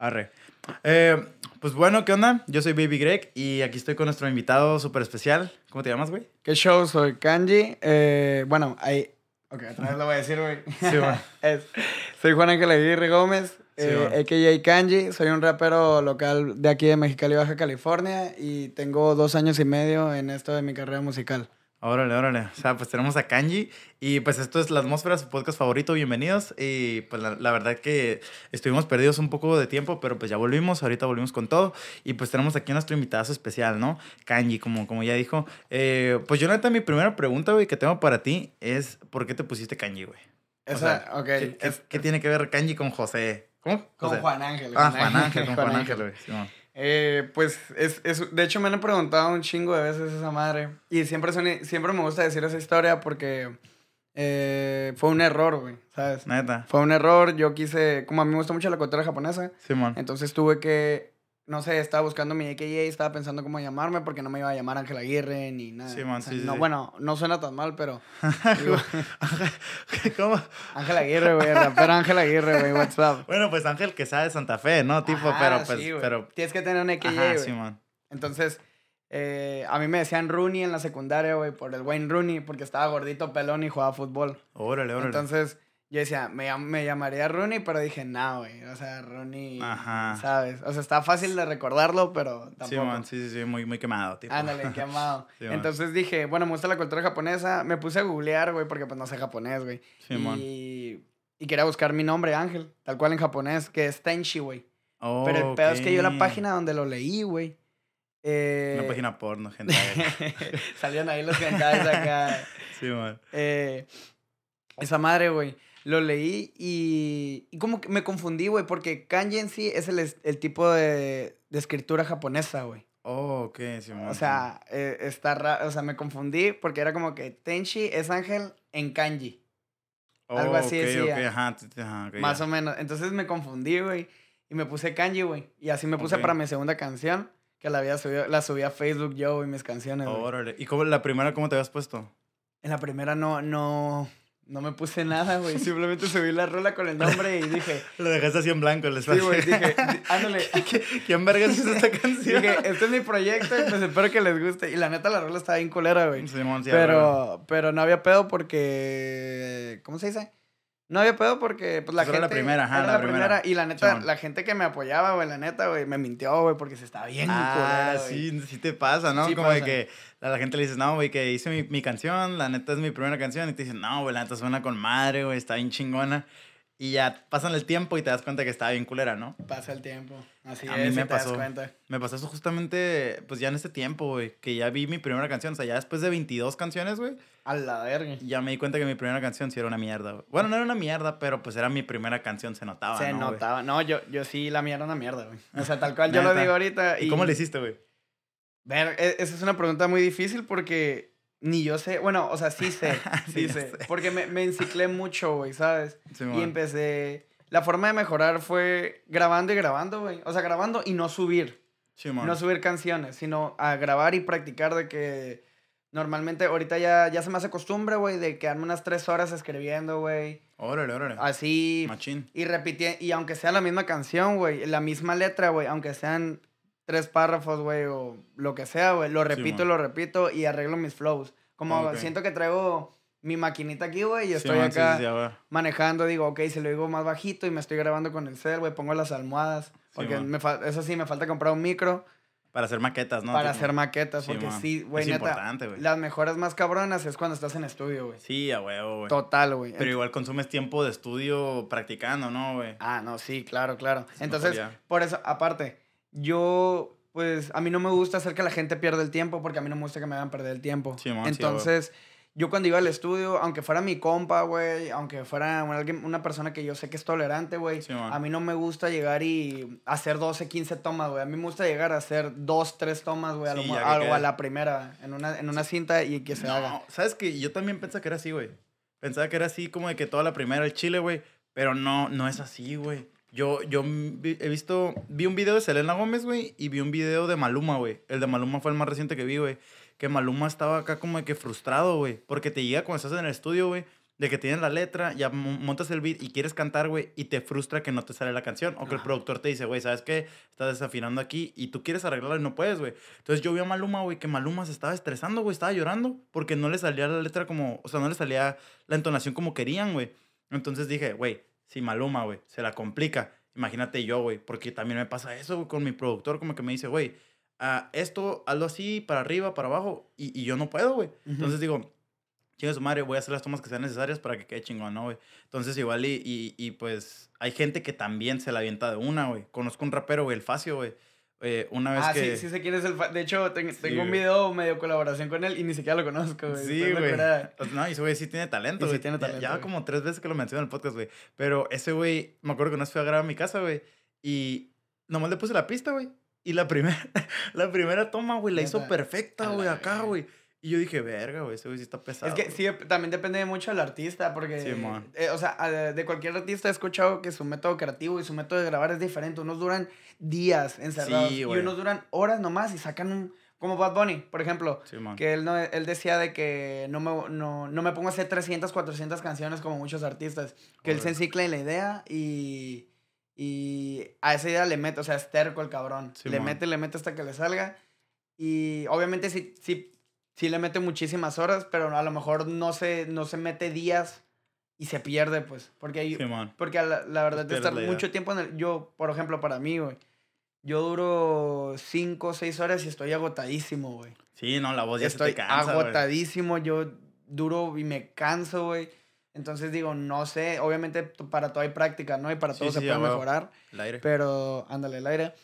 Arre. Eh, pues bueno, ¿qué onda? Yo soy Baby Greg y aquí estoy con nuestro invitado súper especial. ¿Cómo te llamas, güey? ¿Qué show? Soy Kanji. Eh, bueno, ahí... Ok, otra vez lo voy a decir, güey. Sí. Es- soy Juan Ángel Aguirre Gómez, Sí, eh, a.k.a. Kanji. Soy un rapero local de aquí de Mexicali, Baja California. Y tengo dos años y medio en esto de mi carrera musical. Órale, órale. O sea, pues tenemos a Kanji y pues esto es La Atmósfera, su podcast favorito. Bienvenidos. Y pues la, la verdad que estuvimos perdidos un poco de tiempo, pero pues ya volvimos. Ahorita volvimos con todo. Y pues tenemos aquí a nuestro invitado especial, ¿no? Kanji, como, como ya dijo. Eh, pues yo, neta, mi primera pregunta, güey, que tengo para ti es: ¿por qué te pusiste Kanji, güey? O sea, ok. ¿Qué, qué- es- qué tiene que ver Kanji con José? ¿Cómo? con. Juan Ángel. Ah, Juan Ángel, con Juan Ángel, güey. Eh, pues, es, es- de hecho me han preguntado un chingo de veces esa madre. Y siempre, son- siempre me gusta decir esa historia porque eh, fue un error, güey, ¿sabes? Neta. Fue un error, yo quise, como a mí me gusta mucho la cultura japonesa, Simón. entonces tuve que, no sé, estaba buscando mi AKA, estaba pensando cómo llamarme porque no me iba a llamar Ángel Aguirre ni nada. Sí, man, O sea, sí, sí, no, sí. Bueno, no suena tan mal, pero digo, ¿Cómo? Ángel Aguirre, güey, rapero Ángel Aguirre, güey, what's up. Bueno, pues Ángel que sabe de Santa Fe, ¿no? Tipo, Ajá, pero pues, sí, pero. Tienes que tener un AKA, Ajá, güey. Simón. Entonces, eh, a mí me decían Rooney en la secundaria, güey, por el Wayne Rooney, porque estaba gordito, pelón y jugaba fútbol. Órale, órale. Entonces, yo decía, me, llam- me llamaría Rooney, pero dije, no, güey. O sea, Rooney, Ajá. ¿sabes? O sea, está fácil de recordarlo, pero tampoco. Simón, sí, sí, sí, muy, muy quemado, tipo. Ándale. Simón. Entonces dije, bueno, me gusta la cultura japonesa. Me puse a googlear, güey, porque pues no sé japonés, güey. Simón. Y, y quería buscar mi nombre, Ángel, tal cual en japonés, que es Tenshi, güey. Oh, Pero el pedo es que yo la página donde lo leí, güey. eh, Una página porno, gente. Salían ahí los hentais acá. Simón. Eh, esa madre, güey. Lo leí y, y como que me confundí, güey, porque kanji en sí es el, el tipo de, de escritura japonesa, güey. Oh, ok, Simón. O sea, eh, está ra- o sea, me confundí porque era como que Tenshi es ángel en kanji, Oh, algo así ok, decía. ok, ajá, ajá, más o menos. Entonces me confundí, güey, y me puse kanji, güey. Y así me puse para mi segunda canción, que la, había subido, la subí a Facebook yo y mis canciones, güey. Órale. ¿Y cómo, la primera cómo te habías puesto? En la primera no, no, no me puse nada, güey. Simplemente subí la rola con el nombre y dije, Lo dejaste así en blanco, el sí, güey, dije, di- ándale. ¿Quién vergas hizo esta canción? Dije, este es mi proyecto y pues espero que les guste. Y la neta, la rola estaba bien culera, güey. Sí. Pero, pero no había pedo porque, ¿cómo se dice? No había pedo porque, pues, la Pues era gente... la primera, ajá, era la la primera. primera. Y la neta, la gente que me apoyaba, güey, la neta, güey, me mintió, güey, porque se estaba bien Ah, culera, sí, sí te pasa, ¿no? Sí Como de que a la gente le dices, no, güey, que hice mi, mi canción, la neta es mi primera canción, y te dicen, no, güey, la neta suena con madre, güey, está bien chingona. Y ya pasan el tiempo y te das cuenta que estaba bien culera, ¿no? Pasa el tiempo. Así A es, mí me y te das pasó. cuenta. Me pasó eso justamente, pues ya en este tiempo, güey, que ya vi mi primera canción, o sea, ya después de 22 canciones, güey, A la verga. ya me di cuenta que mi primera canción sí era una mierda, güey. Bueno, no era una mierda, pero pues era mi primera canción, se notaba, Se notaba. No, yo, yo sí la mía era una mierda, güey. O sea, tal cual yo lo digo ahorita. ¿Y cómo le hiciste, güey? Ver, e- esa es una pregunta muy difícil porque ni yo sé. Bueno, o sea, sí sé. Sí, sí sé. sé. Porque me, me enciclé mucho, güey, ¿sabes? Simón. Y empecé. La forma de mejorar fue grabando y grabando, güey. O sea, grabando y no subir. Simón. No subir canciones, sino a grabar y practicar de que. Normalmente, ahorita ya, ya se me hace costumbre, güey, de quedarme unas tres horas escribiendo, güey. Órale, órale. Así, Machín. y repitiendo, y aunque sea la misma canción, güey, la misma letra, güey, aunque sean tres párrafos, güey, o lo que sea, güey, lo repito, lo repito y arreglo mis flows. Como siento que traigo mi maquinita aquí, güey, y estoy sí, acá sí, sí, manejando, digo, ok, se lo digo más bajito y me estoy grabando con el cel, güey, pongo las almohadas. Porque me eso sí, me falta comprar un micro Para hacer maquetas, ¿no? para hacer maquetas, porque man. sí, güey, neta, importante, las mejores más cabronas es cuando estás en estudio, güey. Sí, a huevo, güey. Total, güey. Pero igual consumes tiempo de estudio practicando, ¿no, güey? Ah, no, sí, claro, claro. Entonces, por eso, aparte, yo, pues, a mí no me gusta hacer que la gente pierda el tiempo porque a mí no me gusta que me hagan perder el tiempo. Sí, Entonces, yo cuando iba al estudio, aunque fuera mi compa, güey, aunque fuera alguien, una persona que yo sé que es tolerante, güey, a mí no me gusta llegar y hacer 12, 15 tomas, güey. A mí me gusta llegar a hacer 2, 3 tomas, güey, a, lo Sí, mo- ya que a- la primera, en una, en una cinta y que se haga. No, ¿sabes qué? Yo también pensaba que era así, güey. Pensaba que era así como de que toda la primera el chile, güey. Pero no, no es así, güey. Yo, yo he visto, vi un video de Selena Gómez, güey, y vi un video de Maluma, güey. El de Maluma fue el más reciente que vi, güey. Que Maluma estaba acá como de que frustrado, güey. Porque te llega cuando estás en el estudio, güey. de que tienes la letra, ya montas el beat y quieres cantar, güey, y te frustra que no te sale la canción. O que el productor te dice, güey, ¿sabes qué? Estás desafinando aquí y tú quieres arreglarlo y no puedes, güey. Entonces yo vi a Maluma, güey, que Maluma se estaba estresando, güey, estaba llorando porque no le salía la letra como, o sea, no le salía la entonación como querían, güey. Entonces dije, güey, si Maluma, güey, se la complica, imagínate yo, güey, porque también me pasa eso, güey, con mi productor, como que me dice, güey, uh, esto, hazlo así, para arriba, para abajo, y, y yo no puedo, güey. Entonces digo, chingue su madre, voy a hacer las tomas que sean necesarias para que quede chingón, ¿no, güey? Entonces, igual, y, y, y, pues, hay gente que también se la avienta de una, güey. Conozco un rapero, güey, el Facio, güey. Eh, una vez ah, que... sí, sí sé quién es el... Fa de hecho, tengo, tengo un video medio colaboración con él y ni siquiera lo conozco, güey. Sí, güey. No, y ese güey sí tiene talento, güey. Sí tiene talento, Ya, ya como tres veces que lo menciono en el podcast, güey. Pero ese güey, me acuerdo que una vez fui a grabar a mi casa, güey. Y nomás le puse la pista, güey. Y la primera, la primera toma, güey, la hizo perfecta, güey, acá, güey. Y yo dije, verga, güey, ese güey sí está pesado. Es que sí, también depende mucho del artista, porque, sí, eh, o sea, de cualquier artista he escuchado que su método creativo y su método de grabar es diferente. Unos duran días encerrados y unos duran horas nomás y sacan un... Como Bad Bunny, por ejemplo, sí, que él, no, él decía de que no me, no, no me pongo a hacer 300, 400 canciones como muchos artistas, que él se encicla en la idea y, y a esa idea le mete, o sea, es terco el cabrón, le mete, le mete hasta que le salga y obviamente si, si sí le mete muchísimas horas, pero a lo mejor no se, no se mete días y se pierde, pues. Porque, hay, porque la, verdad de estar mucho tiempo en el... Yo, por ejemplo, para mí, güey, yo duro cinco o seis horas y estoy agotadísimo, güey. Sí, no, la voz ya estoy se te cansa, agotadísimo, yo duro y me canso, güey. Entonces digo, no sé, obviamente para todo hay práctica, ¿no? Y para todo se puede mejorar. El aire. Pero, ándale, el aire.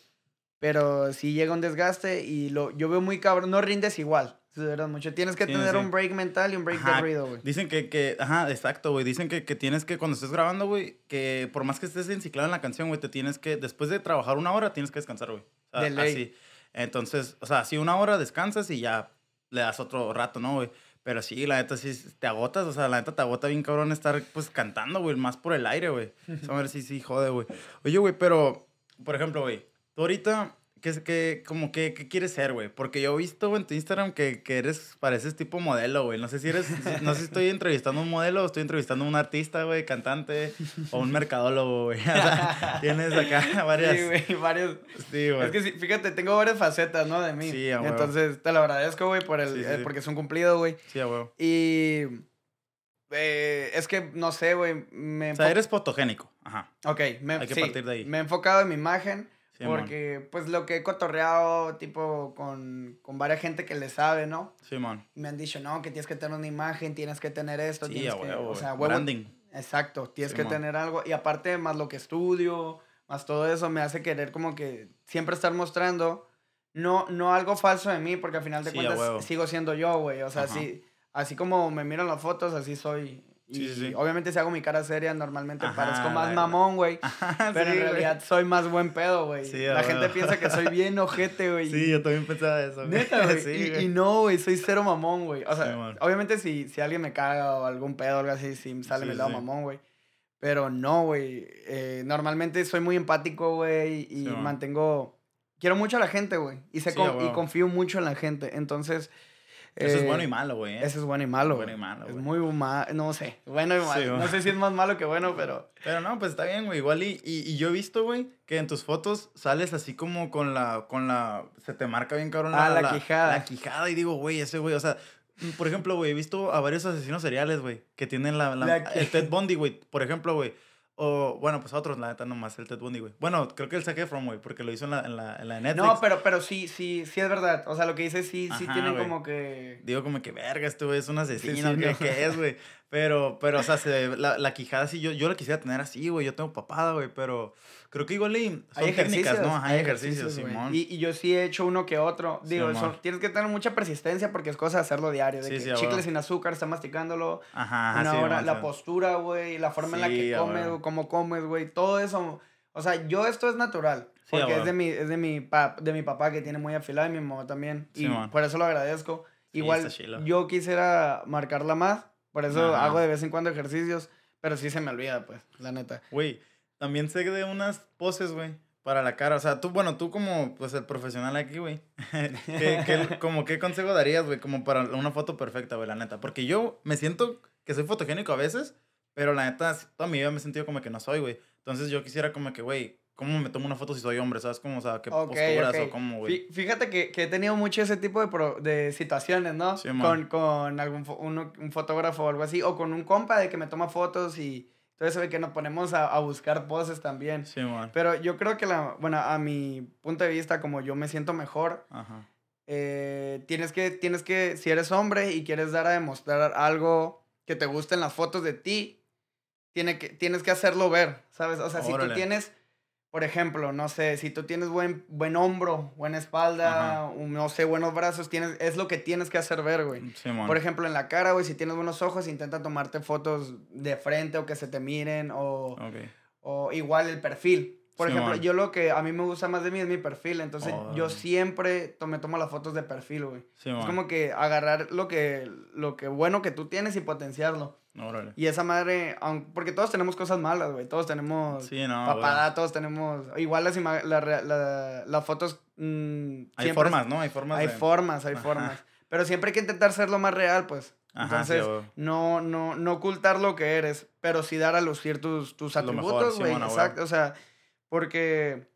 Pero si llega un desgaste y lo, yo veo muy cabrón, no rindes igual mucho. Tienes que tener un break mental y un break de ruido, güey. Dicen que, que, ajá, exacto, güey. Dicen que, que tienes que, cuando estés grabando, güey, que por más que estés enciclado en la canción, güey, te tienes que, después de trabajar una hora, tienes que descansar, güey. O sea, Así. Entonces, o sea, si una hora descansas y ya le das otro rato, ¿no, güey? Pero sí, la neta sí te agotas, o sea, la neta te agota bien cabrón estar pues cantando, güey, más por el aire, güey. a ver si sí, jode, güey. Oye, güey, pero, por ejemplo, güey, tú ahorita ¿Qué, qué, como que, qué quieres ser, güey? Porque yo he visto en tu Instagram que, que eres, pareces tipo modelo, güey. No sé si eres, no sé si estoy entrevistando a un modelo o estoy entrevistando a un artista, güey, cantante o un mercadólogo, güey. O sea, tienes acá varias. Sí, güey, varios. Sí, güey. Es que sí, fíjate, tengo varias facetas, ¿no? De mí. Sí, güey. Entonces, te lo agradezco, güey, por el, eh, porque es un cumplido, güey. Sí, güey. Y. Eh, es que, no sé, güey. O sea, eres fotogénico. Ajá. Ok, me, Hay que partir de ahí. Me he enfocado en mi imagen porque, pues, lo que he cotorreado, tipo, con, con varias gente que le sabe, ¿no? Sí, man. Me han dicho, no, que tienes que tener una imagen, tienes que tener esto, sí, tienes que... o sea, Branding. Exacto, tienes que tener algo. Y aparte, más lo que estudio, más todo eso, me hace querer como que siempre estar mostrando, no, no algo falso de mí, porque al final de cuentas sigo siendo yo, güey. O sea, así, así como me miran las fotos, así soy y obviamente si hago mi cara seria, normalmente parezco más mamón, güey. pero en realidad soy más buen pedo, güey. la gente piensa que soy bien ojete, güey. Sí, yo también pensaba eso. Neta, güey. y, no, güey, soy cero mamón, güey. O sea, obviamente si, si alguien me caga o algún pedo o algo así, si sale mi lado mamón, güey. Pero no, güey. Eh, normalmente soy muy empático, güey. Y mantengo... Quiero mucho a la gente, güey. Y, sé y confío mucho en la gente. Entonces... Eso es bueno y eh, malo, güey. ¿eh? Eso es bueno y malo. Bueno y malo. Es muy malo, no sé. Bueno y malo. no sé si es más malo que bueno, pero. Pero no, pues está bien, güey. Igual y, y, yo he visto, güey, que en tus fotos sales así como con la. con la. Se te marca bien cabrón ah, la, quijada. La quijada. Y digo, güey, ese güey, o sea. Por ejemplo, güey, he visto a varios asesinos seriales, güey, que tienen la, la el Ted Bundy, güey. Por ejemplo, güey o, bueno, pues a otros, la neta, nomás el Ted Bundy, güey. Bueno, creo que el saqué from, güey, porque lo hizo en la, en la, en la Netflix. No, pero, pero sí, sí, sí es verdad. O sea, lo que dice sí, sí tiene como que... Digo como que, verga, este güey es un asesino, sí, ¿qué, es, güey? Pero, pero, o sea, se, la, la quijada sí, yo, yo la quisiera tener así, güey. Yo tengo papada, güey, pero creo que igual son hay técnicas, ¿no? Hay, ejercicios, Simón. Y, y, yo sí he hecho uno que otro. Digo, tienes que tener mucha persistencia porque es cosa de hacerlo diario. De que chicle sin azúcar, está masticándolo. Ajá, una hora. La postura, güey, la forma en la que comes, cómo comes, güey. Todo eso. O sea, yo esto es natural. porque es de mi, es de mi, pap, de mi papá que tiene muy afilado y mi mamá también. y por eso lo agradezco. Igual yo quisiera marcarla más por eso hago de vez en cuando ejercicios, pero sí se me olvida, pues, la neta. Güey, también sé de unas poses, güey, para la cara. O sea, tú, bueno, tú como, pues, el profesional aquí, güey. ¿qué, como, ¿Qué consejo darías, güey, como para una foto perfecta, güey, la neta? Porque yo me siento que soy fotogénico a veces, pero la neta, toda mi vida me he sentido como que no soy, güey. Entonces yo quisiera como que, güey, ¿cómo me tomo una foto si soy hombre? ¿Sabes cómo? O sea, ¿qué posturas o cómo, güey? Fíjate que, que, he tenido mucho ese tipo de, de situaciones, ¿no? Sí, con, con algún un, fotógrafo o algo así, o con un compa de que me toma fotos y todo eso de que nos ponemos a, a buscar poses también. Sí, man. Pero yo creo que, la, bueno, a mi punto de vista, como yo me siento mejor, eh, tienes, que, tienes que, si eres hombre y quieres dar a demostrar algo que te guste en las fotos de ti, tiene que, tienes que hacerlo ver, ¿sabes? O sea, si tú tienes por ejemplo, no sé, si tú tienes buen, buen hombro, buena espalda, no sé, buenos brazos, tienes, es lo que tienes que hacer ver, güey. Por ejemplo, en la cara, güey, si tienes buenos ojos, intenta tomarte fotos de frente o que se te miren o, o igual el perfil. Por ejemplo, yo lo que a mí me gusta más de mí es mi perfil, entonces yo siempre me tomo las fotos de perfil, güey. es como que agarrar lo que, lo que bueno que tú tienes y potenciarlo. Y esa madre, porque todos tenemos cosas malas, güey. Todos tenemos sí, no, papada, todos tenemos. Igual las, la, las fotos. Mm, hay formas, ¿no? Hay formas. Hay formas, hay formas. Pero siempre hay que intentar ser lo más real, pues. Entonces, no, no, no ocultar lo que eres, pero sí dar a lucir tus, tus atributos, güey. exacto. O sea, porque,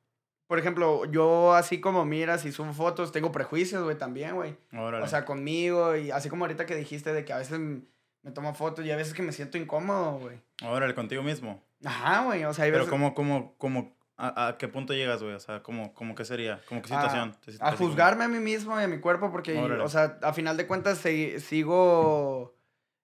por ejemplo, yo así como miras y subo fotos, tengo prejuicios, güey, también, güey. O sea, conmigo y así como ahorita que dijiste de que a veces me tomo fotos y a veces que me siento incómodo, güey. Órale, contigo mismo. Ajá, güey, o sea, hay Pero ¿cómo, cómo, cómo, a, qué punto llegas, güey? O sea, ¿cómo, cómo qué sería? ¿Cómo qué situación? A, juzgarme a mí mismo y a mi cuerpo porque, o sea, a final de cuentas sigo...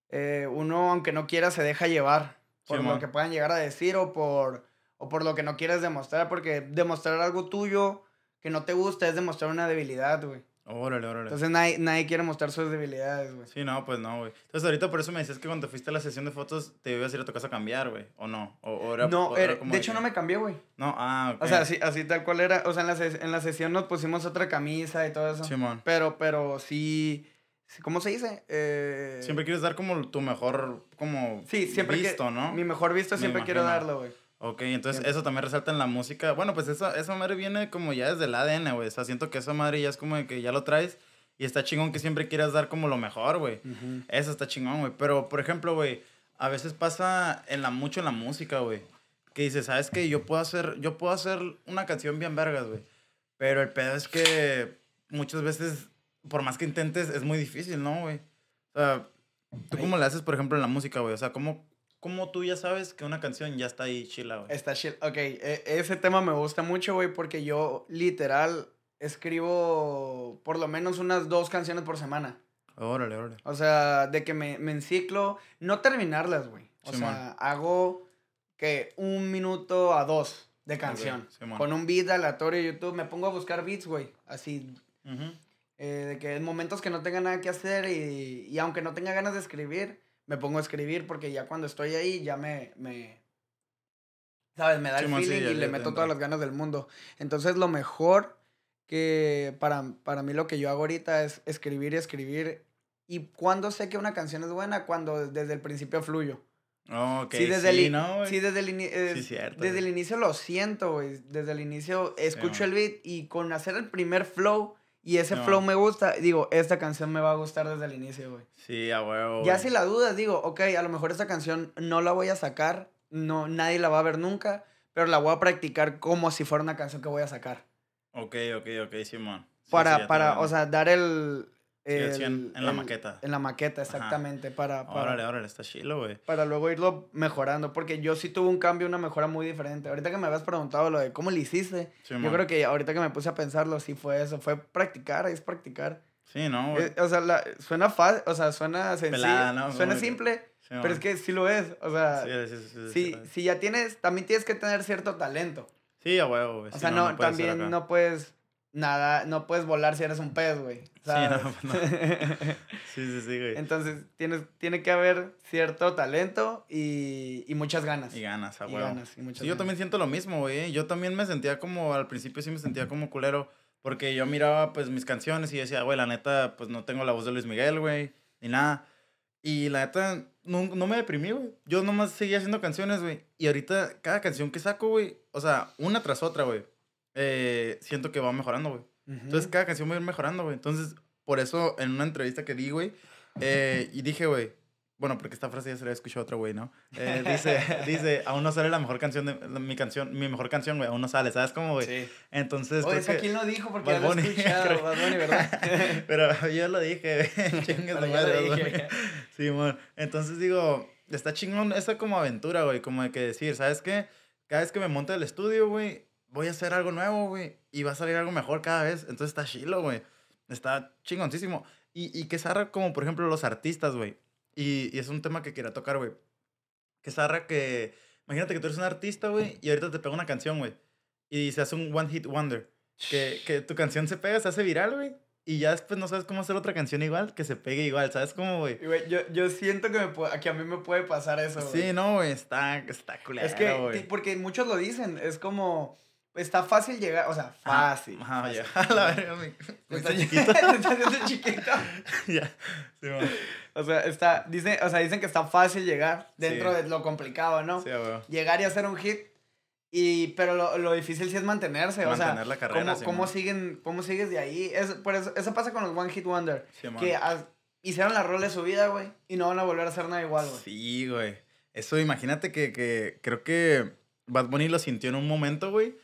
Eh, uno, aunque no quiera, se deja llevar por lo que puedan llegar a decir o por, o por lo que no quieres demostrar, porque demostrar algo tuyo que no te gusta es demostrar una debilidad, güey. Órale, órale. Entonces nadie, nadie quiere mostrar sus debilidades, güey. Sí, no, pues no, güey. Entonces ahorita por eso me decías que cuando fuiste a la sesión de fotos te ibas a ir a tu casa a cambiar, güey. ¿O no? ¿O, era, no, de hecho no me cambié, güey. No, ah, ok. O sea, así, así tal cual era. O sea, en la, en la sesión nos pusimos otra camisa y todo eso. Simón. Pero, pero sí... ¿Cómo se dice? Eh... Siempre quieres dar como tu mejor, como sí, siempre visto, ¿no? Mi mejor visto siempre quiero darlo, güey. Ok, entonces eso también resalta en la música. Bueno, pues eso, esa madre viene como ya desde el ADN, güey. O sea, siento que esa madre ya es como que ya lo traes y está chingón que siempre quieras dar como lo mejor, güey. Eso está chingón, güey. Pero, por ejemplo, güey, a veces pasa en la, mucho en la música, güey. Que dices, ¿sabes qué? Yo puedo hacer, yo puedo hacer una canción bien vergas, güey. Pero el pedo es que muchas veces, por más que intentes, es muy difícil, ¿no, güey? O sea, ¿tú cómo le haces, por ejemplo, en la música, güey? O sea, ¿cómo, ¿cómo tú ya sabes que una canción ya está ahí chila, güey? Está chila. Ok, e, ese tema me gusta mucho, güey, porque yo literal escribo por lo menos unas dos canciones por semana. Órale, órale. O sea, de que me, me enciclo, no terminarlas, güey. O sea, hago que un minuto a dos de canción. con un beat aleatorio de YouTube, me pongo a buscar beats, güey. Así. Eh, de que en momentos que no tenga nada que hacer y, y, aunque no tenga ganas de escribir, me pongo a escribir porque ya cuando estoy ahí ya me, me ¿sabes? Me da el feeling y le meto todas las ganas del mundo. Entonces lo mejor que para, para mí lo que yo hago ahorita es escribir y escribir. Y cuando sé que una canción es buena, cuando desde el principio fluyo. Oh, sí, desde el, sí, desde el, desde el inicio lo siento, güey. Desde el inicio escucho el beat y con hacer el primer flow y ese flow me gusta, digo, esta canción me va a gustar desde el inicio, güey. Sí, a huevo. Ya si la dudas, digo, ok, a lo mejor esta canción no la voy a sacar, no, nadie la va a ver nunca, pero la voy a practicar como si fuera una canción que voy a sacar. Ok, ok, ok, Simón. para, para, o sea, dar el... en, la maqueta. En la maqueta, exactamente. Para, para, órale, órale, está chilo, güey. Para luego irlo mejorando. Porque yo sí tuve un cambio, una mejora muy diferente. Ahorita que me habías preguntado lo de cómo lo hiciste, yo creo que ahorita que me puse a pensarlo, sí fue eso. Fue practicar, es practicar. Sí, ¿no? Güey. Eh, o sea, la, suena fácil, o sea, suena sencillo. ¿no? Suena simple, pero es que sí lo es. O sea, sí, sí, sí, si ya tienes, también tienes que tener cierto talento. Sí, a huevo, güey. O sea, no, también no puedes nada, no puedes volar si eres un pez, güey. Sí, no, no. sí, sí, sí, güey. Entonces, tienes, tiene que haber cierto talento y, y muchas ganas. Y ganas, a huevo. Y ganas, y muchas sí, yo también siento lo mismo, güey. Yo también me sentía como, al principio sí me sentía como culero, porque yo miraba, pues, mis canciones y decía, güey, la neta, pues, no tengo la voz de Luis Miguel, güey, ni nada. Y la neta, no, no me deprimí, güey. Yo nomás seguía haciendo canciones, güey. Y ahorita, cada canción que saco, güey, o sea, una tras otra, güey, eh, siento que va mejorando, güey. Entonces, cada canción va a ir mejorando, güey. Entonces, por eso, en una entrevista que di, güey, eh, y dije, güey, bueno, porque esta frase ya se la he escuchado a otro güey, ¿no? Eh, dice, dice, aún no sale la mejor canción de mi canción, mi mejor canción, güey, aún no sale, ¿sabes cómo, güey? Sí. Entonces, Oye, ¿esa quién lo dijo? Porque ya lo he escuchado, Bad Bunny, ¿verdad? Pero yo lo dije, chingues de madre, Sí, bueno. Entonces digo, está chingón esa como aventura, güey, como de que decir, ¿sabes qué? Cada vez que me monte el estudio, güey, voy a hacer algo nuevo, güey, y va a salir algo mejor cada vez. Entonces está chilo, güey. Está chingoncísimo. Y, y que zarra como, por ejemplo, los artistas, güey y, y es un tema que quería tocar, güey. Que zarra que. Imagínate que tú eres un artista, güey, y ahorita te pega una canción, güey. Y se hace un one hit wonder. Que, que tu canción se pega, se hace viral, güey. Y ya después no sabes cómo hacer otra canción igual, que se pegue igual, ¿sabes cómo, güey? Yo, yo siento que, me que a mí me puede pasar eso, güey. Sí, no, güey, está, está culero, Es que, porque muchos lo dicen, es como Está fácil llegar, o sea, fácil. Ajá, ya. A la verga, me está chiquito. está haciendo chiquito. ya. Sí, o sea, está, dice, o sea, dicen que está fácil llegar dentro de lo complicado, ¿no? Sí, güey. Llegar y hacer un hit. Y, pero lo, lo difícil sí es mantenerse, Mantener o sea, la carrera, ¿cómo, cómo siguen, ¿cómo sigues de ahí? Es, por eso, eso pasa con los One Hit Wonder, que hicieron la rol de su vida, güey, y no van a volver a hacer nada igual, güey. Sí, güey. Eso, imagínate que, que creo que Bad Bunny lo sintió en un momento, güey,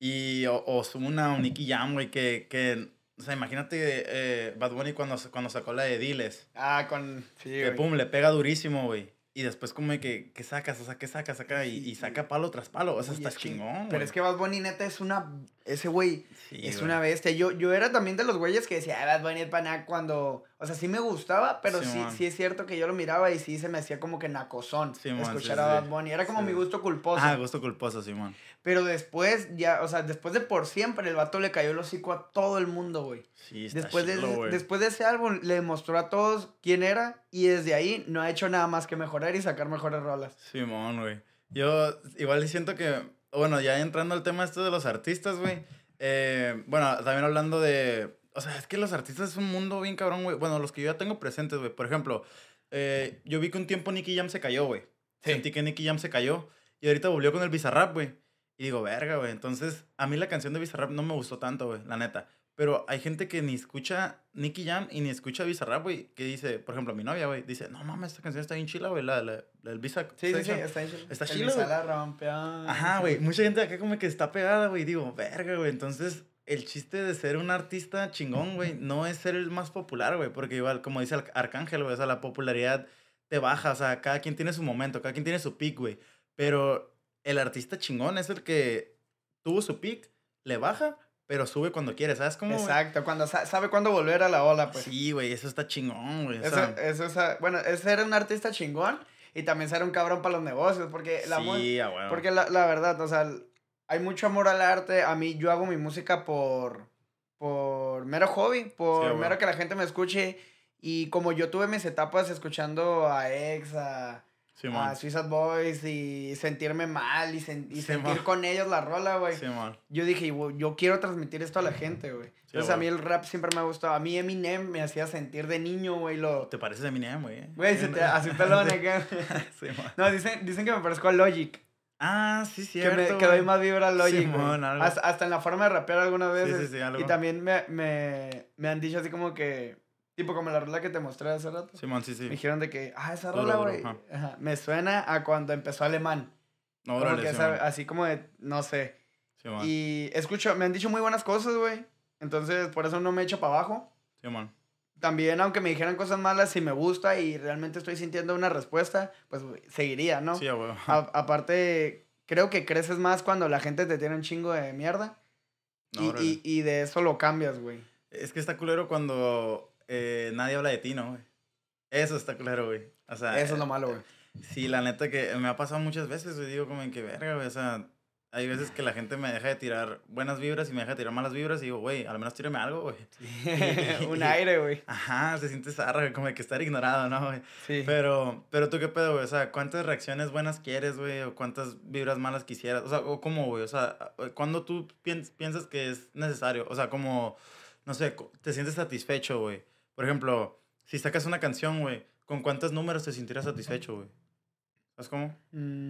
y o, o una Nicky Jam, güey, que, que, o sea, imagínate eh, Bad Bunny cuando, cuando sacó la de Diles. Ah, con, sí, Que pum, le pega durísimo, güey. Y después como que, ¿qué sacas? O sea, ¿qué sacas? Saca y, y saca palo tras palo. O sea, está chingón, Pero es que Bad Bunny neta es una... Ese güey es una bestia. Yo, yo era también de los güeyes que decía, ah, Bad Bunny el paná cuando... O sea, sí me gustaba, pero sí, sí, es cierto que yo lo miraba y sí se me hacía como que nacozón escuchar a Bad Bunny. Era como mi gusto culposo. Ah, gusto culposo, Simón. Pero después, ya, o sea, después de por siempre, el vato le cayó el hocico a todo el mundo, güey. Sí, está después, de, después de ese álbum, le mostró a todos quién era y desde ahí no ha hecho nada más que mejorar y sacar mejores rolas. Simón, güey. Yo igual siento que, bueno, ya entrando al tema esto de los artistas, güey. Eh, bueno, también hablando de, o sea, es que los artistas es un mundo bien cabrón, güey. Bueno, los que yo ya tengo presentes, güey. Por ejemplo, eh, yo vi que un tiempo Nicky Jam se cayó, güey. Sentí que Nicky Jam se cayó y ahorita volvió con el Bizarrap, güey. Y digo, verga, güey. Entonces, a mí la canción de Bizarrap no me gustó tanto, güey, la neta. Pero hay gente que ni escucha Nicky Jam y ni escucha Bizarrap, güey, que dice, por ejemplo, mi novia, güey, dice, no mames, esta canción está bien chila, güey, la, la, el Visa. Sí, sí, sí, está chila. Está chila, güey. la Ajá, güey, mucha gente acá como que está pegada, güey, digo, verga, güey. Entonces, el chiste de ser un artista chingón, güey, no es ser el más popular, güey, porque igual, como dice Arcángel, güey, o sea, la popularidad te baja, o sea, cada quien tiene su momento, cada quien tiene su peak, güey. Pero el artista chingón es el que tuvo su peak, le baja, pero sube cuando quiere, ¿sabes cómo? Exacto, cuando sabe cuándo volver a la ola, pues. Sí, güey, eso está chingón, güey. Eso, eso, es, bueno, es ser un artista chingón y también ser un cabrón para los negocios, porque la sí, Porque la, la, verdad, o sea, hay mucho amor al arte. A mí, yo hago mi música por, por mero hobby, por mero que la gente me escuche. Y como yo tuve mis etapas escuchando a Ex, a a Suicide Boys y sentirme mal y, sentir con ellos la rola, güey. yo dije, yo quiero transmitir esto a la gente, güey. Entonces a mí el rap siempre me ha gustado. A mí Eminem me hacía sentir de niño, güey. Lo... ¿Te pareces a Eminem, güey? Güey, así pelón acá. no, dicen, dicen que me parezco a Logic. Ah, sí, cierto. Que, me, que doy más vibra a Logic, hasta, hasta, en la forma de rapear algunas veces. Y también me, me, me han dicho así como que Tipo como la rola que te mostré hace rato. Simón, sí, sí. Me dijeron de que, ah, esa rola, güey. Me suena a cuando empezó alemán. No, órale, Así como de, no sé. Simón. Y escucho, me han dicho muy buenas cosas, güey. Entonces, por eso no me echo para abajo. Simón. También, aunque me dijeran cosas malas, si me gusta y realmente estoy sintiendo una respuesta, pues seguiría, ¿no? Sí, güey. aparte, creo que creces más cuando la gente te tiene un chingo de mierda. y, y, y de eso lo cambias, güey. Es que está culero cuando eh, nadie habla de ti, ¿no, güey? Eso está claro, güey. O sea, Eso es lo malo, güey. Sí, la neta que me ha pasado muchas veces, güey. Digo, como en que verga, güey. O sea, hay veces que la gente me deja de tirar buenas vibras y me deja de tirar malas vibras y digo, güey, al menos tírame algo, güey. Un aire, güey. Ajá, se siente zarra, como que estar ignorado, ¿no, güey? Sí. Pero, pero tú qué pedo, güey. O sea, ¿cuántas reacciones buenas quieres, güey? O cuántas vibras malas quisieras. O sea, o cómo, güey. O sea, ¿cuándo tú piensas que es necesario? O sea, como, no sé, te sientes satisfecho, güey. Por ejemplo, si sacas una canción, güey, ¿con cuántos números te sentirás satisfecho, güey? ¿Sabes cómo?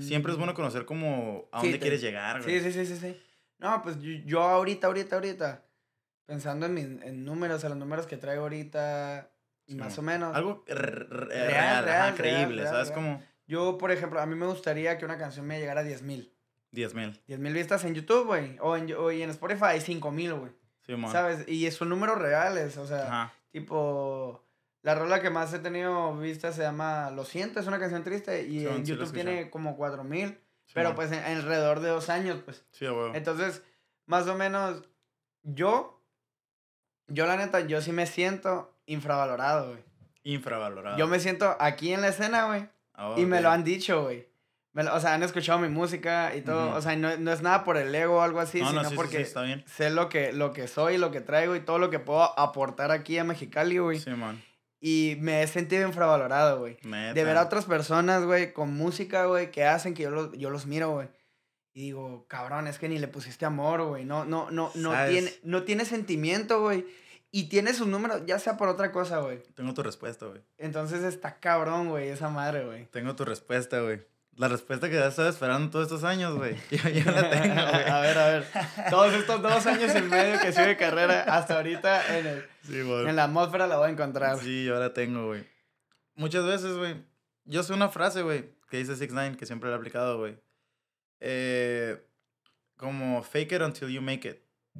Siempre es bueno conocer como a dónde quieres llegar, güey. Sí, sí, sí, sí, sí. No, pues yo, ahorita, ahorita, ahorita, pensando en, mis, en números, en los números que traigo ahorita, más o menos. Algo real, real, creíble, ¿sabes cómo? Yo, por ejemplo, a mí me gustaría que una canción me llegara a 10 mil. 10 mil. 10 mil vistas en YouTube, güey. O en, o en Spotify, 5 mil, güey. Sí, ¿Sabes? Y son números reales, o sea, tipo... La rola que más he tenido vistas se llama Lo siento, es una canción triste y en YouTube tiene como 4 mil, pero pues en, alrededor de dos años, pues. Sí, güey. Entonces, más o menos, yo, yo la neta, yo sí me siento infravalorado, güey. Infravalorado. Yo me siento aquí en la escena, güey. y me lo han dicho, güey. O sea, han escuchado mi música y todo. O sea, no, no, es nada por el ego o algo así, sino porque sé lo que, lo que soy, lo que traigo y todo lo que puedo aportar aquí a Mexicali, güey. Sí, man. Y me he sentido infravalorado, güey. De ver a otras personas, güey, con música, güey, que hacen que yo los, yo los miro, güey. Y digo, cabrón, es que ni le pusiste amor, güey. No, no, no, no tiene, no tiene sentimiento, güey. Y tiene sus números, ya sea por otra cosa, güey. Tengo tu respuesta, güey. Entonces está cabrón, güey, esa madre, güey. Tengo tu respuesta, güey. La respuesta que ya estaba esperando todos estos años, güey. Yo ya la tengo, güey. a ver, a ver. Todos estos dos años y medio que sigue carrera, hasta ahorita en, el, sí, en la atmósfera la voy a encontrar. Sí, yo la tengo, güey. Muchas veces, güey. Yo sé una frase, güey, que dice 6 9 que siempre la he aplicado, güey. Eh, como fake it until you make it.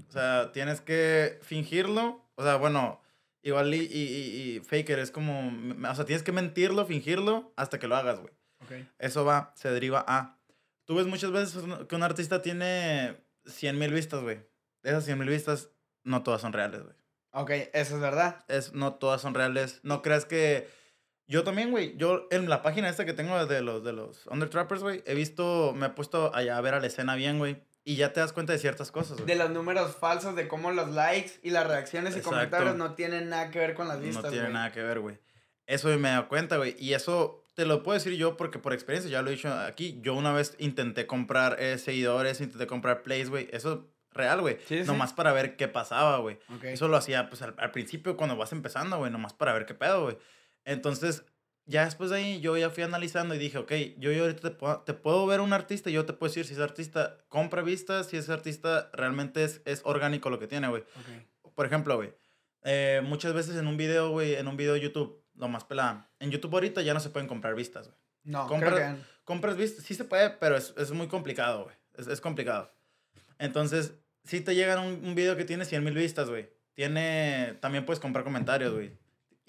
O sea, tienes que fingirlo. O sea, bueno, igual y, y, y fake it es como. O sea, tienes que mentirlo, fingirlo hasta que lo hagas, güey. Eso va, se deriva a. Tú ves muchas veces que un artista tiene 100 mil vistas, güey. Esas 100 mil vistas, no todas son reales, güey. Ok, eso es verdad. Es, no todas son reales. No creas que. Yo también, güey. Yo en la página esta que tengo de los, de los Under Trappers, güey, he visto, me he puesto allá a ver a la escena bien, güey. Y ya te das cuenta de ciertas cosas, güey. De los números falsos, de cómo los likes y las reacciones y comentarios no tienen nada que ver con las vistas, No tienen nada que ver, güey. Eso me he dado cuenta, güey. Y eso te lo puedo decir yo porque por experiencia, ya lo he dicho aquí, yo una vez intenté comprar eh, seguidores, intenté comprar plays, güey. Eso real, güey. Sí, nomás para ver qué pasaba, güey. Eso lo hacía pues al, principio cuando vas empezando, güey, nomás para ver qué pedo, güey. Entonces, ya después de ahí yo ya fui analizando y dije, ok, yo, yo ahorita te puedo, te puedo ver un artista y yo te puedo decir si ese artista compra vistas, si ese artista realmente es, es orgánico lo que tiene, güey. Por ejemplo, güey, eh, muchas veces en un video, güey, en un video de YouTube, lo más pelada. En YouTube ahorita ya no se pueden comprar vistas, güey. No, compras, creo que... compras vistas, sí se puede, pero es, es muy complicado, güey. Es, es, complicado. Entonces, si te llegan un, un video que tiene 100 mil vistas, güey. Tiene, también puedes comprar comentarios, güey.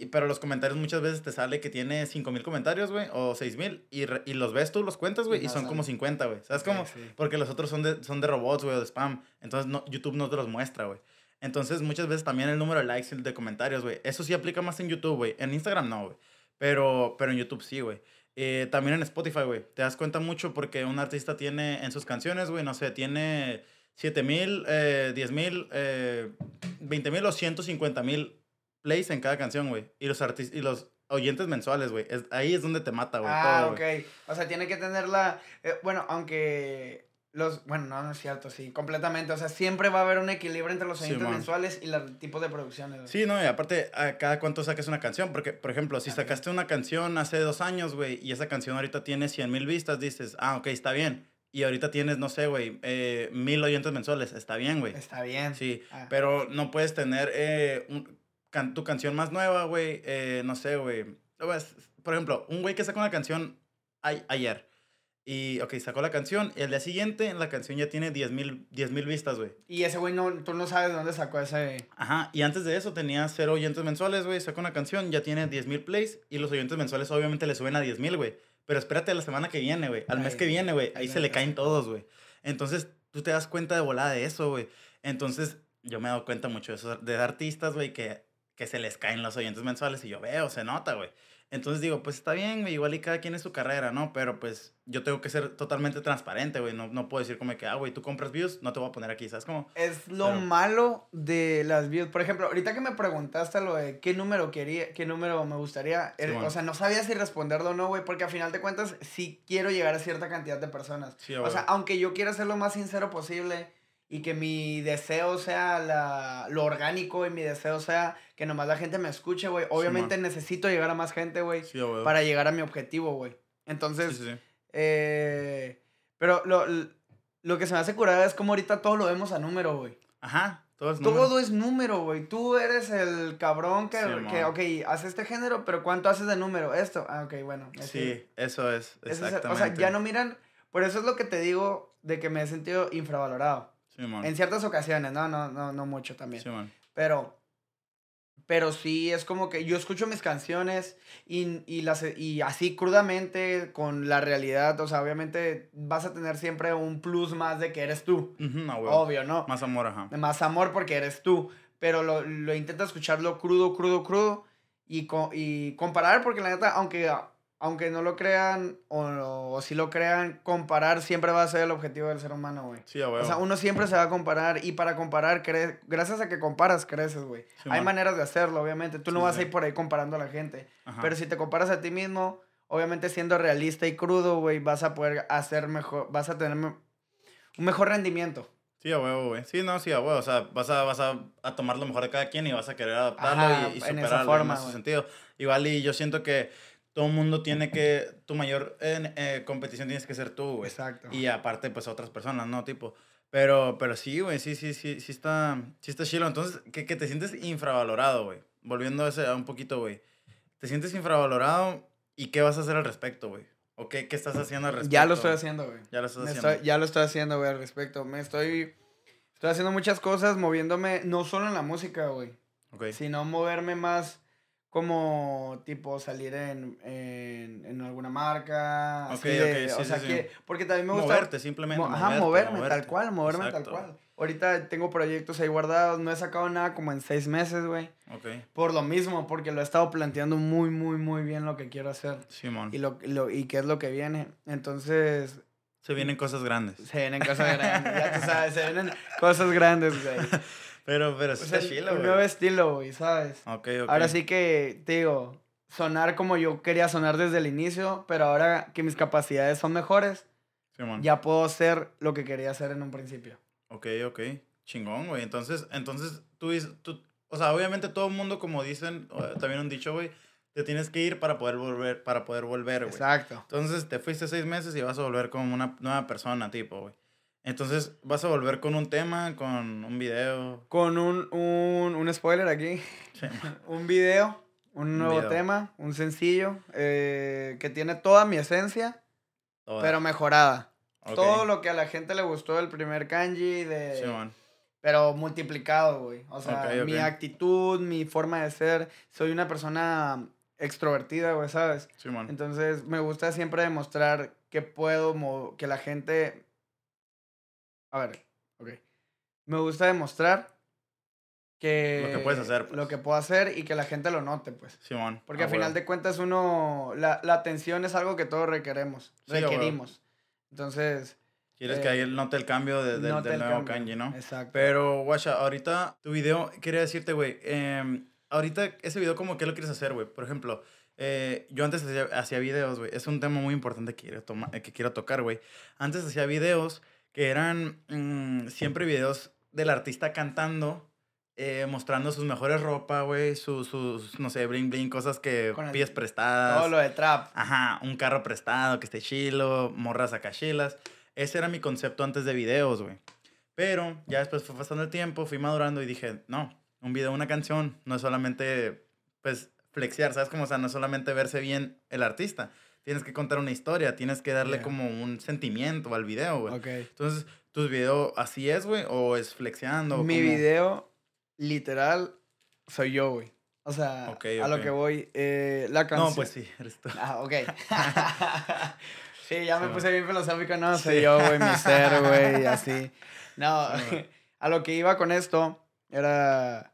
Y, pero los comentarios muchas veces te sale que tiene 5 mil comentarios, güey, o 6 mil. Y, y, los ves tú, los cuentas, güey, y son como 50, güey. ¿Sabes cómo? Porque los otros son de, son de robots, güey, o de spam. Entonces no, YouTube no te los muestra, güey. Entonces, muchas veces también el número de likes y de comentarios, güey. Eso sí aplica más en YouTube, güey. En Instagram no, güey. Pero, pero en YouTube sí, güey. Eh, también en Spotify, güey. Te das cuenta mucho porque un artista tiene en sus canciones, güey, no sé, tiene 7 mil, eh, 10 mil, eh, 20 mil o 150 mil plays en cada canción, güey. Y los artistas, y los oyentes mensuales, güey. ahí es donde te mata, güey. Ah, ok. O sea, tiene que tenerla. Eh, bueno, aunque los, bueno, no, no es cierto, sí, completamente. O sea, siempre va a haber un equilibrio entre los oyentes mensuales y los tipos de producciones. Sí, no, y aparte, a cada cuánto saques una canción. Porque, por ejemplo, si sacaste una canción hace dos años, güey, y esa canción ahorita tiene 100 mil vistas, dices, ah, ok, está bien. Y ahorita tienes, no sé, güey, eh, mil oyentes mensuales. Está bien, güey. Está bien. Sí, ah. pero no puedes tener eh, tu canción más nueva, güey, eh, no sé, güey. Por ejemplo, un güey que saca una canción ayer y, ok, sacó la canción. Y el día siguiente, la canción ya tiene 10 mil vistas, güey. Y ese güey, no, tú no sabes de dónde sacó ese. Ajá. Y antes de eso tenía cero oyentes mensuales, güey. Sacó una canción, ya tiene 10 mil plays. Y los oyentes mensuales, obviamente, le suben a 10 mil, güey. Pero espérate a la semana que viene, güey. Al mes que viene, güey. Ahí se le caen todos, güey. Entonces, tú te das cuenta de volada de eso, güey. Entonces, yo me he dado cuenta mucho de eso. De artistas, güey, que, que se les caen los oyentes mensuales. Y yo veo, se nota, güey. Entonces digo, pues está bien, güey, igual y cada quien es su carrera, ¿no? Pero pues yo tengo que ser totalmente transparente, güey. No, no puedo decir como que, ah, güey, tú compras views, no te voy a poner aquí, ¿sabes cómo? Es lo malo de las views. Por ejemplo, ahorita que me preguntaste lo de qué número quería, qué número me gustaría, o sea, no sabía si responderlo o no, güey, porque al final de cuentas sí quiero llegar a cierta cantidad de personas. o sea, aunque yo quiera ser lo más sincero posible y que mi deseo sea la, lo orgánico y mi deseo sea que nomás la gente me escuche, güey. Obviamente necesito llegar a más gente, güey, para llegar a mi objetivo, güey. Entonces, eh, pero lo, lo, que se me hace curar es como ahorita todo lo vemos a número, güey. Ajá. Todo es número. Todo es número, güey. Tú eres el cabrón que, que ok, hace este género, pero ¿cuánto haces de número? Esto. Ah, ok, bueno. Sí, eso es. Exactamente. o sea, ya no miran. Por eso es lo que te digo de que me he sentido infravalorado. Sí, man. En ciertas ocasiones, no, no, no, no mucho también. Sí, man. Pero pero sí, es como que yo escucho mis canciones y, y, las, y así crudamente, con la realidad, o sea, obviamente vas a tener siempre un plus más de que eres tú. Obvio, ¿no? Más amor, ajá. Más amor porque eres tú. Pero lo, lo intento escucharlo crudo, crudo, crudo. Y, y comparar, porque la neta, aunque aunque no lo crean o, o, si lo crean, comparar siempre va a ser el objetivo del ser humano, güey. Sí, güey. O sea, uno siempre se va a comparar y para comparar, cre gracias a que comparas, creces, güey. Hay maneras de hacerlo, obviamente. Tú no vas a ir por ahí comparando a la gente. Pero si te comparas a ti mismo, obviamente siendo realista y crudo, güey, vas a poder hacer mejor, vas a tener un mejor rendimiento. Sí, a huevo, güey. Sí, no, sí, a huevo. O sea, vas a, vas a, a, tomar lo mejor de cada quien y vas a querer adaptarlo y, y, superarlo en, forma, en ese sentido. Igual y yo siento que todo el mundo tiene que, tu mayor eh, competición tienes que ser tú, güey. Exacto. Y aparte, pues, otras personas, ¿no? Tipo, pero, pero sí, güey, sí, sí, sí, sí está, sí está chilo. Entonces, que, que te sientes infravalorado, güey. Volviendo a ese, a un poquito, güey. Te sientes infravalorado y qué vas a hacer al respecto, güey. ¿O qué, qué, estás haciendo al respecto? Ya lo estoy haciendo, güey. Ya lo estás haciendo. ya lo estoy haciendo, güey, al respecto. Me estoy, estoy haciendo muchas cosas, moviéndome, no solo en la música, güey. Ok. Sino moverme más como tipo salir en, en, en alguna marca. Ok, ok, sí, o sea que, porque también me gusta... Moverte, simplemente. ajá, moverme, tal cual, moverme tal cual. Ahorita tengo proyectos ahí guardados, no he sacado nada como en seis meses, güey. Ok. Por lo mismo, porque lo he estado planteando muy, muy, muy bien lo que quiero hacer. Simón. Y, lo, lo, y qué es lo que viene. Entonces... Se vienen cosas grandes. Se vienen cosas grandes, ya tú sabes, se vienen cosas grandes, güey. Pero, pero sí está chilo, Un nuevo estilo, güey, ¿sabes? Ok, ok. Ahora sí que, te digo, sonar como yo quería sonar desde el inicio, pero ahora que mis capacidades son mejores, ya puedo ser lo que quería hacer en un principio. Ok, ok. Chingón, güey. Entonces, entonces tú, tú, o sea, obviamente todo el mundo, como dicen, también han dicho, güey, te tienes que ir para poder volver, para poder volver, güey. Exacto. Entonces te fuiste seis meses y vas a volver como una nueva persona, tipo, güey. Entonces, ¿vas a volver con un tema, con un video? Con un, un, un spoiler aquí. Sí. un video, un nuevo tema, un sencillo, eh, que tiene toda mi esencia, pero mejorada. Todo lo que a la gente le gustó del primer kanji, de... Sí, man. Pero multiplicado, güey. O sea, mi actitud, mi forma de ser. Soy una persona extrovertida, güey, ¿sabes? Sí, man. Entonces, me gusta siempre demostrar que puedo, que la gente a ver, ok. Me gusta demostrar que... Lo que puedes hacer. Lo pues. que puedo hacer y que la gente lo note, pues. Simón. Porque al final de cuentas uno... La, la, atención es algo que todos requeremos. requerimos. Entonces... Quieres que ahí note el cambio de, del nuevo kanji, ¿no? Exacto. Pero, guacha, ahorita tu video, quería decirte, güey, eh, ahorita ese video, ¿cómo qué lo quieres hacer, güey? Por ejemplo, eh, yo antes hacía, hacía videos, güey. Es un tema muy importante que quiero, que quiero tocar, güey. Antes hacía videos que eran mm, siempre videos del artista cantando, eh, mostrando sus mejores ropa, güey, sus, sus, no sé, bling bling, cosas que pies prestadas. Todo lo de trap. Ajá, un carro prestado que esté chilo, morras acachilas. Ese era mi concepto antes de videos, güey. Pero ya después fue pasando el tiempo, fui madurando y dije, no, un video, una canción, no es solamente, pues, flexiar, ¿sabes? Como, o sea, no es solamente verse bien el artista, tienes que contar una historia, tienes que darle como un sentimiento al video, güey. Ok. Entonces, ¿tu video así es, güey? ¿O es flexiando? Mi video, literal, soy yo, güey. O sea, a lo que voy, eh, la canción... No, pues sí, eres tú. Ah, ok. sí, ya me puse bien filosófico, no, soy yo, güey, mi ser, güey, así. No, a lo que iba con esto era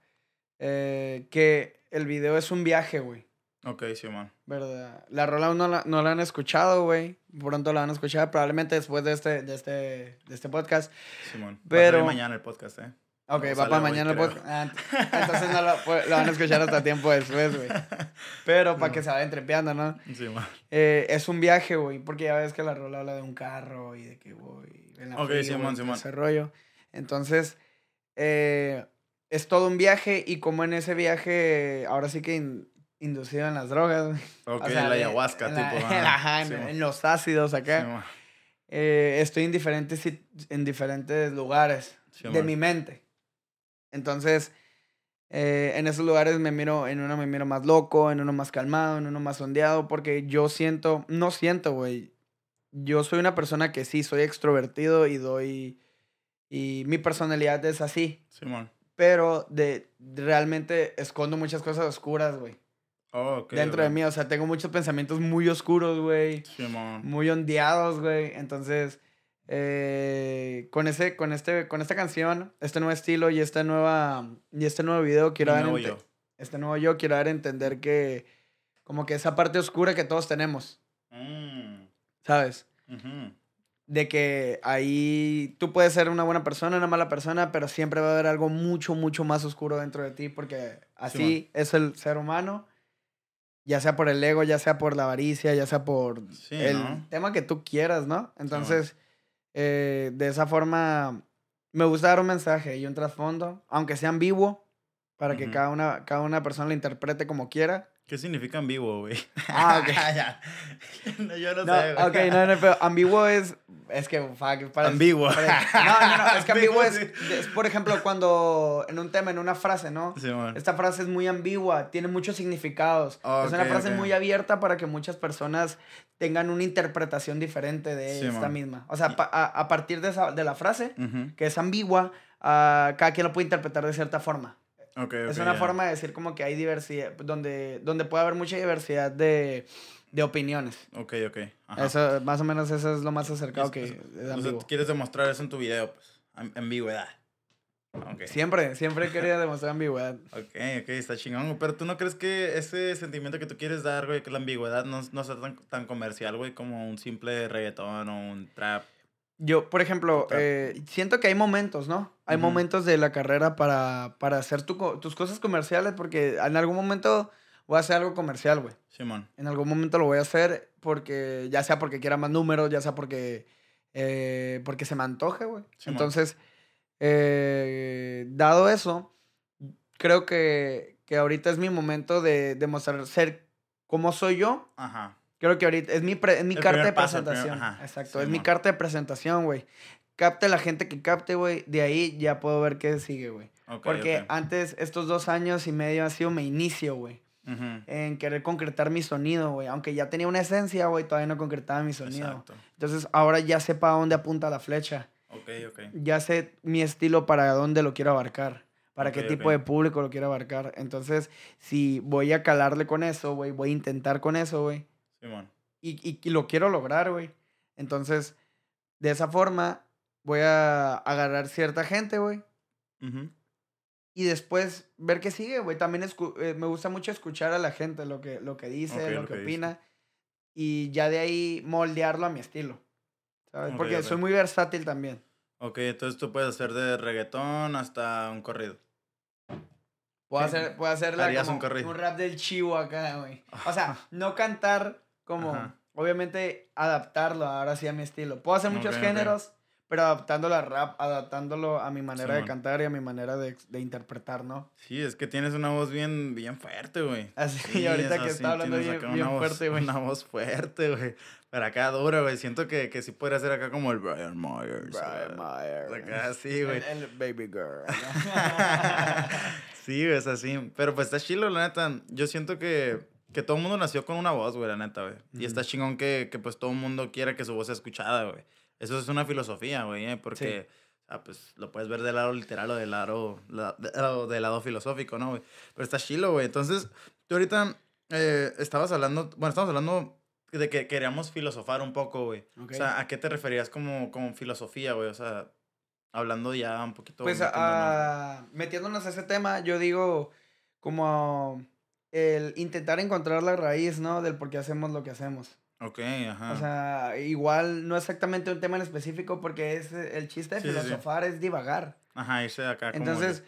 eh, que el video es un viaje, güey. Ok, sí, man. ¿Verdad? La rola no la, no la han escuchado, güey. Pronto la van a escuchar, probablemente después de este, de este, de este podcast. Simón. Pero... Va mañana el podcast, ¿eh? Ok, va para mañana el podcast. Ah, entonces no lo, lo, van a escuchar hasta tiempo después, güey. Pero para que se vayan trepeando, ¿no? Sí, man. Eh, es un viaje, güey, porque ya ves que la rola habla de un carro y de que voy en la Ok, Simón, Simón. Ese rollo. Entonces, eh, es todo un viaje y como en ese viaje, ahora sí que inducido en las drogas. Ok, o sea, la ayahuasca, tipo. En, los ácidos acá. eh, estoy en diferentes, en diferentes lugares de mi mente. Entonces, eh, en esos lugares me miro, en uno me miro más loco, en uno más calmado, en uno más sondeado, porque yo siento, no siento, güey. Yo soy una persona que sí, soy extrovertido y doy, y mi personalidad es así. Simón. Pero de, realmente escondo muchas cosas oscuras, güey. Oh, dentro de mí, o sea, tengo muchos pensamientos muy oscuros, güey. Simón. Muy ondeados, güey. Entonces, eh, con, ese, con, este, con esta canción, este nuevo estilo y, esta nueva, y este nuevo video, quiero dar yo. Este nuevo yo, quiero dar a entender que, como que esa parte oscura que todos tenemos. Mm. ¿Sabes? De que ahí tú puedes ser una buena persona, una mala persona, pero siempre va a haber algo mucho, mucho más oscuro dentro de ti, porque así es el ser humano ya sea por el ego, ya sea por la avaricia, ya sea por el tema que tú quieras, ¿no? Entonces, eh, de esa forma, me gusta dar un mensaje y un trasfondo, aunque sea ambiguo, para que cada, una, cada una persona lo interprete como quiera. ¿Qué significa ambiguo, güey? Ah, ok. yo no, sé, güey. Ok, no, no, pero ambiguo es es que, fuck, para... Ambiguo. no, no, no, es que ambiguo, es, es, por ejemplo, cuando en un tema, en una frase, ¿no? Sí, Esta frase es muy ambigua, tiene muchos significados. es una frase muy abierta para que muchas personas tengan una interpretación diferente de esta misma. O sea, a, a, partir de, esa, de la frase, que es ambigua, uh, cada quien lo puede interpretar de cierta forma. Okay, es una forma de decir como que hay diversidad, donde, donde puede haber mucha diversidad de de opiniones. Ok, ok. Eso, más o menos eso es lo más acercado que quieres demostrar eso en tu video, pues, ambigüedad. Okay. Siempre, siempre quería demostrar ambigüedad. Ok, ok, está chingón. Pero tú no crees que ese sentimiento que tú quieres dar, güey, que la ambigüedad no, no sea tan, tan comercial, güey, como un simple reggaetón o un trap. Yo, por ejemplo, eh, siento que hay momentos, ¿no? Hay momentos de la carrera para, para hacer tu, tus cosas comerciales porque en algún momento voy a hacer algo comercial, güey. Simón. En algún momento lo voy a hacer porque, ya sea porque quiera más números, ya sea porque, eh, porque se me antoje, güey. Entonces, eh, dado eso, creo que, que ahorita es mi momento de demostrar ser como soy yo. Ajá. Creo que ahorita es mi, es mi carta de presentación. ajá. Exacto, es mi carta de presentación, güey. Capte la gente que capte, güey. De ahí ya puedo ver qué sigue, güey. Porque antes, estos dos años y medio ha sido mi inicio, güey en querer concretar mi sonido, güey. Aunque ya tenía una esencia, güey, todavía no concretaba mi sonido. Exacto. Entonces ahora ya sé para dónde apunta la flecha. Ok, ok. Ya sé mi estilo para dónde lo quiero abarcar. Para qué tipo de público lo quiero abarcar. Entonces, si voy a calarle con eso, güey, voy a intentar con eso, güey. Sí, y, y, lo quiero lograr, güey. Entonces, de esa forma, voy a agarrar cierta gente, güey y después ver qué sigue, güey. También eh, me gusta mucho escuchar a la gente, lo que, lo que dice, lo, que, opina. Y ya de ahí moldearlo a mi estilo. ¿Sabes? Porque soy muy versátil también. Ok, entonces tú puedes hacer de reggaetón hasta un corrido. Puedo hacer, puedo hacer un, un, rap del chivo acá, güey. O sea, no cantar como, obviamente, adaptarlo ahora sí a mi estilo. Puedo hacer muchos géneros, pero adaptándolo a rap, adaptándolo a mi manera de cantar y a mi manera de, de, interpretar, ¿no? Sí, es que tienes una voz bien, bien fuerte, güey. Así, sí, ahorita que está hablando bien, fuerte, güey. Una voz fuerte, güey. Pero acá dura, güey. Siento que, que sí podría ser acá como el Brian Myers. Brian Myers. Acá sí, güey. El, baby girl. sí, güey, es así. Pero pues está chilo, la neta. Yo siento que que todo el mundo nació con una voz, güey, la neta, güey. Y está chingón que, que, pues todo el mundo quiera que su voz sea escuchada, güey. Eso es una filosofía, güey, ¿eh? porque pues, lo puedes ver del lado literal o del lado, del lado filosófico, ¿no, güey? Pero está chilo, güey. Entonces, tú ahorita eh, estabas hablando, bueno, estabas hablando de que queríamos filosofar un poco, güey. O sea, ¿a qué te referías como, como filosofía, güey? O sea, hablando ya un poquito... Pues, metiéndonos a ese tema, yo digo como el intentar encontrar la raíz, ¿no? Del por qué hacemos lo que hacemos. Ok, ajá. O sea, igual no exactamente un tema en específico porque es el chiste de filosofar es divagar. Ajá, irse de acá. Entonces,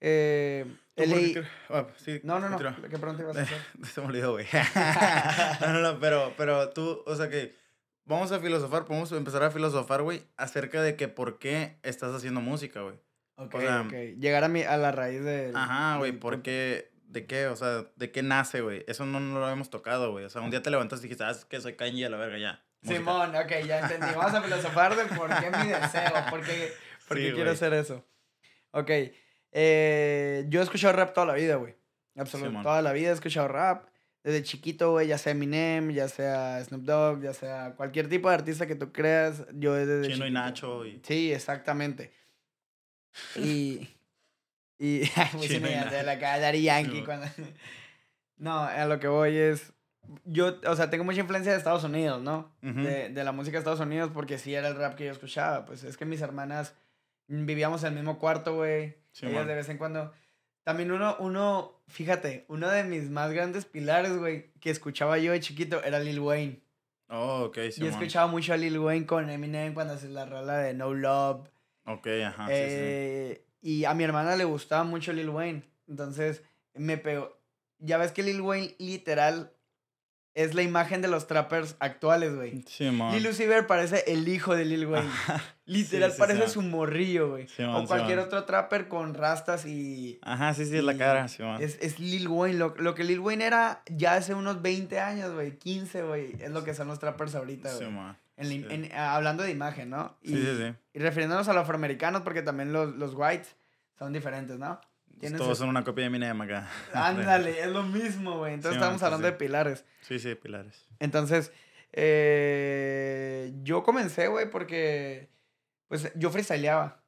eh, el ah, sí, no, no, no, ¿qué pronto ibas a hacer? Se me olvidó, güey. no, no, no, pero, pero tú, o sea que vamos a filosofar, podemos empezar a filosofar, güey, acerca de que por qué estás haciendo música, güey. Ok, ok. Llegar a, mi, a la raíz de... Ajá, güey, porque ¿De qué? O sea, ¿de qué nace, güey? Eso no, no, lo hemos tocado, güey. O sea, un día te levantas y dijiste, ah, es que soy Kanye a la verga, ya. Simón, ok, ya entendí. Vamos a filosofar de por qué mi deseo, por qué, por qué quiero hacer eso. Ok, Eh, yo he escuchado rap toda la vida, güey. Absolutamente. toda la vida he escuchado rap. Desde chiquito, güey, ya sea Eminem, ya sea Snoop Dogg, ya sea cualquier tipo de artista que tú creas, yo desde Chino y Nacho. Y... Sí, exactamente. Y... Y... sí, me de la cara Daddy Yankee cuando... no, a lo que voy es... Yo, o sea, tengo mucha influencia de Estados Unidos, ¿no? de, de, la música de Estados Unidos porque sí era el rap que yo escuchaba. Pues es que mis hermanas vivíamos en el mismo cuarto, güey. Ellas de vez en cuando también uno, uno, fíjate, uno de mis más grandes pilares, güey, que escuchaba yo de chiquito era Lil Wayne. Oh, ok, sí. Yo escuchaba mucho a Lil Wayne con Eminem cuando hace la rola de No Love. Ok, ajá. Eh, y a mi hermana le gustaba mucho Lil Wayne. Entonces me pegó. Ya ves que Lil Wayne literal es la imagen de los trappers actuales, güey. Sí, man. Lil Uzi parece el hijo de Lil Wayne. Literal, parece su morrillo, güey. o cualquier otro trapper con rastas y... Ajá, sí, sí, es la cara, sí, man. Es, es Lil Wayne. Lo, lo, que Lil Wayne era ya hace unos 20 años, güey. 15, güey. Es lo que son los trappers ahorita, güey. Sí, man. En, hablando de imagen, ¿no? Y, sí, sí, sí. Y refiriéndonos a los afroamericanos, porque también los, los whites son diferentes, ¿no? Todos son una copia de Eminem acá. Ándale, es lo mismo, güey. Entonces estamos hablando de pilares. Sí, sí, pilares. Entonces, eh, yo comencé, güey, porque pues yo freestyleaba.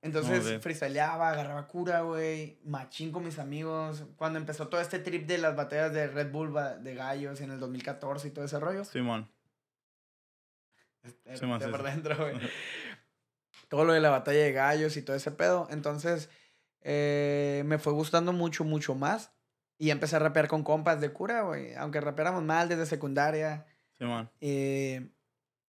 Entonces freestyleaba, agarraba cura, güey, machín con mis amigos. Cuando empezó todo este trip de las batallas de Red Bull de gallos en el 2014 y todo ese rollo. Simón. Simón, sí, por dentro, güey. todo lo de la batalla de gallos y todo ese pedo. Entonces, eh, me fue gustando mucho, mucho más. Y empecé a rapear con compas de cura, güey. Aunque rapeáramos mal desde secundaria. Sí, man. Eh,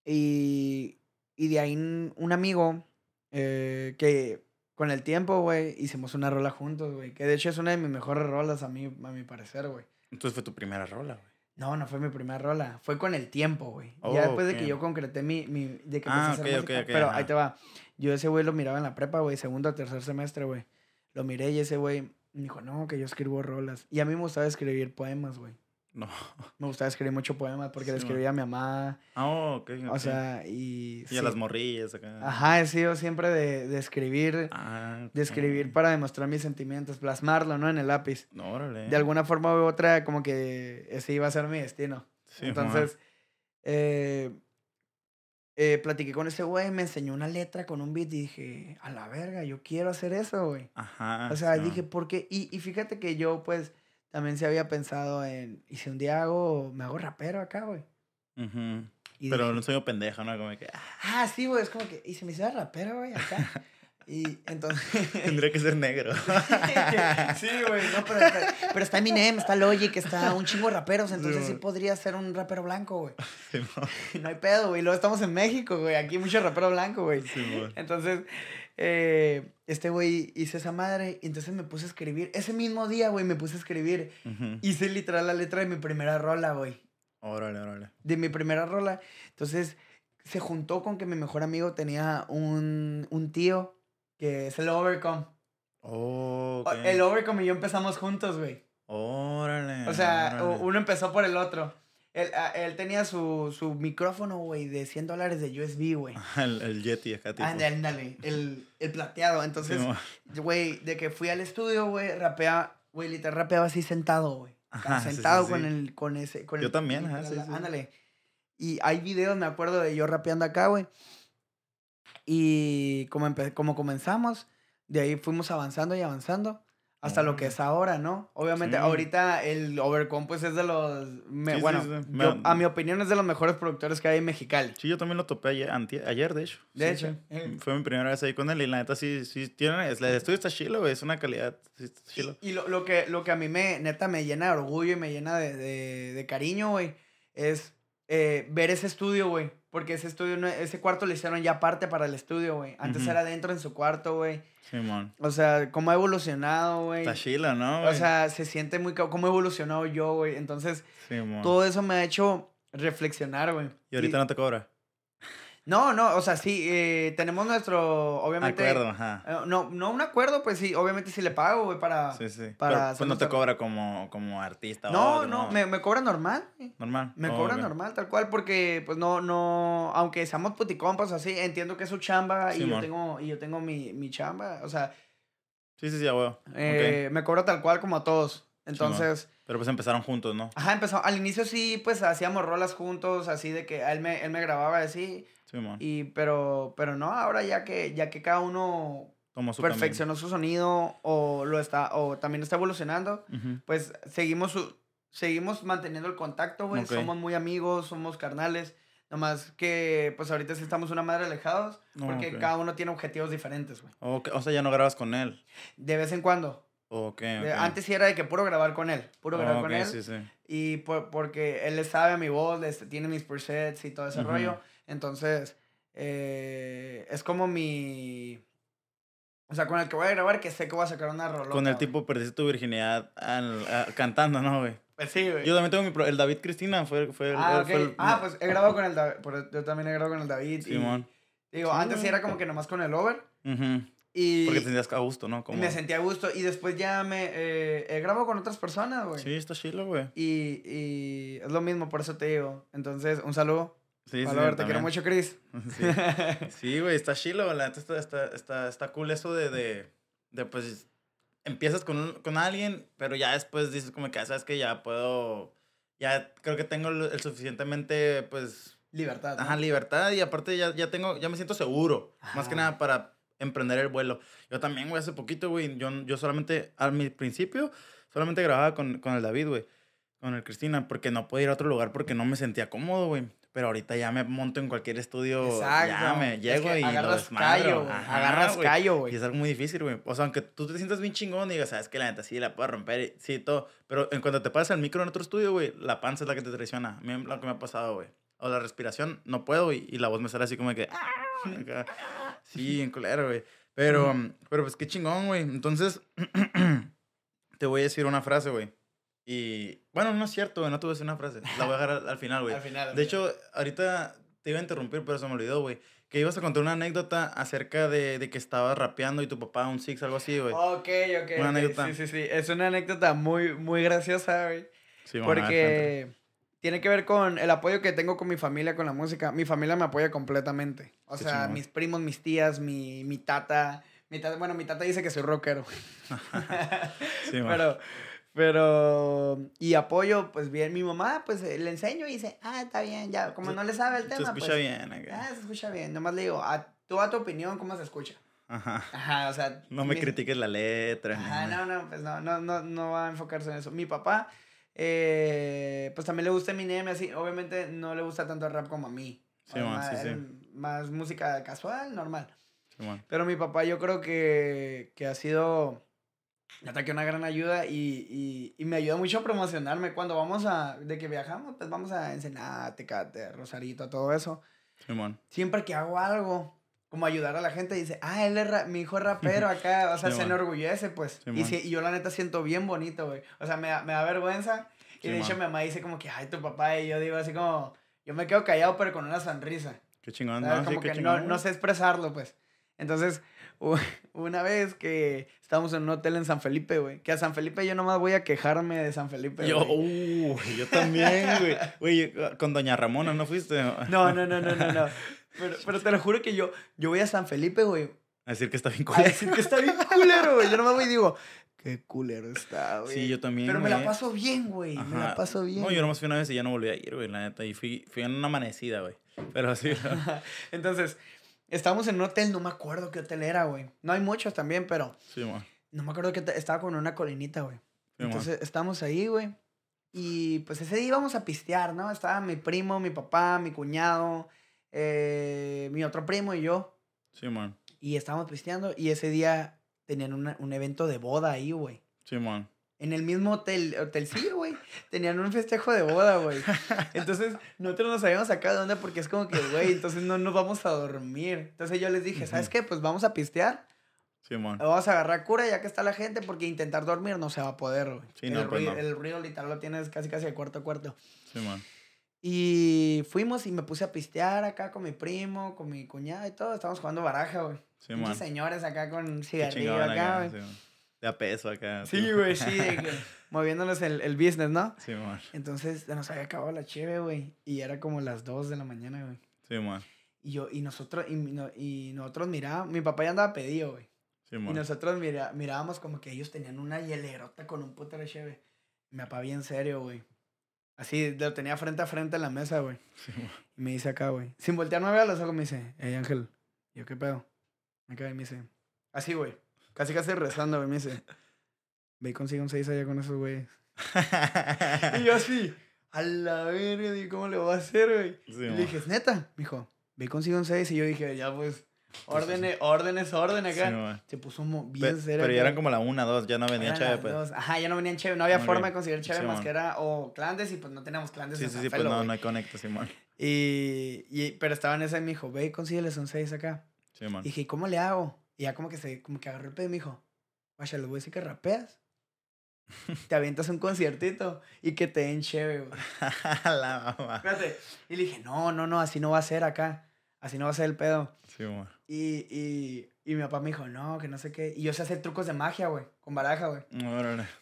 y, y de ahí un amigo eh, que con el tiempo, güey, hicimos una rola juntos, güey. Que de hecho es una de mis mejores rolas a mí, a mi parecer, güey. Entonces fue tu primera rola, güey. No, no fue mi primera rola. Fue con el tiempo, güey. ya oh, después de que yo concreté mi... mi de que ah, okay, okay, Pero ahí te va. Yo ese güey lo miraba en la prepa, güey. Segundo o tercer semestre, güey. Lo miré y ese güey me dijo, no, que yo escribo rolas. Y a mí me gustaba escribir poemas, güey. No. Me gustaba escribir mucho poemas porque le escribía a mi mamá. Ah, ok. O sea, y... Y a las morrillas acá. Ajá, he sido siempre de, de escribir. Ah, De escribir para demostrar mis sentimientos, plasmarlo, ¿no? En el lápiz. No, órale. De alguna forma u otra, como que ese iba a ser mi destino. Sí, Entonces, eh, eh, platiqué con ese güey, me enseñó una letra con un beat y dije, a la verga, yo quiero hacer eso, güey. Ajá. O sea, dije, ¿por qué? Y, y, fíjate que yo, pues, también se había pensado en, ¿y si un día hago, me hago rapero acá, güey? Pero no soy un pendejo, ¿no? Como que... Ah, ah sí, güey, es como que, ¿y si me hiciera rapero, güey, acá? Y entonces. Tendría que ser negro. sí, güey, no, pero, pero, está Eminem, está Logic, está un chingo de raperos, entonces sí, podría ser un rapero blanco, güey. no hay pedo, güey. Luego estamos en México, güey. Aquí hay mucho rapero blanco, güey. entonces, eh, este güey hice esa madre y entonces me puse a escribir. Ese mismo día, güey, me puse a escribir. Hice literal la letra de mi primera rola, güey. Órale, órale. De mi primera rola. Entonces, se juntó con que mi mejor amigo tenía un, un tío que es el Overcome. Oh, El Overcome y yo empezamos juntos, güey. Órale. O sea, uno empezó por el otro. Él, él tenía su, su micrófono, güey, de 100 dólares de USB, güey. el, el Yeti acá, tipo. Ándale, ándale. El, el plateado. Entonces, güey, de que fui al estudio, güey, rapea, güey, literal rapeaba así sentado, güey. Sentado con el, con ese, con Yo también, ajá, Ándale. Y hay videos, me acuerdo, de yo rapeando acá, güey. Y como, como comenzamos, de ahí fuimos avanzando y avanzando hasta lo que es ahora, ¿no? Obviamente, ahorita el Overcome, pues es de los. bueno, a mi opinión es de los mejores productores que hay en Mexicali. Sí, yo también lo topé ayer, ayer de hecho. De hecho. Fue mi primera vez ahí con él y la neta sí, sí tiene. El estudio está chilo, es una calidad. chilo. Y, lo, lo, que, lo que a mí me, neta, me llena de orgullo y me llena de, de, de cariño, güey, es eh, ver ese estudio, güey. Porque ese estudio, ese cuarto le hicieron ya parte para el estudio, güey. Antes era dentro en su cuarto, güey. Sí, man. O sea, cómo ha evolucionado, güey. Está chila, ¿no? Güey? O sea, se siente muy... Cómo he evolucionado yo, güey. Entonces, sí, todo eso me ha hecho reflexionar, güey. ¿Y ahorita no te cobra? No, no, o sea, sí, eh, tenemos nuestro, obviamente... Acuerdo, ajá. Eh, no, no un acuerdo, pues sí, obviamente sí le pago, güey, para... Sí, sí. Para pues no te cobra como, como artista no, o no, no, me, me cobra normal. Normal. Me cobra normal, tal cual, porque, pues, no, no, aunque seamos puticompas así, entiendo que es su chamba y, yo tengo, y yo tengo mi, mi chamba, o sea... Sí, sí, sí, güey. Eh, Me cobro tal cual como a todos. Entonces... pero pues empezaron juntos, ¿no? Ajá, empezó. Al inicio sí, pues hacíamos rolas juntos, así de que él me, él me grababa así. Sí. Y, pero, pero no, ahora ya que, ya que cada uno perfeccionó su sonido o lo está, o también está evolucionando, pues seguimos su, seguimos manteniendo el contacto, güey. Somos muy amigos, somos carnales. Nomás que, pues ahorita sí estamos una madre alejados, porque cada uno tiene objetivos diferentes, güey. O sea, ya no grabas con él. De vez en cuando. Okay, Antes sí era de que puro grabar con él, puro grabar con él. Sí, sí. Y por, porque él le sabe a mi voz, tiene mis presets y todo ese rollo. Entonces, eh, es como mi... O sea, con el que voy a grabar, que sé que voy a sacar una rolota. Con el tipo perdiste tu virginidad cantando, ¿no, güey? Pues sí, güey. Yo también tengo mi... Pro, el David Cristina fue, fue, ah, ah, pues he grabado con el David. Yo también he grabado con el David. Simón. digo, antes sí era como que nomás con el over. Y Porque te sentías a gusto, ¿no? Como... Me sentía a gusto y después ya me eh, grabo con otras personas, güey. Sí, está chilo, güey. Y, y es lo mismo, por eso te digo. Entonces, un saludo. Sí, sí, te quiero mucho, Chris. Sí, güey, está chilo, la neta está, está, está, está, cool eso de, de, de pues, empiezas con, con alguien, pero ya después dices como que, ah, sabes que ya puedo, ya creo que tengo el, suficientemente, pues... Libertad. Ajá, libertad y aparte ya, ya tengo, ya me siento seguro. Más que nada para emprender el vuelo. Yo también, güey, hace poquito, güey, yo, yo solamente, al mi principio, solamente grababa con, con el David, güey, con el Cristina, porque no podía ir a otro lugar porque no me sentía cómodo, güey. Pero ahorita ya me monto en cualquier estudio, Exacto. ya me llego y agarras lo callo, agarras callo, güey. Y es algo muy difícil, güey. O sea, aunque tú te sientas bien chingón y digas, sabes que la neta sí la puedo romper, sí, todo. Pero en cuanto te pasas el micro en otro estudio, güey, la panza es la que te traiciona. A mí es lo que me ha pasado, güey. O la respiración, no puedo y, y la voz me sale así como que... sí, en culero, güey. Pero, pero pues qué chingón, güey. Entonces, te voy a decir una frase, güey. Y, bueno, no es cierto, güey, no te voy a decir una frase. La voy a dejar al, final, güey. al final. De hecho, ahorita te iba a interrumpir, pero se me olvidó, güey. Que ibas a contar una anécdota acerca de, de que estabas rapeando y tu papá un six, algo así, güey. Ok, ok. Una anécdota. Sí, sí, sí. Es una anécdota muy, muy graciosa, güey. Sí, porque tiene que ver con el apoyo que tengo con mi familia con la música. Mi familia me apoya completamente. O sea, mis primos, mis tías, mi, mi tata. Mi tata. Bueno, mi tata dice que soy rockero. sí, pero, pero, y apoyo, pues bien, mi mamá, pues le enseño y dice, ah, está bien, ya, como no le sabe el tema. Se escucha pues, bien, acá. Ah, se escucha bien. Nomás le digo, a, tú a tu opinión, ¿cómo se escucha? Ajá. Ajá, o sea. No me critiques la letra. Ajá, no, no, pues no, no, no, no va a enfocarse en eso. Mi papá, eh, pues también le gusta Eminem, así, obviamente no le gusta tanto el rap como a mí. Sí, más, sí, sí. más música casual, normal. Sí, Pero mi papá yo creo que, que ha sido que una gran ayuda y, y, y, me ayuda mucho a promocionarme. Cuando vamos a, de que viajamos, pues vamos a Ensenada, Tecate, Rosarito, todo eso. Sí, Siempre que hago algo, como ayudar a la gente, dice, ah, él es mi hijo es rapero acá, o sea, se enorgullece, pues. y, y, yo la neta siento bien bonito, güey. O sea, me, me da vergüenza. y de hecho mi mamá dice como que, ay, tu papá, y yo digo así como, yo me quedo callado, pero con una sonrisa. Qué chingón, ¿no? Como que no, no sé expresarlo, pues. Entonces, una vez que estábamos en un hotel en San Felipe, güey. Que a San Felipe yo nomás voy a quejarme de San Felipe. Yo, uh, yo también, güey. Güey, con Doña Ramona, ¿no fuiste? No, no, no, no, no, no. Pero, pero te lo juro que yo, yo voy a San Felipe, güey. A decir que está bien culero. A decir que está bien culero, güey. Yo nomás voy y digo, qué culero está, güey. Sí, yo también. Pero me la paso bien, güey. Me la paso bien. No, yo nomás fui una vez y ya no volví a ir, güey, la neta. Y fui, fui en una amanecida, güey. Pero así. Entonces, estábamos en un hotel, no me acuerdo qué hotel era, güey. No hay muchos también, pero. Sí, güey. No me acuerdo que estaba con una colinita, güey. Entonces, estábamos ahí, güey. Y pues ese día íbamos a pistear, ¿no? Estaba mi primo, mi papá, mi cuñado eh, mi otro primo y yo. Sí, man. Y estábamos pisteando y ese día tenían un evento de boda ahí, güey. Sí, man. En el mismo hotel, hotel sí, güey. Tenían un festejo de boda, güey. Entonces, nosotros nos habíamos sacado de onda porque es como que, güey, entonces no nos vamos a dormir. Entonces yo les dije, ¿sabes qué? Pues vamos a pistear. Sí, man. Vamos a agarrar cura ya que está la gente porque intentar dormir no se va a poder, güey. Sí, el, no, pues ruido, el ruido literal lo tienes casi casi de cuarto a cuarto. Sí, man. Y fuimos y me puse a pistear acá con mi primo, con mi cuñada y todo. Estábamos jugando baraja, güey. Sí, man. señores acá con cigarrillo acá, güey. de a peso acá. Sí, güey, sí. moviéndonos el, el, business, ¿no? Sí, man. Entonces, nos había acabado la cheve, güey. Y era como las 2 de la mañana, güey. Sí, man. Y yo, y nosotros, y, y nosotros mirábamos, mi papá ya andaba pedido, güey. y nosotros mirábamos como que ellos tenían una hielerota con un puto de cheve. Mi papá bien serio, güey. Así, lo tenía frente a frente en la mesa, güey. y me dice acá, güey. Sin voltearme a ver a los ojos, me dice, hey, Ángel. yo, ¿qué pedo? Acá, y me dice, así, güey. Casi, casi rezando, güey. Me dice, ve y consigue un 6 allá con esos güeyes. y yo así, a la verga, digo, ¿cómo le voy a hacer, güey? y le dije, ¿es neta? Me dijo, ve y consigue un 6. Y yo dije, ya, pues, órdenes, órdenes, orden acá. Se puso bien serio. Pero ya eran como la 1, 2, ya no venían chévere, pues. Ajá, ya no venían chévere. No había forma de conseguir chévere más que era o clandes y pues no teníamos clandes sí, sí, sí, pues no, no hay conecto, Simón. Y, y, pero estaba en esa y me dijo, ve y consígueles un 6 acá. Sí, Y dije, ¿cómo le hago? Y ya como que se, como que agarró el pedo y me dijo, vaya, le voy a decir que rapeas. te avientas un conciertito y que te den chévere, güey. La mamá. Fíjate. Y le dije, no, no, no, así no va a ser acá. Así no va a ser el pedo. Sí, güey. Y, y, y mi papá me dijo, no, que no sé qué. Y yo sé hacer trucos de magia, güey. Con baraja, güey.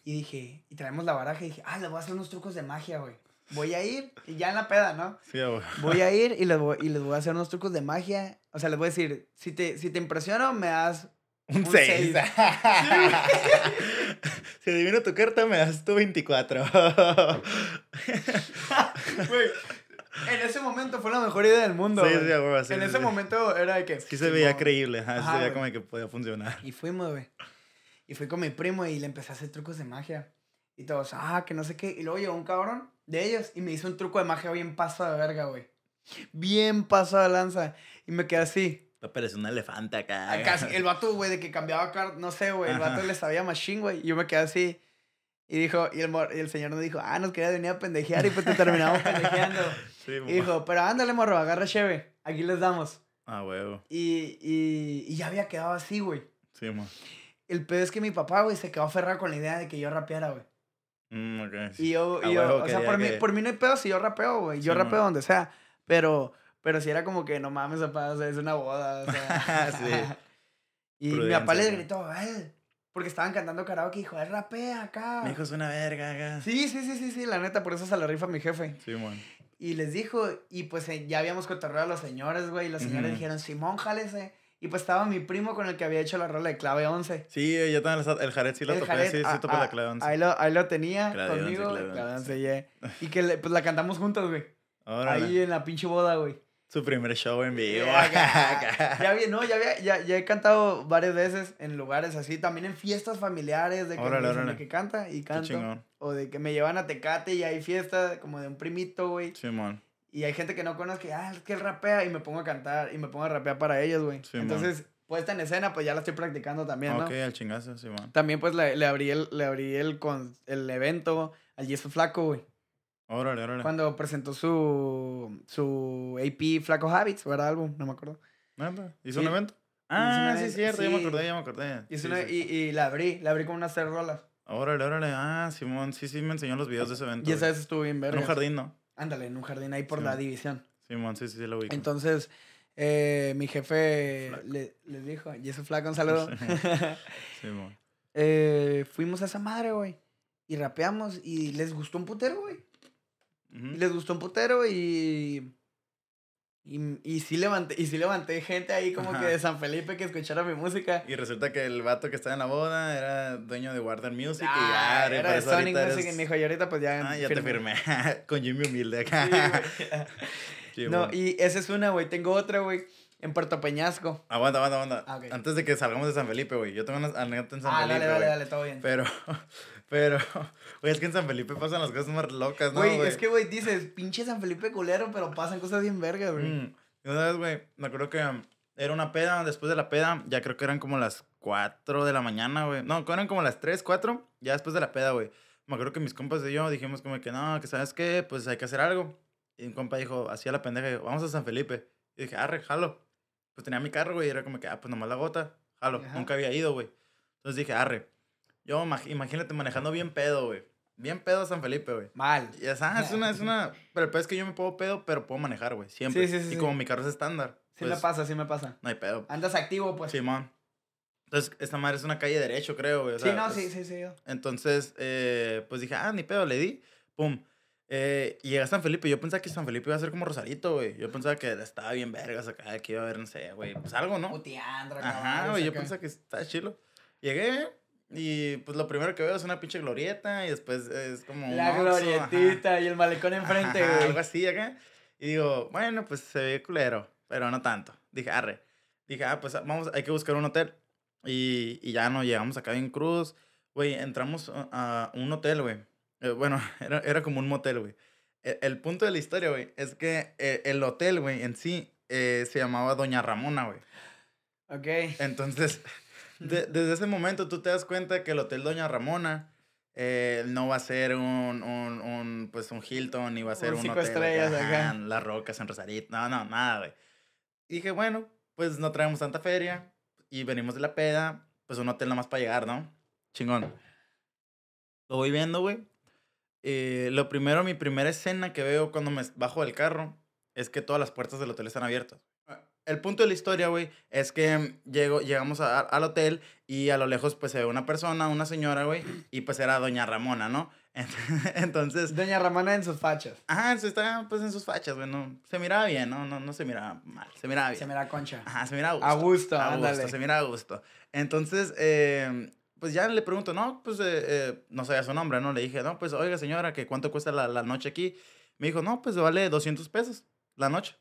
Y dije, y traemos la baraja y dije, ah, le voy a hacer unos trucos de magia, güey. Voy a ir, y ya en la peda, ¿no? Sí, güey. Voy a ir y les voy, y les voy a hacer unos trucos de magia. O sea, les voy a decir, si te, si te impresiono, me das un 6. Si adivino tu carta, me das tu 24. Güey, en ese momento fue la mejor idea del mundo. Sí, sí, güey. Sí, en ese momento era de que. Sí, se veía creíble, ajá, se veía como que podía funcionar. Y fuimos, güey. Y fui con mi primo y le empecé a hacer trucos de magia. Y todos, ah, que no sé qué. Y luego llegó un cabrón de ellos y me hizo un truco de magia bien paso de verga, güey. Bien paso de lanza. Y me quedé así. Pero es un elefante acá. acá el vato, güey, de que cambiaba carta, no sé, güey. El vato le sabía machine, güey. Y yo me quedé así. Y dijo, y el, y el señor nos dijo, ah, nos quería venir a pendejear y pues te terminamos pendejeando. Sí, y dijo, pero ándale, morro, agarra cheve, aquí les damos. Ah, huevo. Y, y, y ya había quedado así, güey. Sí, mo. El pedo es que mi papá, güey, se quedó aferrado con la idea de que yo rapeara, güey. Mm, ok. Y yo, y yo o sea, por, mí, por mí no hay pedo si yo rapeo, güey. Yo rapeo donde sea. Pero, pero si era como que no mames, papá, o sea, es una boda, o sea. sí. y mi papá le gritó, ¡ay! Porque estaban cantando karaoke y dijo, es rapea acá. Mi hijo es una verga acá. Sí, sí, sí, sí, sí, la neta, por eso se la rifa mi jefe. Sí, man. Y les dijo, y pues eh, ya habíamos cotorreado a los señores, güey, y los señores dijeron, Simón, jálese. Y pues estaba mi primo con el que había hecho la rola de clave 11. Sí, yo también, el Jared sí lo topé, sí, sí ah, topé la ah, clave 11. Ahí lo, ahí lo tenía conmigo, clave 11, yeah. Y que pues la cantamos juntos, güey. Ahí en la pinche boda, güey. Su primer show en vivo. ya, bien, no, ya, había, ya, ya, he cantado varias veces en lugares así, también en fiestas familiares de que, me que canta y canto. O de que me llevan a Tecate y hay fiestas como de un primito, güey. Sí, man. Y hay gente que no conozco, ah, es que él rapea y me pongo a cantar y me pongo a rapear para ellos, güey. Sí, Entonces, puesta en escena, pues ya la estoy practicando también, ¿no? Ok, al chingazo, sí, man. También, pues, le, le abrí, el, le abrí el, con, el evento al Yeso Flaco, güey. Órale, órale. Cuando presentó su, su AP Flaco Habits, ¿verdad? Álbum, no me acuerdo. ¿Hizo un evento? Ah, sí, es cierto, ya me acordé, ya me acordé. Y, y, la abrí, la abrí con unas tres rolas. Órale, órale. Ah, Simón, sí, sí, me enseñó los videos de ese evento. Y esa vez estuvo bien verde. En un jardín, ¿no? Ándale, en un jardín ahí por la división. Simón, sí, sí, sí, lo vi. Entonces, eh, mi jefe le, le, dijo, y ese flaco, un saludo. Simón. eh, fuimos a esa madre, güey. Y rapeamos y les gustó un putero, güey. Les gustó un putero y, y. Y, sí levanté, y sí levanté gente ahí como que de San Felipe que escuchara mi música. Y resulta que el vato que estaba en la boda era dueño de Warner Music y ya. Era de Sonic Music y me dijo, y ahorita pues ya. Ah, ya te firmé. Con Jimmy Humilde acá. no, y esa es una, güey. Tengo otra, güey. En Puerto Peñasco. Aguanta, aguanta, aguanta. Ah, Antes de que salgamos de San Felipe, güey. Yo tengo una anécdota en San ah, Felipe. Ah, dale, dale, dale, todo bien. Pero, pero, güey, es que en San Felipe pasan las cosas más locas, ¿no? Güey, es que, güey, dices, pinche San Felipe culero, pero pasan cosas bien vergas, güey. Mm. Una vez, güey, me acuerdo que um, era una peda. Después de la peda, ya creo que eran como las 4 de la mañana, güey. No, eran como las 3, 4. Ya después de la peda, güey. Me acuerdo que mis compas y yo dijimos como que no, que sabes qué, pues hay que hacer algo. Y un compa dijo, hacía la pendeja, vamos a San Felipe. Y dije, arre, jalo pues tenía mi carro, güey, y era como que, ah, pues nomás la gota, jalo, nunca había ido, güey. Entonces dije, arre, yo imagínate manejando bien pedo, güey. Bien pedo San Felipe, güey. Mal. Y esa, es una, es una, pero el pedo es que yo me puedo pedo, pero puedo manejar, güey, siempre. Sí, sí, sí. Y como mi carro es estándar. Sí me pues, pasa, sí me pasa. No hay pedo. Andas activo, pues. Sí, man. Entonces, esta madre es una calle derecho, creo, güey. sí, no, sí, sí, sí. Entonces, eh, pues dije, ah, ni pedo, le di. Pum. Eh, y llegué a San Felipe. Yo pensaba que San Felipe iba a ser como Rosarito, güey. Yo pensaba que estaba bien vergas acá, que iba a haber, no sé, güey, pues algo, ¿no? Puteando, Ajá, güey. Yo pensaba que estaba chilo. Llegué, y pues lo primero que veo es una pinche glorieta y después es como. La glorietita y el malecón enfrente, güey. Algo así acá. Y digo, bueno, pues se ve culero, pero no tanto. Dije, arre. Dije, ah, pues vamos, hay que buscar un hotel. Y, y ya no llegamos acá en Cruz. Güey, entramos a un hotel, güey. Eh, bueno, era, era como un motel, güey. E, el, punto de la historia, güey, es que eh, el hotel, güey, en sí eh, se llamaba Doña Ramona, güey. Ok. Entonces desde ese momento tú te das cuenta que el Hotel Doña Ramona eh, no va a ser un, un, un, pues un Hilton, ni va a ser un, un hotel estrellas acá, Las Rocas en Rosarito. No, no, nada, güey. Y dije, bueno, pues no traemos tanta feria y venimos de la peda, pues un hotel nomás para llegar, ¿no? Chingón. Lo voy viendo, güey. Eh, lo primero, mi primera escena que veo cuando me bajo del carro es que todas las puertas del hotel están abiertas el punto de la historia, güey, es que llego, llegamos al hotel y a lo lejos, pues, se ve una persona, una señora, güey, y pues era doña Ramona, ¿no? Entonces... Doña Ramona en sus fachas. Ajá, está, pues, en sus fachas, güey, no, se miraba bien, ¿no? No, no se miraba mal, se miraba bien. Se miraba concha. Ajá, se miraba a gusto. A gusto, ándale. se miraba a gusto. Entonces, eh, pues ya le pregunto, no, pues, eh, eh, no sabía su nombre, ¿no? Le dije, no, pues, oiga, señora, ¿que cuánto cuesta la, la noche aquí? Me dijo, no, pues, vale 200 pesos la noche.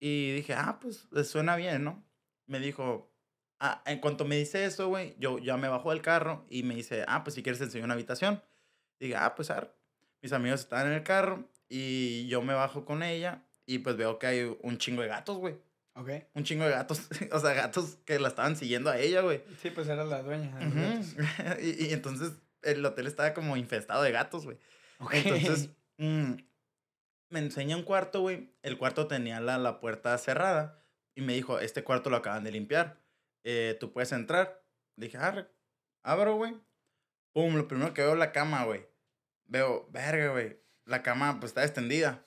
Y dije, ah, pues suena bien, ¿no? Me dijo, ah, en cuanto me dice eso, güey, yo ya me bajo del carro y me dice, ah, pues si quieres te enseño una habitación. Dije, ah, pues ar. Mis amigos están en el carro y yo me bajo con ella y pues veo que hay un chingo de gatos, güey. Ok. Un chingo de gatos, o sea, gatos que la estaban siguiendo a ella, güey. Sí, pues era la dueña. y, y, entonces el hotel estaba como infestado de gatos, güey. Okay. Entonces, mm, me enseña un cuarto, güey. El cuarto tenía la, la puerta cerrada. Y me dijo, este cuarto lo acaban de limpiar. Eh, Tú puedes entrar. dije, ah, abro, güey. Pum, lo primero que veo la cama, güey. Veo, verga, güey. La cama, pues, está extendida.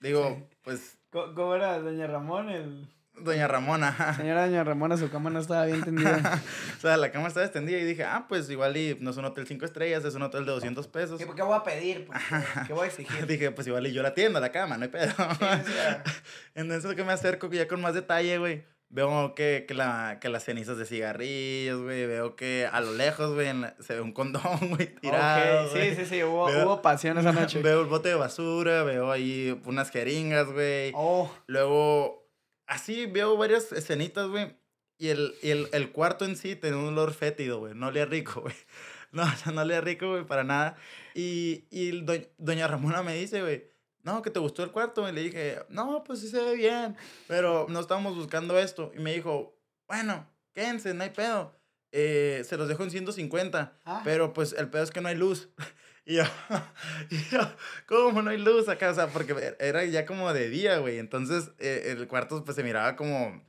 Digo, pues... ¿Cómo era Doña Ramón? El... Doña Ramona. Señora Doña Ramona, su cama no estaba bien tendida. o sea, la cama estaba extendida y dije, ah, pues igual y no es un hotel cinco estrellas, es un hotel de 200 pesos. ¿Qué, qué voy a pedir? Pues, ¿Qué voy a exigir? dije, pues igual y yo la atiendo, la cama, no hay pedo. Entonces que me acerco ya con más detalle, güey. Veo que, que, la, que las cenizas de cigarrillos, güey. Veo que a lo lejos, güey, se ve un condón, güey, tirado. Okay. Sí, sí, sí, hubo, hubo pasión esa noche. Veo el bote de basura, veo ahí unas jeringas, güey. Oh. Luego así veo varias escenitas, güey. Y el, el, el, cuarto en sí tenía un olor fétido, güey. No olía rico, güey. No, no olía rico, güey, para nada. Y, y doña Ramona me dice, güey, no, que te gustó el cuarto. Y le dije, no, pues sí se ve bien. Pero no estábamos buscando esto. Y me dijo, bueno, quédense, no hay pedo. Eh, se los dejo en 150. Ah. Pero pues el pedo es que no hay luz. Y yo, ¿cómo no hay luz acá? O sea, porque era ya como de día, güey. Entonces, eh, el cuarto, pues, se miraba como...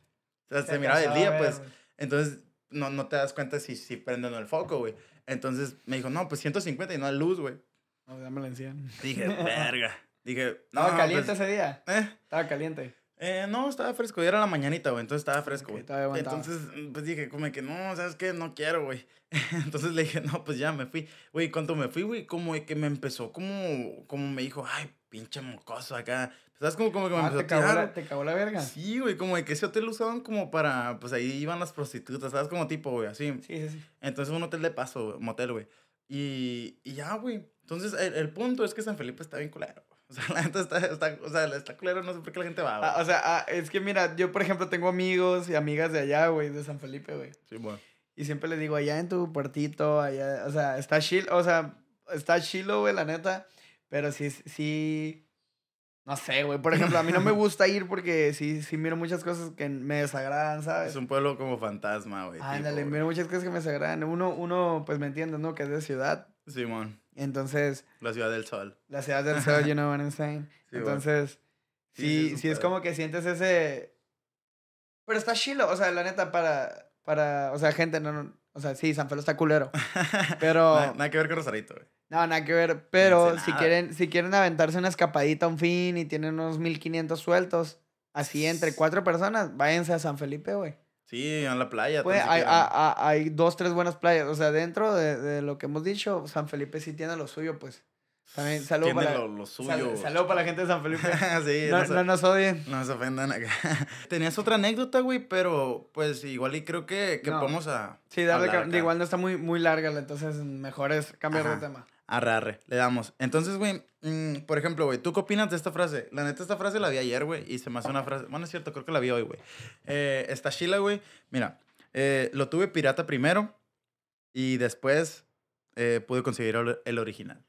O sea, se, miraba del día, pues. Entonces, no, no te das cuenta si, si prenden el foco, güey. Entonces, me dijo, no, pues 150 y no hay luz, güey. No, ya me la Dije, verga. Dije, no. ¿Estaba caliente pues, ese día? ¿Eh? Estaba caliente. Eh, no, estaba fresco. Era la mañanita, güey. Entonces estaba fresco, güey. entonces, pues dije, como que no, ¿sabes qué? No quiero, güey. entonces le dije, no, pues ya me fui. Güey, cuando me fui, güey, como que me empezó, como, como me dijo, ay, pinche mocoso acá. ¿Sabes? Como, como que me ah, empezó te a tirar. ¿Te cagó la verga? Sí, güey, como de que ese hotel lo usaban como para, pues ahí iban las prostitutas, ¿sabes? Como tipo, güey, así. Sí, sí, sí. Entonces un hotel de paso, motel, güey. Y, y ya, güey. Entonces el, el punto es que San Felipe está bien culero, o sea, la gente está, está, o sea, está culero, no sé por qué la gente va, ah, o sea, ah, es que mira, yo por ejemplo tengo amigos y amigas de allá, güey, de San Felipe, güey. Sí, bueno. Y siempre les digo, allá en tu puertito, allá, o sea, está chill, o sea, está chilo, güey, la neta. Pero sí, sí, no sé, güey. Por ejemplo, a mí no me gusta ir porque sí, sí miro muchas cosas que me desagradan, ¿sabes? Es un pueblo como fantasma, güey. Ándale, miro muchas cosas que me desagradan. Uno, uno, pues me entiende, ¿no? Que es de ciudad. Simón. Entonces. La ciudad del sol. La ciudad del sol, you know what I'm saying. Entonces, sí, sí, es, como que sientes ese. Pero está chilo, o sea, la neta, para. para o sea, gente, no. no o sea, sí, San Felo está culero. Pero. nada, que ver con Rosarito, güey. No, nada que ver. Pero si quieren, si quieren aventarse una escapadita un fin y tienen unos 1500 sueltos, así entre cuatro personas, váyanse a San Felipe, güey. Sí, a la playa. Pues hay, hay, dos, tres buenas playas. O sea, dentro de, de, lo que hemos dicho, San Felipe sí tiene lo suyo, pues. También saludo para, lo, suyo. saludo para la gente de San Felipe. sí, no, no, nos odien. No se ofendan acá. Tenías otra anécdota, güey, pero pues igual y creo que, que podemos a. Sí, darle igual no está muy, muy larga, entonces mejor es cambiar de tema. Arre, arre, le damos. Entonces, güey, mm, por ejemplo, güey, ¿tú qué opinas de esta frase? La neta, esta frase la vi ayer, güey, y se me hace una frase. Bueno, es cierto, creo que la vi hoy, güey. Eh, esta Sheila, güey, mira, eh, lo tuve pirata primero y después eh, pude conseguir el original.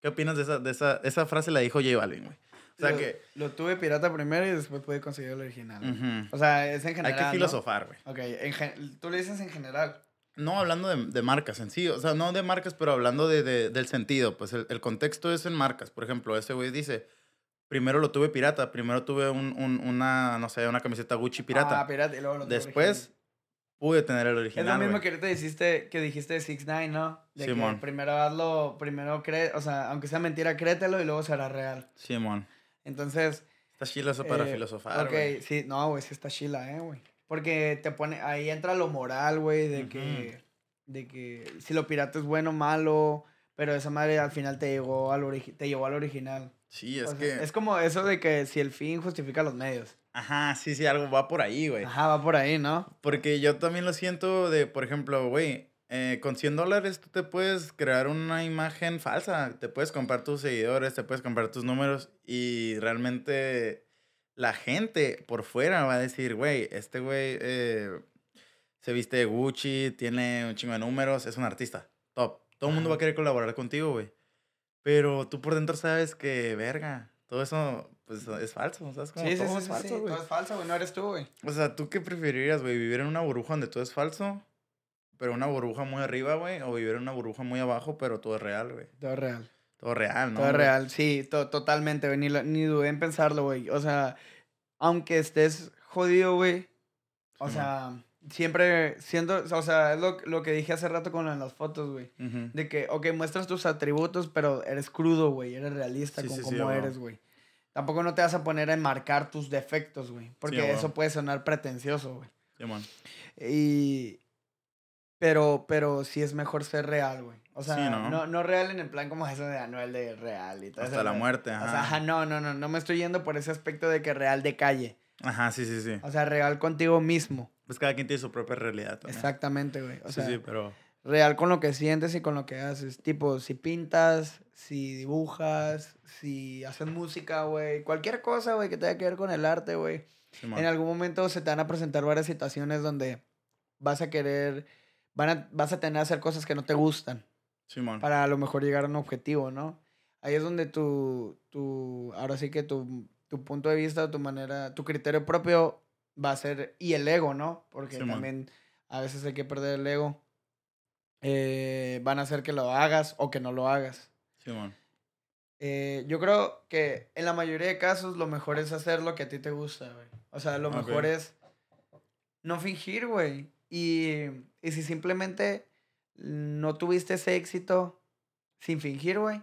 ¿Qué opinas de esa, de esa, esa frase? La dijo J Balvin, güey. O sea lo, que... Lo tuve pirata primero y después pude conseguir el original. O sea, es en general, Hay que filosofar, güey. Ok, en, tú le dices en general. No hablando de, de, marcas en sí, o sea, no de marcas, pero hablando de, de del sentido. Pues el, el, contexto es en marcas. Por ejemplo, ese güey dice, primero lo tuve pirata, primero tuve un, un, una, no sé, una camiseta Gucci pirata. Ah, pirata, y luego lo tuve Después pude tener el original. Es lo mismo que ahorita dijiste, que dijiste de 6 9 ¿no? De Simón. Que primero hazlo, primero cree, o sea, aunque sea mentira, créetelo y luego será real. Simón. Entonces. Está chila eso para eh, filosofar. Ok, sí, no, güey, sí está chila, eh, güey. Porque te pone, ahí entra lo moral, güey, de que, de que si lo pirata es bueno o malo, pero esa madre al final te llegó al, te llevó al original. Sí, es que... Es como eso de que si el fin justifica los medios. Ajá, sí, sí, algo va por ahí, güey. Ajá, va por ahí, ¿no? Porque yo también lo siento de, por ejemplo, güey, eh, con 100 dólares tú te puedes crear una imagen falsa, te puedes comprar tus seguidores, te puedes comprar tus números y realmente la gente por fuera va a decir, güey, este güey eh, se viste de Gucci, tiene un chingo de números, es un artista, top. Todo el mundo va a querer colaborar contigo, güey. Pero tú por dentro sabes que, verga, todo eso pues es falso, ¿sabes? Como sí, todo sí, es falso, sí, todo es falso, güey, no eres tú, güey. O sea, ¿tú qué preferirías, güey? ¿Vivir en una burbuja donde todo es falso? Pero una burbuja muy arriba, güey, o vivir en una burbuja muy abajo, pero todo es real, güey. Todo es real. Todo real, ¿no? Todo real, sí, totalmente, güey. Ni, ni dudé en pensarlo, güey. O sea, aunque estés jodido, güey. O sea, siempre siendo, o sea, es lo, lo, que dije hace rato con las fotos, güey. De que, ok, muestras tus atributos, pero eres crudo, güey. Eres realista con cómo eres, güey. Tampoco no te vas a poner a enmarcar tus defectos, güey. Porque eso puede sonar pretencioso, güey. Sí, man. Y, pero, pero sí es mejor ser real, güey. O sea, ¿no? ¿no? real en el plan como eso de Anuel de real y todo Hasta la muerte, ajá. O sea, ajá, no, no, no, no me estoy yendo por ese aspecto de que real de calle. Ajá, sí, sí, sí. O sea, real contigo mismo. Pues cada quien tiene su propia realidad también. Exactamente, güey. O sea, sí, pero... Real con lo que sientes y con lo que haces. Tipo, si pintas, si dibujas, si haces música, güey. Cualquier cosa, güey, que tenga que ver con el arte, güey. en algún momento se te van a presentar varias situaciones donde vas a querer van a, vas a tener que hacer cosas que no te gustan. Simón. Para a lo mejor llegar a un objetivo, ¿no? Ahí es donde tu, tu ahora sí que tu, tu punto de vista, tu manera, tu criterio propio va a ser, y el ego, ¿no? Porque también a veces hay que perder el ego. Eh, van a hacer que lo hagas o que no lo hagas. Simón. Eh, yo creo que en la mayoría de casos lo mejor es hacer lo que a ti te gusta, güey. O sea, lo mejor es no fingir, güey. Y, y si simplemente no tuviste ese éxito sin fingir, güey,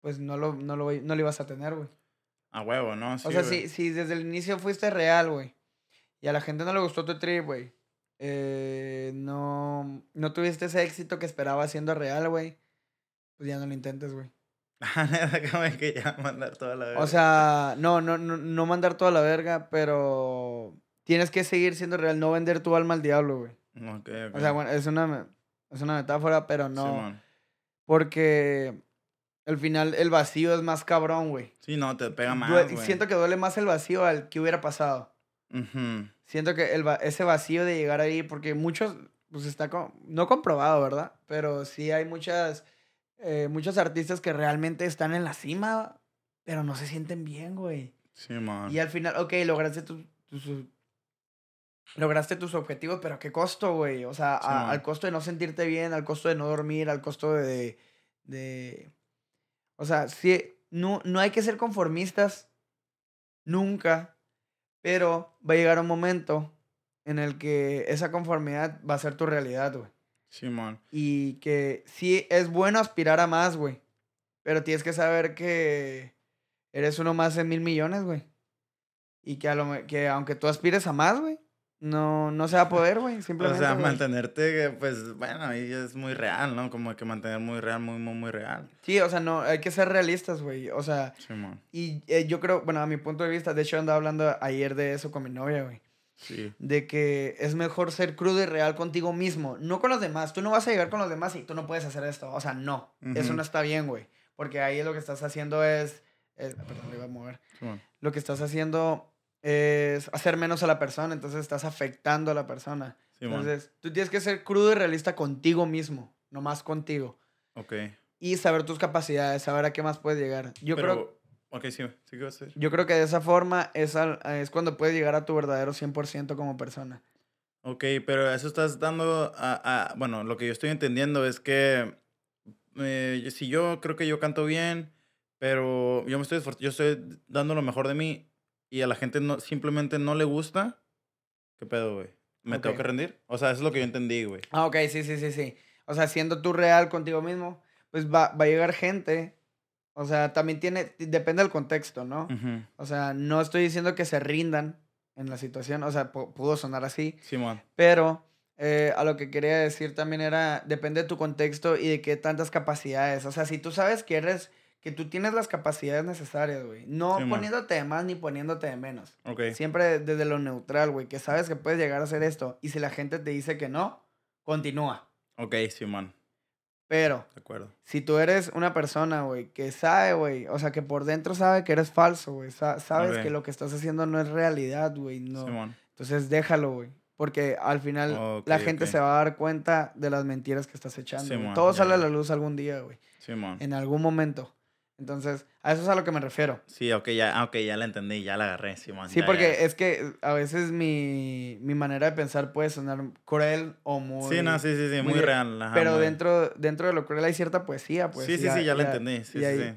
pues no lo, no lo, no lo ibas a tener, güey. A huevo, ¿no? o sea, si, si desde el inicio fuiste real, güey, y a la gente no le gustó tu trip, güey, eh, no, no tuviste ese éxito que esperaba siendo real, güey, pues ya no lo intentes, güey. que ya mandar toda la verga. O sea, no, no, no, no mandar toda la verga, pero tienes que seguir siendo real, no vender tu alma al diablo, güey. Okay, O sea, bueno, es una, es una metáfora, pero no. porque al final el vacío es más cabrón, güey. Sí, no, te pega más. Siento que duele más el vacío al que hubiera pasado. Siento que el, ese vacío de llegar ahí, porque muchos, pues está no comprobado, ¿verdad? Pero sí hay muchas, eh, muchos artistas que realmente están en la cima, pero no se sienten bien, güey. Sí, man. Y al final, ok, lograste tu, tu, lograste tus objetivos, pero ¿a qué costo, güey? O sea, al costo de no sentirte bien, al costo de no dormir, al costo de... de... O sea, sí, no, no hay que ser conformistas nunca, pero va a llegar un momento en el que esa conformidad va a ser tu realidad, güey. Sí, man. Y que sí es bueno aspirar a más, güey. Pero tienes que saber que eres uno más en mil millones, güey. Y que, a lo, que aunque tú aspires a más, güey, no, no se va a poder, güey, simplemente. O sea, mantenerte, pues, bueno, ahí es muy real, ¿no? Como que mantener muy real, muy, muy, muy real. Sí, o sea, no, hay que ser realistas, güey. O sea, sí, y eh, yo creo, bueno, a mi punto de vista, de hecho andaba hablando ayer de eso con mi novia, güey. Sí. De que es mejor ser crudo y real contigo mismo, no con los demás. Tú no vas a llegar con los demás y tú no puedes hacer esto. O sea, no. Eso no está bien, güey. Porque ahí lo que estás haciendo es. perdón, me iba a mover. Lo que estás haciendo es hacer menos a la persona, entonces estás afectando a la persona. entonces, tú tienes que ser crudo y realista contigo mismo, no más contigo. Ok. Y saber tus capacidades, saber a qué más puedes llegar. Yo creo... Ok, sí, sí que vas a Yo creo que de esa forma es, es cuando puedes llegar a tu verdadero 100% como persona. Ok, pero eso estás dando a, Bueno, lo que yo estoy entendiendo es que eh, si yo creo que yo canto bien, pero yo me estoy yo estoy dando lo mejor de mí y a la gente no, simplemente no le gusta, ¿qué pedo, güey? ¿Me tengo que rendir? O sea, eso es lo que yo entendí, güey. Ah, ok, sí, sí, sí, sí. O sea, siendo tú real contigo mismo, pues va, va a llegar gente. O sea, también tiene, depende del contexto, ¿no? O sea, no estoy diciendo que se rindan en la situación, o sea, pudo sonar así. Simón. Pero eh, a lo que quería decir también era, depende de tu contexto y de qué tantas capacidades. O sea, si tú sabes que eres que tú tienes las capacidades necesarias, güey. No poniéndote de más ni poniéndote de menos. Siempre desde lo neutral, güey. Que sabes que puedes llegar a hacer esto. Y si la gente te dice que no, continúa. Ok, Simón. Pero, de acuerdo. si tú eres una persona, güey, que sabe, güey, o sea, que por dentro sabe que eres falso, güey, sabes que lo que estás haciendo no es realidad, güey, no. Simón. Entonces déjalo, güey. Porque al final la gente se va a dar cuenta de las mentiras que estás echando. Todo sale a la luz algún día, güey. Simón. En algún momento. Entonces, a eso es a lo que me refiero. Sí, ok, ya, okay, ya la entendí, ya la agarré, Simón. Sí, porque es que a veces mi, mi, manera de pensar puede sonar cruel o muy... Sí, no, sí, sí, sí, muy, real. pero dentro, dentro de lo cruel hay cierta poesía, pues. Sí, sí, sí, ya, la entendí, sí, sí, sí.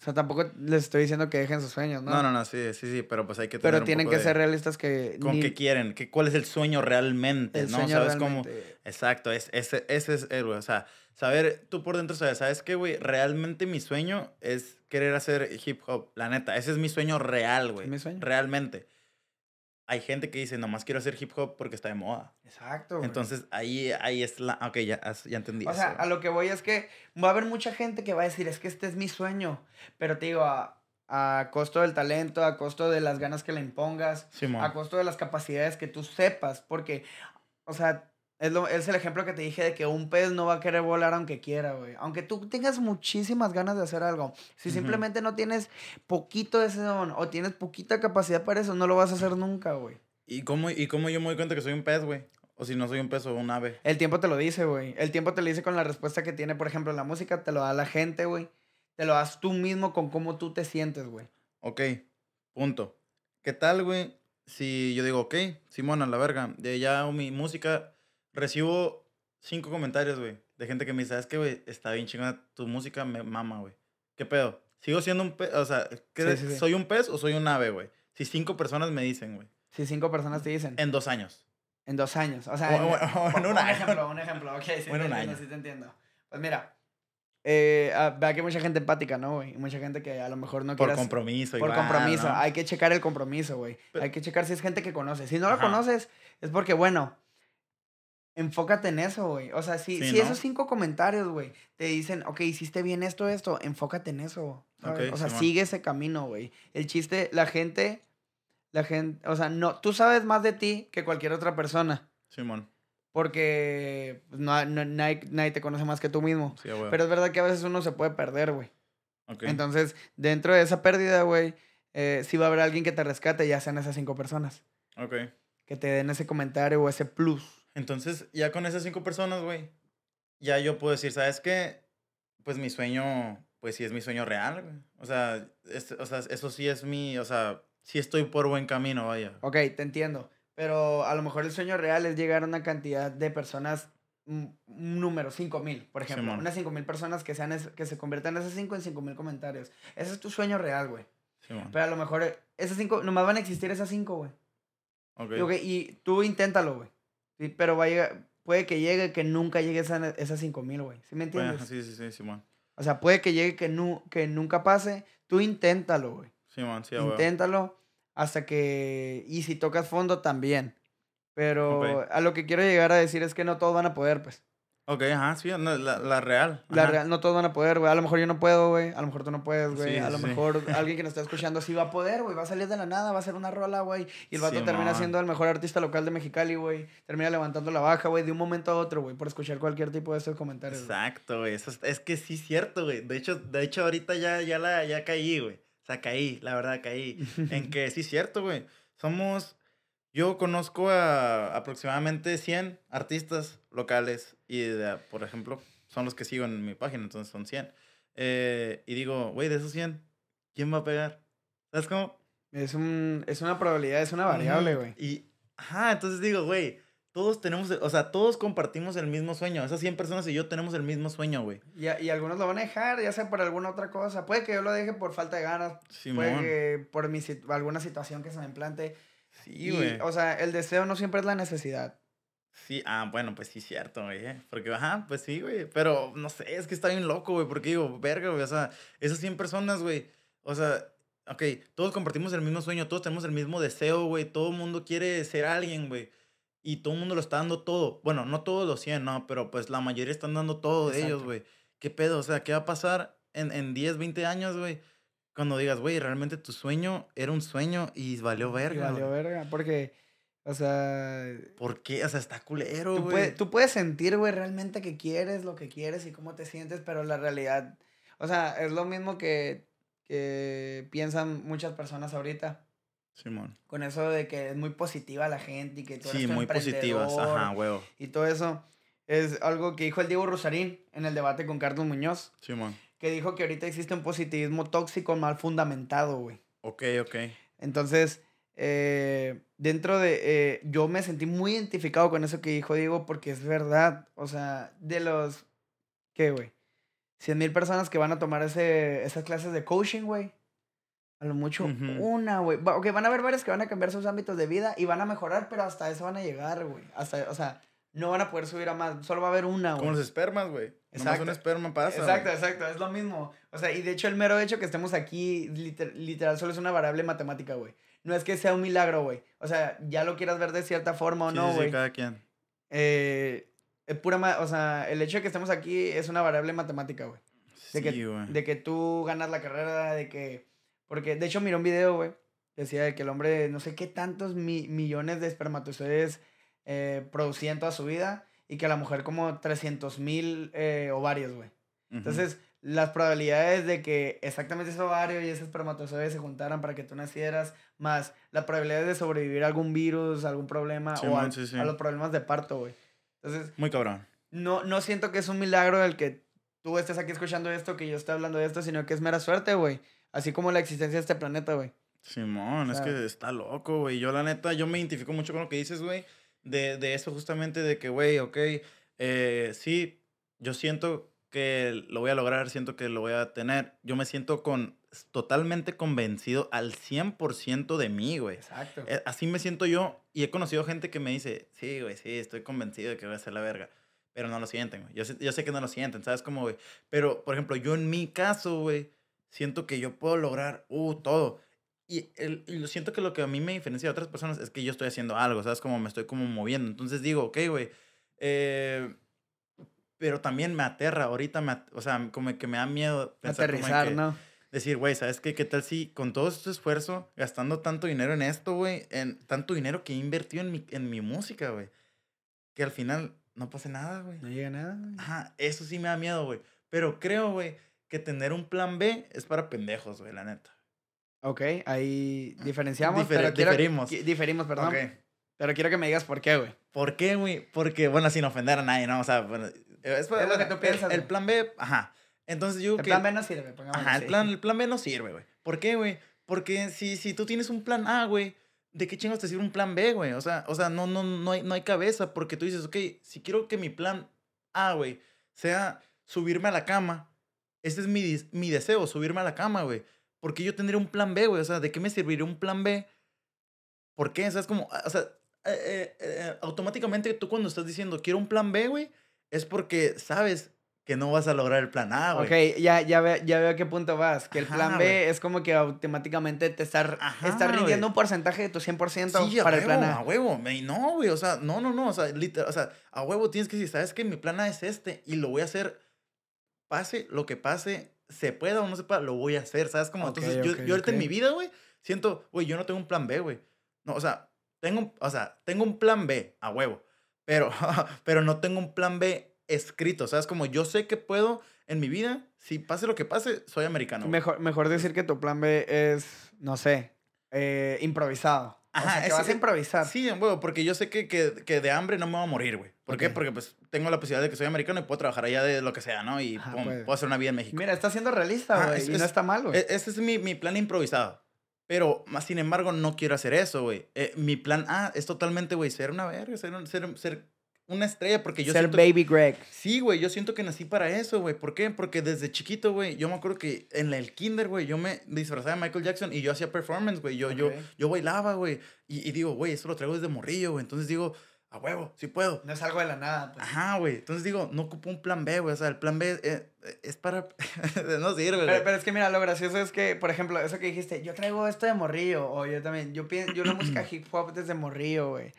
O sea, tampoco les estoy diciendo que dejen sus sueños, ¿no? No, no, no, sí, sí, sí, pero pues hay que tener Pero tienen que ser realistas que... ¿Con qué quieren? ¿Qué, ¿Cuál es el sueño realmente? ¿no? ¿Sabes cómo? Exacto, es, ese, ese es el, o sea, saber tú por dentro, ¿sabes, ¿sabes qué, güey? Realmente mi sueño es querer hacer hip hop, la neta, ese es mi sueño real, güey. ¿Es mi sueño? Realmente hay gente que dice, nomás quiero hacer hip hop porque está de moda. Exacto. Entonces ahí, ahí es la... Ok, ya, ya entendí. O sea, a lo que voy es que va a haber mucha gente que va a decir, es que este es mi sueño. Pero te digo, a, a costo del talento, a costo de las ganas que le impongas, a costo de las capacidades que tú sepas. Porque, o sea, es, lo, es el ejemplo que te dije de que un pez no va a querer volar aunque quiera, güey. Aunque tú tengas muchísimas ganas de hacer algo. Si simplemente no tienes poquito de ese don o tienes poquita capacidad para eso, no lo vas a hacer nunca, güey. ¿Y cómo, ¿Y cómo yo me doy cuenta que soy un pez, güey? O si no soy un pez o un ave. El tiempo te lo dice, güey. El tiempo te lo dice con la respuesta que tiene, por ejemplo, la música, te lo da la gente, güey. Te lo das tú mismo con cómo tú te sientes, güey. Ok, punto. ¿Qué tal, güey? Si yo digo, ok, Simona, la verga, de ya mi música recibo cinco comentarios, güey, de gente que me dice, ¿sabes qué, güey? Está bien chingada tu música, me mama, güey. ¿Qué pedo? ¿Sigo siendo un pez? O sea, ¿soy un pez o soy un ave, güey? Si cinco personas me dicen, güey. Si cinco personas te dicen. En dos años. En dos años. O sea, en, un, ejemplo, un ejemplo. Ok, sí, te entiendo, sí te entiendo. Pues mira, eh, ah, vea que hay mucha gente empática, ¿no, güey? Mucha gente que a lo mejor no quiere. Por compromiso, Por compromiso. Hay que checar el compromiso, güey. Hay que checar si es gente que conoce. Si no lo conoces, es porque, bueno, enfócate en eso, güey. O sea, si, si esos cinco comentarios, güey, te dicen, ok, hiciste bien esto, esto, enfócate en eso. o sea, sigue ese camino, güey. El chiste, la gente, la gente, o sea, no, tú sabes más de ti que cualquier otra persona. Simón. Porque pues, no, nadie, te conoce más que tú mismo. Sí, Pero es verdad que a veces uno se puede perder, güey. Entonces, dentro de esa pérdida, güey, eh, sí va a haber alguien que te rescate, ya sean esas cinco personas. Ok. Que te den ese comentario o ese plus. Entonces, ya con esas cinco personas, güey, ya yo puedo decir, ¿sabes qué? Pues mi sueño, pues sí es mi sueño real, güey. O sea, o sea, eso sí es mi, o sea, sí estoy por buen camino, vaya. Ok, te entiendo. Pero a lo mejor el sueño real es llegar a una cantidad de personas, un número, cinco mil, por ejemplo. unas cinco mil personas que, sean que se conviertan esas cinco en cinco mil comentarios. Ese es tu sueño real, güey. Pero a lo mejor esas cinco, nomás van a existir esas cinco, güey. Ok. y tú inténtalo, güey. Sí, pero va puede que llegue que nunca llegue esa, esas 5 mil, güey. ¿Sí me entiendes? sí, sí, sí, Simón. O sea, puede que llegue que, que nunca pase. Tú inténtalo, güey. Simón, sí, Inténtalo hasta que... Y si tocas fondo, también. Pero a lo que quiero llegar a decir es que no todos van a poder, pues. Ok, ajá, sí, la, la, real. La real, no todos van a poder, güey. A lo mejor yo no puedo, güey. A lo mejor tú no puedes, güey. a lo mejor alguien que nos está escuchando sí va a poder, güey. Va a salir de la nada, va a hacer una rola, güey. Y el vato termina siendo el mejor artista local de Mexicali, güey. Termina levantando la baja, güey, de un momento a otro, güey, por escuchar cualquier tipo de estos comentarios. Exacto, güey. Eso es, que sí es cierto, güey. De hecho, de hecho ahorita ya, ya, la, ya caí, güey. O sea, caí, la verdad, caí. en que sí es cierto, güey. Somos yo conozco a aproximadamente 100 artistas locales y, por ejemplo, son los que sigo en mi página, entonces son 100. Eh, y digo, güey, de esos 100, ¿quién va a pegar? ¿Sabes cómo? Es, un, es una probabilidad, es una variable, güey. Y, ajá, entonces digo, güey, todos tenemos, o sea, todos compartimos el mismo sueño. Esas 100 personas y yo tenemos el mismo sueño, güey. Y, y algunos lo van a dejar, ya sea por alguna otra cosa. Puede que yo lo deje por falta de ganas. Puede que por mi, alguna situación que se me implante. Sí, güey. O sea, el deseo no siempre es la necesidad. Sí, ah, bueno, pues sí, cierto, güey. ¿eh? Porque, ajá, pues sí, güey. Pero, no sé, es que está bien loco, güey. Porque digo, verga, güey. O sea, esas 100 personas, güey. O sea, ok, todos compartimos el mismo sueño, todos tenemos el mismo deseo, güey. Todo el mundo quiere ser alguien, güey. Y todo el mundo lo está dando todo. Bueno, no todos los 100, no, pero pues la mayoría están dando todo de ellos, güey. ¿Qué pedo? O sea, ¿qué va a pasar en, en 10, 20 años, güey? Cuando digas, güey, realmente tu sueño era un sueño y valió verga. valió verga, porque, o sea... ¿Por qué? O sea, está culero, tú güey. tú puedes sentir, güey, realmente que quieres lo que quieres y cómo te sientes, pero la realidad, o sea, es lo mismo que, que piensan muchas personas ahorita. Simón. Con eso de que es muy positiva la gente y que todo Sí, muy positivas, ajá, huevo. Y todo eso es algo que dijo el Diego Rosarín en el debate con Carlos Muñoz. Simón que dijo que ahorita existe un positivismo tóxico mal fundamentado, güey. Ok, ok. Entonces, eh, dentro de... Eh, yo me sentí muy identificado con eso que dijo Diego porque es verdad. O sea, de los... ¿Qué, güey? 100 mil personas que van a tomar ese, esas clases de coaching, güey. A lo mucho una, güey. Ok, van a haber varios que van a cambiar sus ámbitos de vida y van a mejorar, pero hasta eso van a llegar, güey. Hasta, o sea, no van a poder subir a más. Solo va a haber una, güey. Como los espermas, güey. Exacto. un esperma pasa. Exacto, exacto. Es lo mismo. O sea, y de hecho el mero hecho que estemos aquí, literal, solo es una variable matemática, güey. No es que sea un milagro, güey. O sea, ya lo quieras ver de cierta forma o no, güey. Sí, cada quien. Eh, pura, o sea, el hecho de que estemos aquí es una variable matemática, güey. De, sí, que, de que tú ganas la carrera, de que... Porque, de hecho, miré un video, güey. Decía de que el hombre, no sé qué tantos millones de espermatozoides eh, producía en toda su vida y que la mujer como 300 mil eh, ovarios, güey. Entonces, las probabilidades de que exactamente ese ovario y ese espermatozoide se juntaran para que tú nacieras, más las probabilidades de sobrevivir a algún virus, algún problema o a, los problemas de parto, güey. Entonces... Muy cabrón. No, no siento que es un milagro el que tú estés aquí escuchando esto, que yo esté hablando de esto, sino que es mera suerte, güey. Así como la existencia de este planeta, güey. Simón, es que está loco, güey. Yo, la neta, yo me identifico mucho con lo que dices, güey de, de eso justamente de que, güey, ok, eh, sí, yo siento que lo voy a lograr, siento que lo voy a tener. Yo me siento con totalmente convencido al 100% de mí, güey. Exacto. Eh, así me siento yo y he conocido gente que me dice, sí, güey, sí, estoy convencido de que voy a ser la verga. Pero no lo sienten, güey. Yo sé, yo sé que no lo sienten, ¿sabes cómo, güey? Pero, por ejemplo, yo en mi caso, güey, siento que yo puedo lograr, uh, todo. Y, el, y lo siento que lo que a mí me diferencia de otras personas es que yo estoy haciendo algo, ¿sabes? Como me estoy como moviendo. Entonces digo, ok, güey. Eh, pero también me aterra, ahorita me, o sea, como que me da miedo pensar Aterrizar, ¿no? Decir, güey, ¿sabes qué? ¿Qué tal si con todo este esfuerzo, gastando tanto dinero en esto, güey, en tanto dinero que he invertido en mi, en mi música, güey, que al final no pase nada, güey? No llega nada, Ajá, eso sí me da miedo, güey. Pero creo, güey, que tener un plan B es para pendejos, güey, la neta. Ok, ahí diferenciamos. pero diferimos. diferimos, perdón. Pero quiero que me digas por qué, güey. ¿Por qué, güey? Porque, bueno, sin ofender a nadie, ¿no? O sea, bueno, es, lo que tú piensas. El, plan B, ajá. Entonces yo. El plan B no sirve, Ajá, el, plan, el plan B no sirve, güey. ¿Por qué, güey? Porque si, si tú tienes un plan A, güey, ¿de qué chingos te sirve un plan B, güey? O sea, o sea no, no, no, hay, no hay cabeza porque tú dices, ok, si quiero que mi plan A, güey, sea subirme a la cama, ese es mi, mi deseo, subirme a la cama, güey. ¿Por qué yo tendría un plan B, güey? O sea, ¿de qué me serviría un plan B? ¿Por qué? O sea, es como, o sea, eh, eh, eh, automáticamente tú cuando estás diciendo quiero un plan B, güey, es porque sabes que no vas a lograr el plan A, güey. Ok, ya, ya, ve, ya veo a qué punto vas. Que el plan B es como que automáticamente te está, está rindiendo un porcentaje de tu 100% sí, para el plan A. A huevo, no, güey, o sea, no, no, no, o sea, literal, o sea, a huevo tienes que decir, ¿sabes qué? Mi plan A es este y lo voy a hacer, pase lo que pase, se pueda o no se pueda, lo voy a hacer, ¿sabes? Como, entonces, yo, yo ahorita en mi vida, güey, siento, güey, yo no tengo un plan B, güey. No, o sea, tengo, o sea, tengo un plan B, a huevo, pero, pero no tengo un plan B escrito, ¿sabes? Como yo sé que puedo en mi vida, si pase lo que pase, soy americano. Mejor, mejor decir que tu plan B es, no sé, eh, improvisado. Ajá, o que vas a improvisar. Sí, bueno, porque yo sé que, que, que, de hambre no me voy a morir, güey. ¿Por qué? Porque pues tengo la posibilidad de que soy americano y puedo trabajar allá de lo que sea, ¿no? Y pues. puedo hacer una vida en México. Mira, está siendo realista, güey. y no está mal, güey. E, ese es mi, mi, plan improvisado. Pero, más sin embargo, no quiero hacer eso, güey. Eh, mi plan A es totalmente, güey, ser una verga, ser, ser, ser una estrella porque yo Ser baby Greg. Sí, güey, yo siento que nací para eso, güey. ¿Por qué? Porque desde chiquito, güey, yo me acuerdo que en el kinder, güey, yo me disfrazaba de Michael Jackson y yo hacía performance, güey. Yo, yo, yo bailaba, güey. Y, y, digo, güey, eso lo traigo desde morrillo, güey. Entonces digo, a huevo, sí puedo. No es algo de la nada. Pues. Ajá, güey. Entonces digo, no ocupo un plan B, güey. O sea, el plan B eh, es para... no sirve, pero, pero, es que mira, lo gracioso es que, por ejemplo, eso que dijiste, yo traigo esto de morrillo. O yo también, yo, pienso, yo la música hip hop desde morrillo, güey.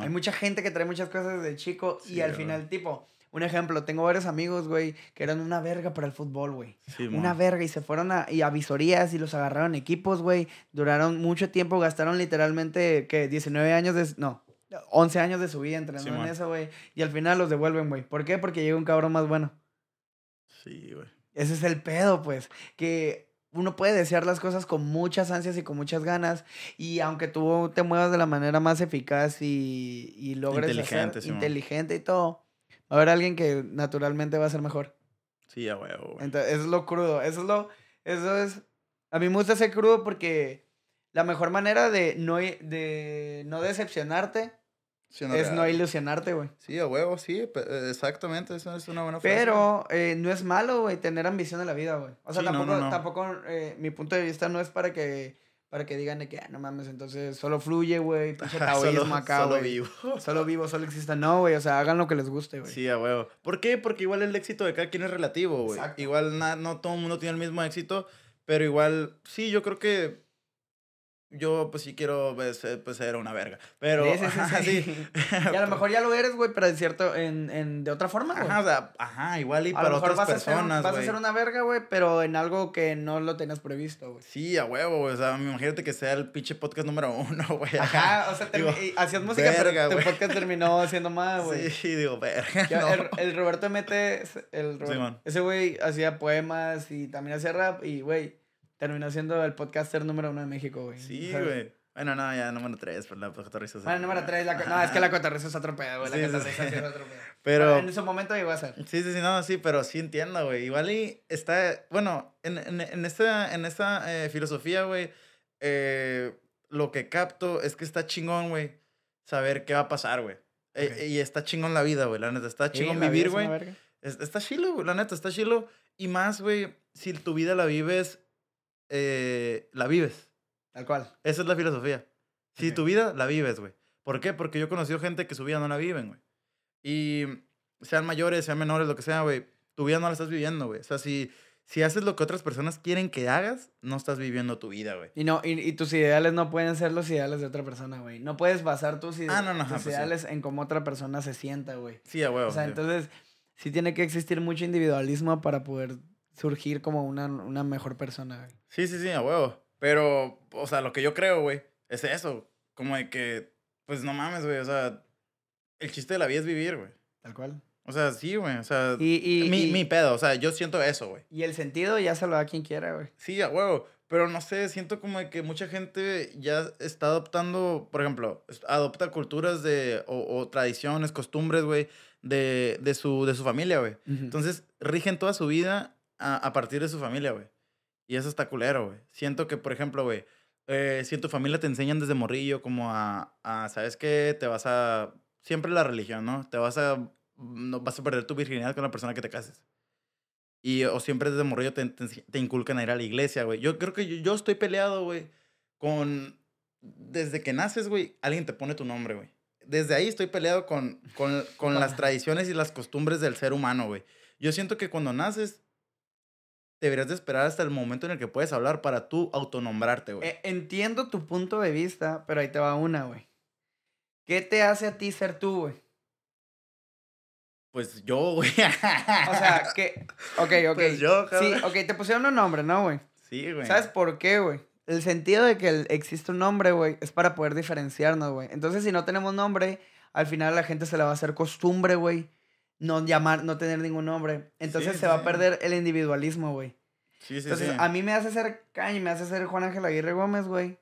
Hay mucha gente que trae muchas cosas de chico y al final, tipo, un ejemplo, tengo varios amigos, güey, que eran una verga para el fútbol, güey. una verga y se fueron a, y a visorías y los agarraron equipos, güey. Duraron mucho tiempo, gastaron literalmente, ¿qué? 19 años de... No, 11 años de su vida entrenando en eso, güey. Y al final los devuelven, güey. ¿Por qué? Porque llega un cabrón más bueno. Sí, güey. Ese es el pedo, pues. Que uno puede desear las cosas con muchas ansias y con muchas ganas. Y aunque tú te muevas de la manera más eficaz y, y logres inteligente, inteligente y todo, va a haber alguien que naturalmente va a ser mejor. Sí, a huevo. Entonces, eso es lo crudo. Eso es lo. Eso es. A mí me gusta ser crudo porque la mejor manera de no, de no decepcionarte es no ilusionarte, güey. Sí, a huevo, sí, exactamente, eso es una buena frase. Pero eh, no es malo, güey, tener ambición en la vida, güey. O sea, tampoco, tampoco eh, mi punto de vista no es para que, para que digan de que, ah, no mames, entonces solo fluye, güey, pinche taoísmo acá, Solo vivo. solo vivo, solo exista. No, güey, o sea, hagan lo que les guste, güey. Sí, a huevo. ¿Por qué? Porque igual el éxito de cada quien es relativo, güey. Igual no todo el mundo tiene el mismo éxito, pero igual, sí, yo creo que yo pues sí quiero pues, eh, pues ser una verga. Pero sí, sí, sí, y a lo mejor ya lo eres, güey, pero en cierto, en, en, de otra forma, güey. Ajá, o sea, ajá, igual y para otras personas, Vas a ser una verga, güey, pero en algo que no lo tenías previsto, güey. Sí, a huevo, güey. O sea, imagínate que sea el pinche podcast número uno, güey. Ajá, o sea, hacías música, pero tu podcast terminó siendo más, güey. Sí, digo, verga. el, el, Roberto Mete, el ese güey hacía poemas y también hacía rap y, güey, terminó siendo el podcaster número uno de México, güey. Sí, güey. Bueno, no, ya número tres, pero la cotorriza es... Bueno, número tres, la, no, es que la cotorriza es otro pedo, güey. La sí, cotorriza sí. es otro pedo. Pero... en ese momento llegó a ser. Sí, sí, sí, no, sí, pero sí entiendo, güey. Igual y está... Bueno, en, en, en esta, en esta eh, filosofía, güey, eh, lo que capto es que está chingón, güey, saber qué va a pasar, güey. Eh, y está chingón la vida, güey, la neta. Está chingón vivir, güey. Está chilo, güey, la neta, está chilo. Y más, güey, si tu vida la vives eh, la vives. Tal cual. Esa es la filosofía. Si tu vida la vives, güey. ¿Por qué? Porque yo he conocido gente que su vida no la viven, güey. Y sean mayores, sean menores, lo que sea, güey, tu vida no la estás viviendo, güey. O sea, si, si haces lo que otras personas quieren que hagas, no estás viviendo tu vida, güey. Y, no, y, tus ideales no pueden ser los ideales de otra persona, güey. No puedes basar tus, ah, no, no, tus pues ideales en cómo otra persona se sienta, güey. Sí, a huevo. O sea, entonces sí tiene que existir mucho individualismo para poder surgir como una, una mejor persona, güey. Sí, sí, sí, a huevo. Pero, o sea, lo que yo creo, güey, es eso. Como de que, pues no mames, güey, o sea, el chiste de la vida es vivir, güey. Tal cual. O sea, sí, güey, o sea, y, y, mi, mi pedo, o sea, yo siento eso, güey. Y el sentido ya se lo da quien quiera, güey. Sí, a huevo. Pero no sé, siento como de que mucha gente ya está adoptando, por ejemplo, adopta culturas de, o, o tradiciones, costumbres, güey, de, de, su, de su familia, güey. Entonces, rigen toda su vida a, a partir de su familia, güey. Y eso está culero, güey. Siento que, por ejemplo, güey, eh, si en tu familia te enseñan desde morrillo como a, a, ¿sabes qué? Te vas a... Siempre la religión, ¿no? Te vas a... No, vas a perder tu virginidad con la persona que te cases. Y, o siempre desde morrillo te, te, inculcan a ir a la iglesia, güey. Yo creo que yo, yo estoy peleado, güey, con... Desde que naces, güey, alguien te pone tu nombre, güey. Desde ahí estoy peleado con, con, con las tradiciones y las costumbres del ser humano, güey. Yo siento que cuando naces, deberías de esperar hasta el momento en el que puedes hablar para tú autonombrarte, güey. E, entiendo tu punto de vista, pero ahí te va una, güey. ¿Qué te hace a ti ser tú, güey? Pues yo, güey. o sea, que. Ok, ok. Pues yo, Sí, ok, te pusieron un nombre, ¿no, güey? Sí, güey. ¿Sabes por qué, güey? El sentido de que existe un nombre, güey, es para poder diferenciarnos, güey. Entonces, si no tenemos nombre, al final la gente se le va a hacer costumbre, güey no llamar, no tener ningún nombre. Entonces se va a perder el individualismo, güey. Sí, sí, Entonces, a mí me hace ser Caña me hace ser Juan Ángel Aguirre Gómez, güey.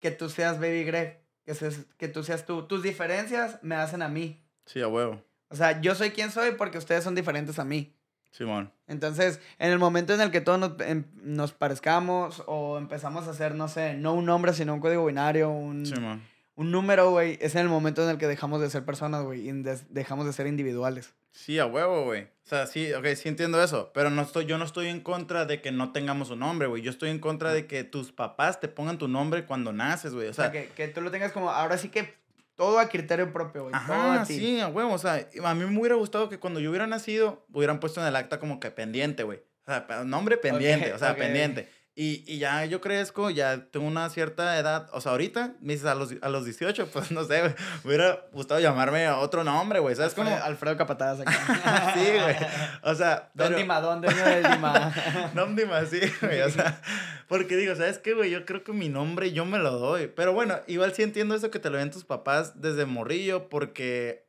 Que tú seas Baby Greg. Que, seas, que tú seas tú. Tus diferencias me hacen a mí. Sí, a huevo. O sea, yo soy quien soy porque ustedes son diferentes a mí. Simón. Entonces, en el momento en el que todos nos, em, nos parezcamos o empezamos a hacer, no sé, no un nombre, sino un código binario, un... Simón un número, güey, es en el momento en el que dejamos de ser personas, güey, y dejamos de ser individuales. Sí, a huevo, güey. O sea, sí, ok, sí entiendo eso, pero no estoy, yo no estoy en contra de que no tengamos un nombre, güey. Yo estoy en contra de que tus papás te pongan tu nombre cuando naces, güey. O sea, que, que, tú lo tengas como, ahora sí que todo a criterio propio, güey. Ajá, sí, a huevo. O sea, a mí me hubiera gustado que cuando yo hubiera nacido, hubieran puesto en el acta como que pendiente, güey. O sea, nombre pendiente, o sea, pendiente. Y, y, ya yo crezco, ya tengo una cierta edad. O sea, ahorita, me dices a los, a los 18, pues no sé, me hubiera gustado llamarme a otro nombre, güey. ¿Sabes cómo? Alfredo Capataz aquí. sí, güey. O sea. Don Dima, Don Dima. Don Dima, sí, güey. O sea, porque digo, ¿sabes qué, güey? Yo creo que mi nombre yo me lo doy. Pero bueno, igual sí entiendo eso que te lo ven tus papás desde morrillo, porque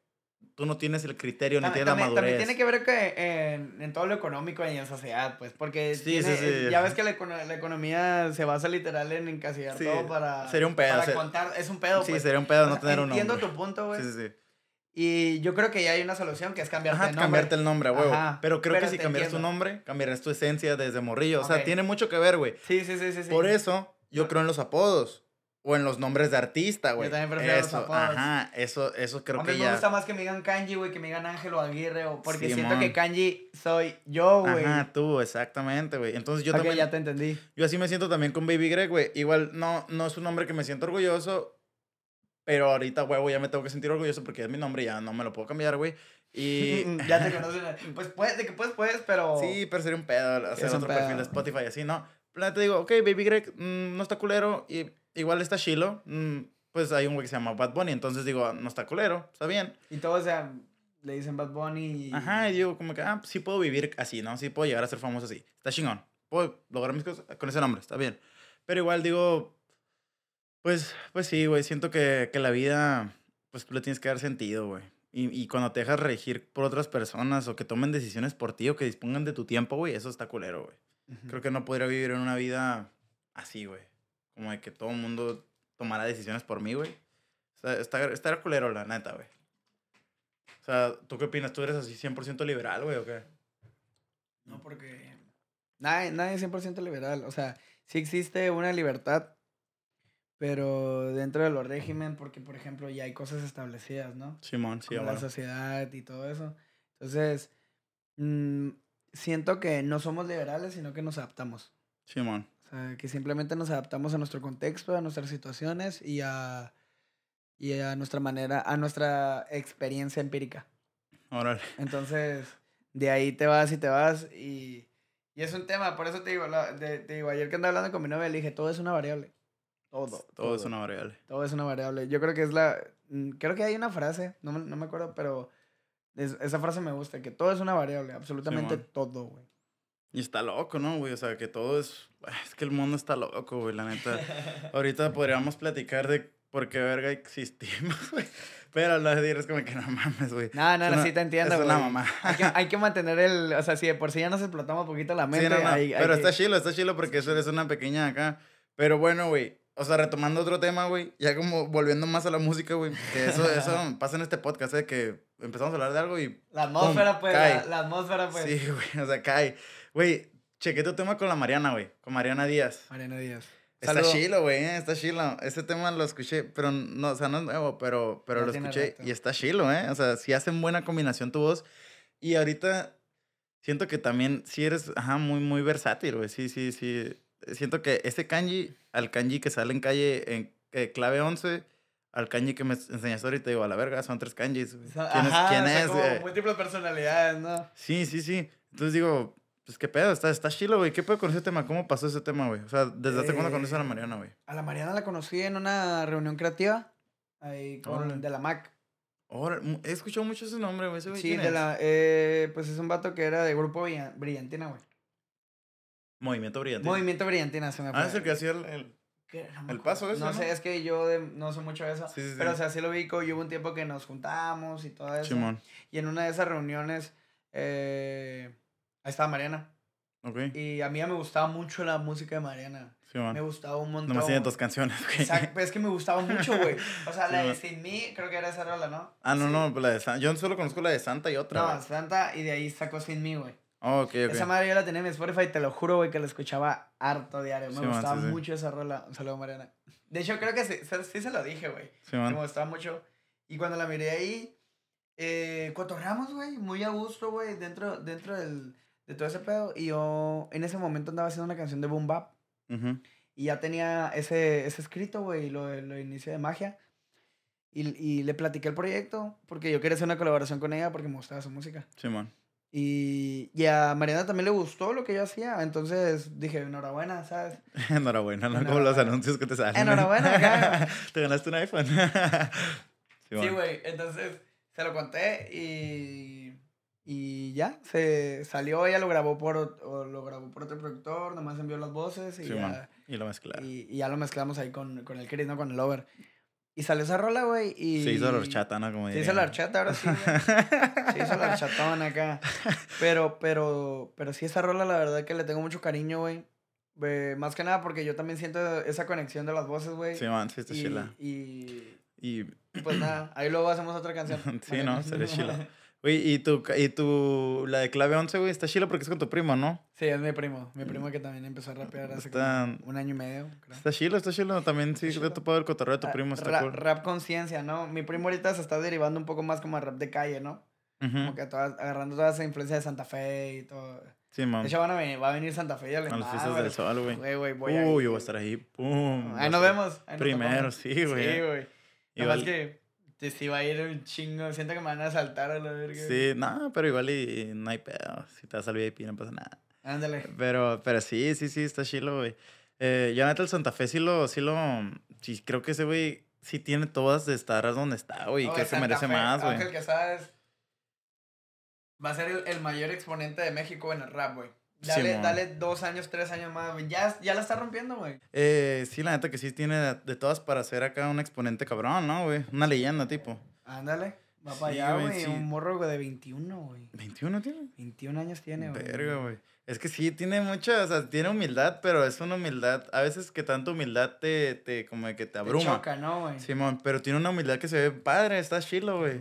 tú no tienes el criterio ni tienes la madurez. También tiene que ver que en, en, todo lo económico y en sociedad, pues, porque sí, sí, sí. ya ves que la, la, economía se basa literal en encasillar todo para, sería un pedo, para contar, es un pedo. Sí, pues. sería un pedo no tener un nombre. Entiendo tu punto, güey. Sí, sí, sí. Y yo creo que ya hay una solución que es cambiarte el nombre. cambiarte el nombre, güey. Pero creo que si cambias tu nombre, cambiarás tu esencia desde morrillo. O sea, tiene mucho que ver, güey. Sí, sí, sí, sí. Por eso, yo creo en los apodos. O en los nombres de artista, güey. Yo también prefiero eso, los apodos. Ajá, eso, eso creo que ya... me gusta más que me digan Kanji, güey, que me digan Ángel o Aguirre, o porque siento que Kanji soy yo, güey. Ajá, tú, exactamente, güey. Entonces yo también... ya te entendí. Yo así me siento también con Baby Greg, güey. Igual no, no es un nombre que me siento orgulloso, pero ahorita, güey, ya me tengo que sentir orgulloso porque es mi nombre y ya no me lo puedo cambiar, güey. Y... ya te conocen. Pues puedes, de que puedes, puedes, pero... Sí, pero sería un pedo hacer otro perfil de Spotify así, ¿no? Pero te digo, ok, Baby Greg, mm, no está culero y igual está Shiloh. Mm, pues hay un güey que se llama Bad Bunny, entonces digo, no está culero, está bien. Y todos, o sea, le dicen Bad Bunny. Y... Ajá, y digo, como que, ah, sí puedo vivir así, ¿no? Sí puedo llegar a ser famoso así. Está chingón. Puedo lograr mis cosas con ese nombre, está bien. Pero igual digo, pues, pues sí, güey, siento que, que la vida, pues tú le tienes que dar sentido, güey. Y, y, cuando te dejas regir por otras personas o que tomen decisiones por ti o que dispongan de tu tiempo, güey, eso está culero, güey. Creo que no podría vivir en una vida así, güey. Como de que todo el mundo tomara decisiones por mí, güey. O sea, está, está culero, la neta, güey. O sea, ¿tú qué opinas? ¿Tú eres así 100% liberal, güey, o qué? No, porque nadie, nadie es 100% liberal. O sea, sí existe una libertad, pero dentro de los régimen, porque, por ejemplo, ya hay cosas establecidas, ¿no? Simón, sí, Como la sociedad y todo eso. Entonces, mmm, siento que no somos liberales, sino que nos adaptamos. Simón. Sea, que simplemente nos adaptamos a nuestro contexto, a nuestras situaciones y a, y a nuestra manera, a nuestra experiencia empírica. Órale. Entonces, de ahí te vas y te vas y, y es un tema, por eso te digo, te digo, ayer que andaba hablando con mi novia le dije, todo es una variable. Todo, todo. es una variable. Todo es una variable. Yo creo que es la, mm, creo que hay una frase, no, no me acuerdo, pero esa frase me gusta, que todo es una variable, absolutamente todo, güey. Y está loco, ¿no, güey? O sea, que todo es... Es que el mundo está loco, güey, la neta. Ahorita podríamos platicar de por qué verga existimos, güey. Pero lo de es como que no mames, güey. No, no, no, sí te entiendo, güey. Es una mamá. Hay que, hay que, mantener el... O sea, si de por sí ya nos explotamos un poquito la mente, sí, no, no. Pero está chilo, está chilo porque eso es una pequeña acá. Pero bueno, güey, o sea, retomando otro tema, güey, ya como volviendo más a la música, güey, que eso, eso pasa en este podcast, ¿eh? que empezamos a hablar de algo y... La atmósfera, pues, la, atmósfera, pues. Sí, güey, o sea, cae. Güey, chequé tu tema con la Mariana, güey, con Mariana Díaz. Mariana Díaz. Está chilo, güey, ¿eh? está chilo. Ese tema lo escuché, pero no, o sea, no es nuevo, pero, pero lo escuché y está chilo, ¿eh? O sea, sí hacen buena combinación tu voz. Y ahorita siento que también sí eres, ajá, muy, muy versátil, güey. Sí, sí, sí siento que ese kanji, al kanji que sale en calle en clave 11, al kanji que me enseñaste ahorita, digo, a la verga, son tres kanjis. ¿Quién es? ¿quién es como múltiples personalidades, ¿no? Sí, sí, sí. Entonces digo, pues qué pedo, está, está chilo, güey. ¿Qué pedo con ese tema? ¿Cómo pasó ese tema, güey? O sea, ¿desde hace cuándo conoces a la eh, Mariana, güey? A la Mariana la conocí en una reunión creativa ahí con, de la MAC. Ahora, he escuchado mucho ese nombre, güey. Sí, de la, eh, pues es un vato que era de Grupo Brillantina, güey. Movimiento Brillantina. Movimiento Brillantina, se me Ah, es el que hacía el el paso eso. No, sé, es que yo no sé mucho de eso. pero, o sea, sí lo vi, y hubo un tiempo que nos juntamos y todo eso. Y en una de esas reuniones, eh, ahí estaba Mariana. Okay. Y a mí ya me gustaba mucho la música de Mariana. Sí, me gustaba un montón. No me dos canciones, güey. Exacto, es que me gustaba mucho, güey. O sea, la de Sin Me, creo que era esa rola, ¿no? Ah, no, no, la de Santa. Yo solo conozco la de Santa y otra. No, Santa, y de ahí sacó Sin Me, güey. Oh, okay, Esa madre yo la tenía en mi Spotify, te lo juro, güey, que la escuchaba harto diario. Me gustaba mucho esa rola. Un saludo, Mariana. De hecho, creo que sí, sí se lo dije, güey. me gustaba mucho. Y cuando la miré ahí, eh, cotorreamos, güey, muy a gusto, güey, dentro, dentro del, de todo ese pedo. Y yo en ese momento andaba haciendo una canción de Boom Bap. Y ya tenía ese, ese escrito, güey, lo, lo inicio de magia. Y, y le platiqué el proyecto porque yo quería hacer una colaboración con ella porque me gustaba su música. Sí, man. Y, y, a Mariana también le gustó lo que yo hacía. Entonces dije, enhorabuena, ¿sabes? enhorabuena, no como los anuncios que te salen. Enhorabuena, te ganaste un iPhone. sí, güey. Entonces se lo conté y, y ya. Se salió, ella lo grabó por, lo grabó por otro productor, nomás envió las voces y, ya, y lo mezclaron. Y, y, ya lo mezclamos ahí con, con el Chris, ¿no? Con el Over. Y salió esa rola, güey, y... Se hizo la horchata, ¿no? Como se hizo la horchata, ahora sí. Se hizo la horchatón acá. Pero, pero, pero sí, esa rola, la verdad que le tengo mucho cariño, güey. más que nada porque yo también siento esa conexión de las voces, güey. Sí, man, sí, está chila. Y, y... Pues nada, ahí luego hacemos otra canción. sí, ¿no? Sería chila. Güey, y tu, y tu, la de clave 11, güey, está chila porque es con tu primo, ¿no? Sí, es mi primo. Mi primo que también empezó a rapear hace como un año y medio, creo. Está chilo, está chilo. También sí, te he topado el cotorreo de tu primo, está cool. Rap conciencia, ¿no? Mi primo ahorita se está derivando un poco más como a rap de calle, ¿no? Como que agarrando toda esa influencia de Santa Fe y todo. Sí, man. De hecho, van a venir, va a venir Santa Fe y A los fiestas del sol, güey. Güey, güey, yo voy a estar ahí. Pum. Ahí nos vemos. Primero, sí, güey. Sí, güey. Igual que te sí va a ir un chingo. Siento que me van a saltar a la verga. Sí, no, pero igual y, no hay pedo. Si te vas al VIP no pasa nada. Ándale. Pero, pero sí, sí, sí, está chilo, güey. Eh, yo neta el Santa Fe sí lo, sí lo, sí creo que ese güey sí tiene todas de estar donde está, güey, y que se merece más, güey. el que sabes va a ser el, el, mayor exponente de México en el rap, güey. Dale, dale dos años, tres años más, güey. Ya, ya la está rompiendo, güey. Eh, sí, la neta que sí tiene de, todas para ser acá un exponente cabrón, ¿no, güey? Una leyenda, tipo. Ándale. Va para allá, güey. Un morro de 21, güey. ¿21 tiene? 21 años tiene, güey. Verga, güey. Es que sí, tiene mucha, o sea, tiene humildad, pero es una humildad, a veces que tanta humildad te, te como que te abruma. Te choca, ¿no, güey? Simón, pero tiene una humildad que se ve padre, está chilo, güey.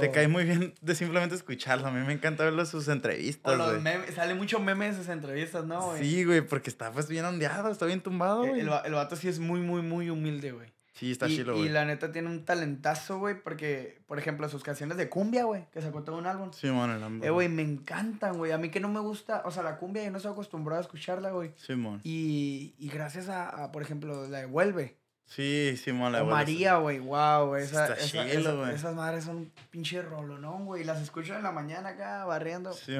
Te cae muy bien de simplemente escucharlo. A mí me encanta verlo en sus entrevistas, güey. Sale mucho meme en sus entrevistas, ¿no, güey? Sí, güey, porque está pues bien ondeado, está bien tumbado, güey. El, el, el vato sí es muy, muy, muy humilde, güey. Sí, está y, chilo, güey. Y la neta tiene un talentazo, güey, porque, por ejemplo, sus canciones de cumbia, güey, que sacó todo un álbum. Sí, man, el álbum. Eh, güey, me encantan, güey. A mí que no me gusta, o sea, la cumbia yo no estoy acostumbrado a escucharla, güey. Sí, man. Y, y gracias a, por ejemplo, la de Vuelve. Sí, sí, la o María, güey, wow, esa, está esa, esa, esas madres son pinche ¿no, güey. Las escucho en la mañana acá, barriendo. Sí,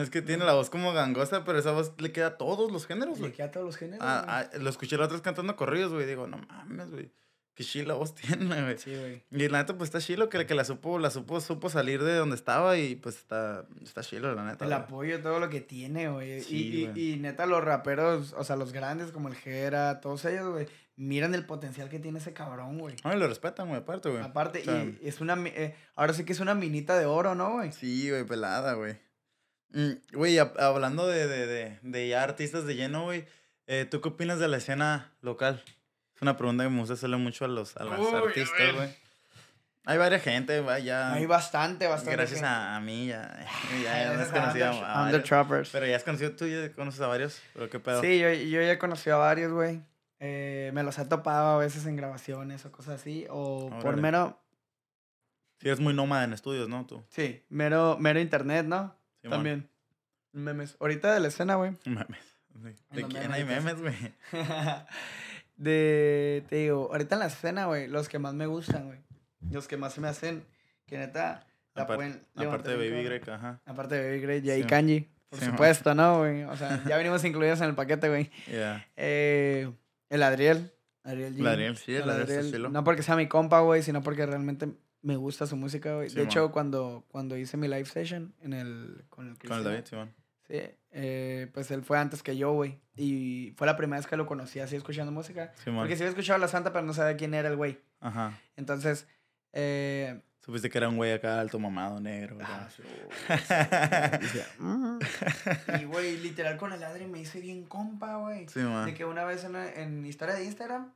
es que tiene la voz como gangosa, pero esa voz le queda a todos los géneros, güey. Le queda a todos los géneros, ah, ah, lo escuché la otra vez cantando corridos, güey. Digo, no mames, güey. Qué chila voz tiene, güey. Sí, güey. Y la neta, pues está chilo que, que la supo, la supo, supo salir de donde estaba y pues está, está chilo, la neta. El apoyo, todo lo que tiene, güey. y, y, neta, los raperos, o sea, los grandes como el Jera, todos ellos, güey, miran el potencial que tiene ese cabrón, güey. Ay, lo respetan, güey, aparte, güey. Aparte, y es una, eh, ahora sí que es una minita de oro, ¿no, güey? Sí, güey, pelada, güey. Mm, güey, hablando de, de, de, de ya artistas de lleno, güey, eh, ¿tú qué opinas de la escena local? Es una pregunta que me gusta hacerle mucho a los, a los artistas, güey. Hay varias gente, güey, ya. Hay bastante, bastante. Gracias a, a, mí, ya. Ya, ya has conocido a, varios. Trappers. Pero ya has conocido tú, ya conoces a varios. ¿Pero qué pedo? Sí, yo, yo ya he conocido a varios, güey. Eh, me los he topado a veces en grabaciones o cosas así. O por mero. Sí, eres muy nómada en estudios, ¿no? Tú. Sí, mero, mero internet, ¿no? También. Memes. Ahorita de la escena, güey. Memes. ¿De quién hay memes, güey? De, te digo, ahorita en la escena, güey, los que más me gustan, güey. Los que más se me hacen, que neta, la pueden Aparte de Baby Greg, ajá. Aparte de Baby Greg, Jay Kanji. Por supuesto, ¿no, güey? O sea, ya venimos incluidos en el paquete, güey. Yeah. Eh, el Adriel. Adriel G. El Adriel, sí, el, Adriel. No porque sea mi compa, güey, sino porque realmente me gusta su música, güey. de hecho, cuando, cuando hice mi live session en el, con el Con el David, Simón. Sí, eh, pues él fue antes que yo, güey. Y fue la primera vez que lo conocí así escuchando música. porque sí había escuchado La Santa, pero no sabía quién era el güey. Ajá. Entonces, eh, Supiste que era un güey acá alto mamado negro. Ah, mm". y güey, literal con el Adri me hice bien compa, güey. Sí, man. De que una vez en, en historia de Instagram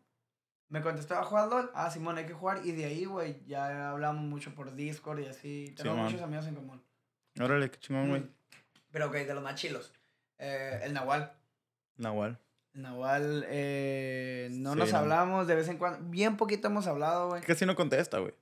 me contestó a jugar LOL. Ah, Simón, hay que jugar. Y de ahí, güey, ya hablamos mucho por Discord y así. Tengo muchos amigos en común. Órale, qué chingón, güey. Mm. Pero ok, de los más chilos. Eh, el Nahual. Nahual. Nahual, eh, no nos hablamos de vez en cuando. Bien poquito hemos hablado, güey. Casi no contesta, güey.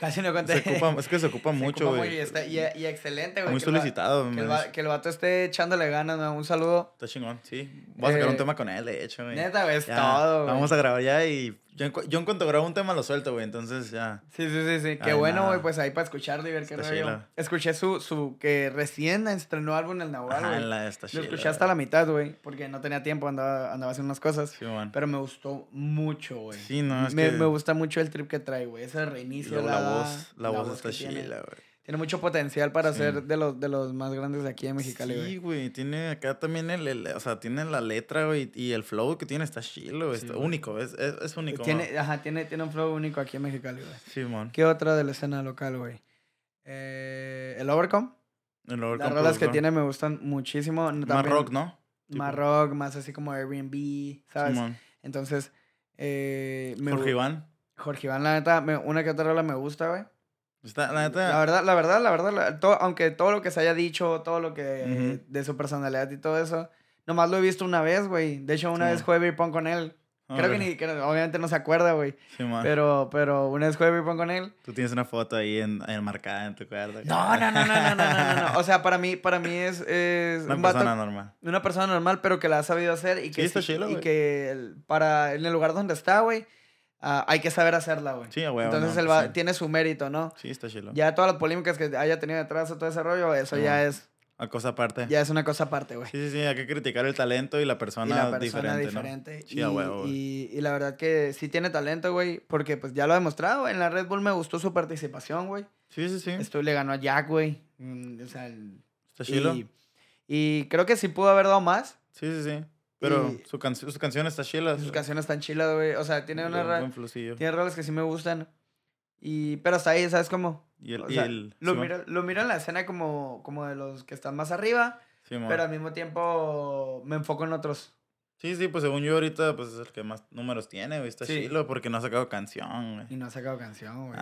Casi no conté. es que se ocupa mucho, güey. Y, y, excelente, güey. Muy solicitado, que el, que el, vato esté echándole ganas, ¿no? Un saludo. Está chingón, sí. Vamos a sacar un eh, tema con él, de hecho, güey. Neta, güey, es todo, güey. Vamos a grabar ya y yo, yo en cuanto grabo un tema lo suelto, güey, entonces ya. Sí, sí, sí, sí. Qué bueno, güey, pues ahí para escucharlo y ver qué rollo. Escuché su, su, que recién estrenó álbum El Nahual, güey. la Lo escuché hasta la mitad, güey, porque no tenía tiempo, andaba, andaba haciendo unas cosas. Sí. Pero me gustó mucho, güey. Sí, no, es me, que... Me gusta mucho el trip que trae, güey, ese reinicio. la, la, voz, la, voz, está chila, güey. Tiene mucho potencial para ser de los, de los más grandes de aquí en Mexicali, güey. Sí, güey. Tiene acá también el, o sea, tiene la letra, güey, y el flow que tiene está chilo, está único, es, es, es único. Tiene, ajá, tiene, tiene un flow único aquí en Mexicali, güey. Sí, man. ¿Qué otra de la escena local, güey? Eh, el Overcome. El Overcome. Las rolas que tiene me gustan muchísimo. más rock, ¿no? Más rock, más así como Airbnb, ¿sabes? Sí, Entonces, eh, Jorge Iván. Jorge Iván, la neta, una que otra rola me gusta, güey. Está, la, neta... la, verdad, la verdad, la verdad, aunque todo lo que se haya dicho, todo lo que de su personalidad y todo eso, nomás lo he visto una vez, güey. De hecho, una vez jugué beer pong con él. Creo que ni, que obviamente no se acuerda, güey. Sí, pero, pero una vez jugué beer pong con él. Tú tienes una foto ahí en, enmarcada en tu cuarto. No, no, no, no, no, no, no, no, O sea, para mí, para mí es, es una persona normal. Una persona normal, pero que la ha sabido hacer y que, sí, y que para en el lugar donde está, güey Ah, hay que saber hacerla, güey. Sí, güey. Entonces él va, tiene su mérito, ¿no? Sí, está chilo. Ya todas las polémicas que haya tenido detrás de todo ese rollo, eso ya es... Una cosa aparte. Ya es una cosa aparte, güey. Sí, sí, sí. Hay que criticar el talento y la persona, y la persona diferente, diferente. Sí, y, y, la verdad que sí tiene talento, güey. Porque pues ya lo ha demostrado. En la Red Bull me gustó su participación, güey. Sí, sí, sí. Esto le ganó a Jack, güey. Mm, o sea... Está chilo. Y, y creo que sí pudo haber dado más. Sí, sí, sí. Pero su, can su canción está chila. Sus canciones están chilas, güey. O sea, tiene una... Tiene roles que sí me gustan. Y... Pero hasta ahí, ¿sabes cómo? Y el... y lo, miro, lo miro en la escena como, como de los que están más arriba. Sí, pero al mismo tiempo me enfoco en otros. Sí, sí, pues según yo ahorita, pues es el que más números tiene, güey. Está chilo porque no ha sacado canción, güey. Y no ha sacado canción, güey.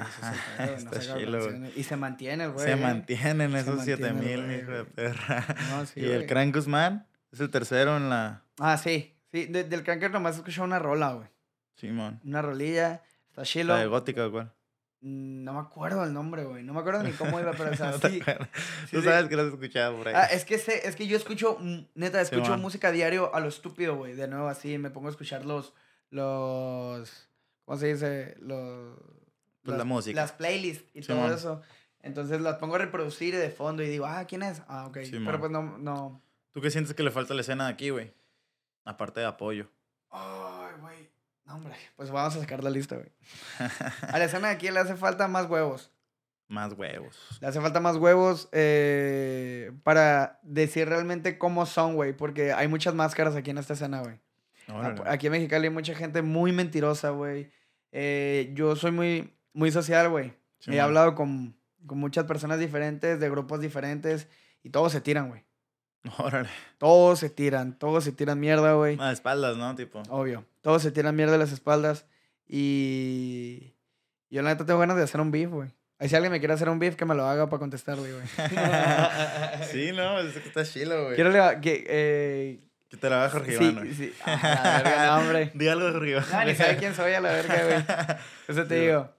está chilo, Y se mantiene, güey. Se mantienen esos 7000, hijo de perra. No, sí, y el Crank Guzmán es el tercero en la... Ah, sí. Sí, del Cranker nomás he escuchado una rola, güey. Simón. Una rolilla. Está chilo. ¿La de gótica cuál? Mm, no me acuerdo el nombre, güey. No me acuerdo ni cómo iba, pero o sea, sí, Tú sabes que lo has escuchado por ahí. Ah, es que sé, es que yo escucho, mm, neta, escucho música diario a lo estúpido, güey. De nuevo, así, me pongo a escuchar los, los, ¿cómo se dice? Los... Pues la música. Las playlists y todo eso. Entonces las pongo a reproducir de fondo y digo, ah, ¿quién es? Ah, ok. pero pues no, no, ¿Tú qué sientes que le falta a la escena de aquí, güey? Aparte de apoyo. Ay, güey. No, hombre. Pues vamos a sacar la lista, güey. a la escena de aquí le hace falta más huevos. Más huevos. Le hace falta más huevos eh, para decir realmente cómo son, güey. Porque hay muchas máscaras aquí en esta escena, güey. Aquí en Mexicali hay mucha gente muy mentirosa, güey. Eh, yo soy muy, muy social, güey. He hablado con, con muchas personas diferentes, de grupos diferentes, y todos se tiran, güey. Órale. Todos se tiran, todos se tiran mierda, güey. A espaldas, ¿no? Tipo. Obvio. Todos se tiran mierda a las espaldas. Y. Yo la neta tengo ganas de hacer un beef, güey. Ahí si alguien me quiere hacer un beef, que me lo haga para contestarle, güey. sí, no, es que está chilo, güey. Quiero que. Eh... Que te la haga Jorge Iván, güey. Sí, sí. la verga, no, hombre. Di algo, Jorge Iván. No, ni sabe quién soy a la verga, güey. Eso te digo.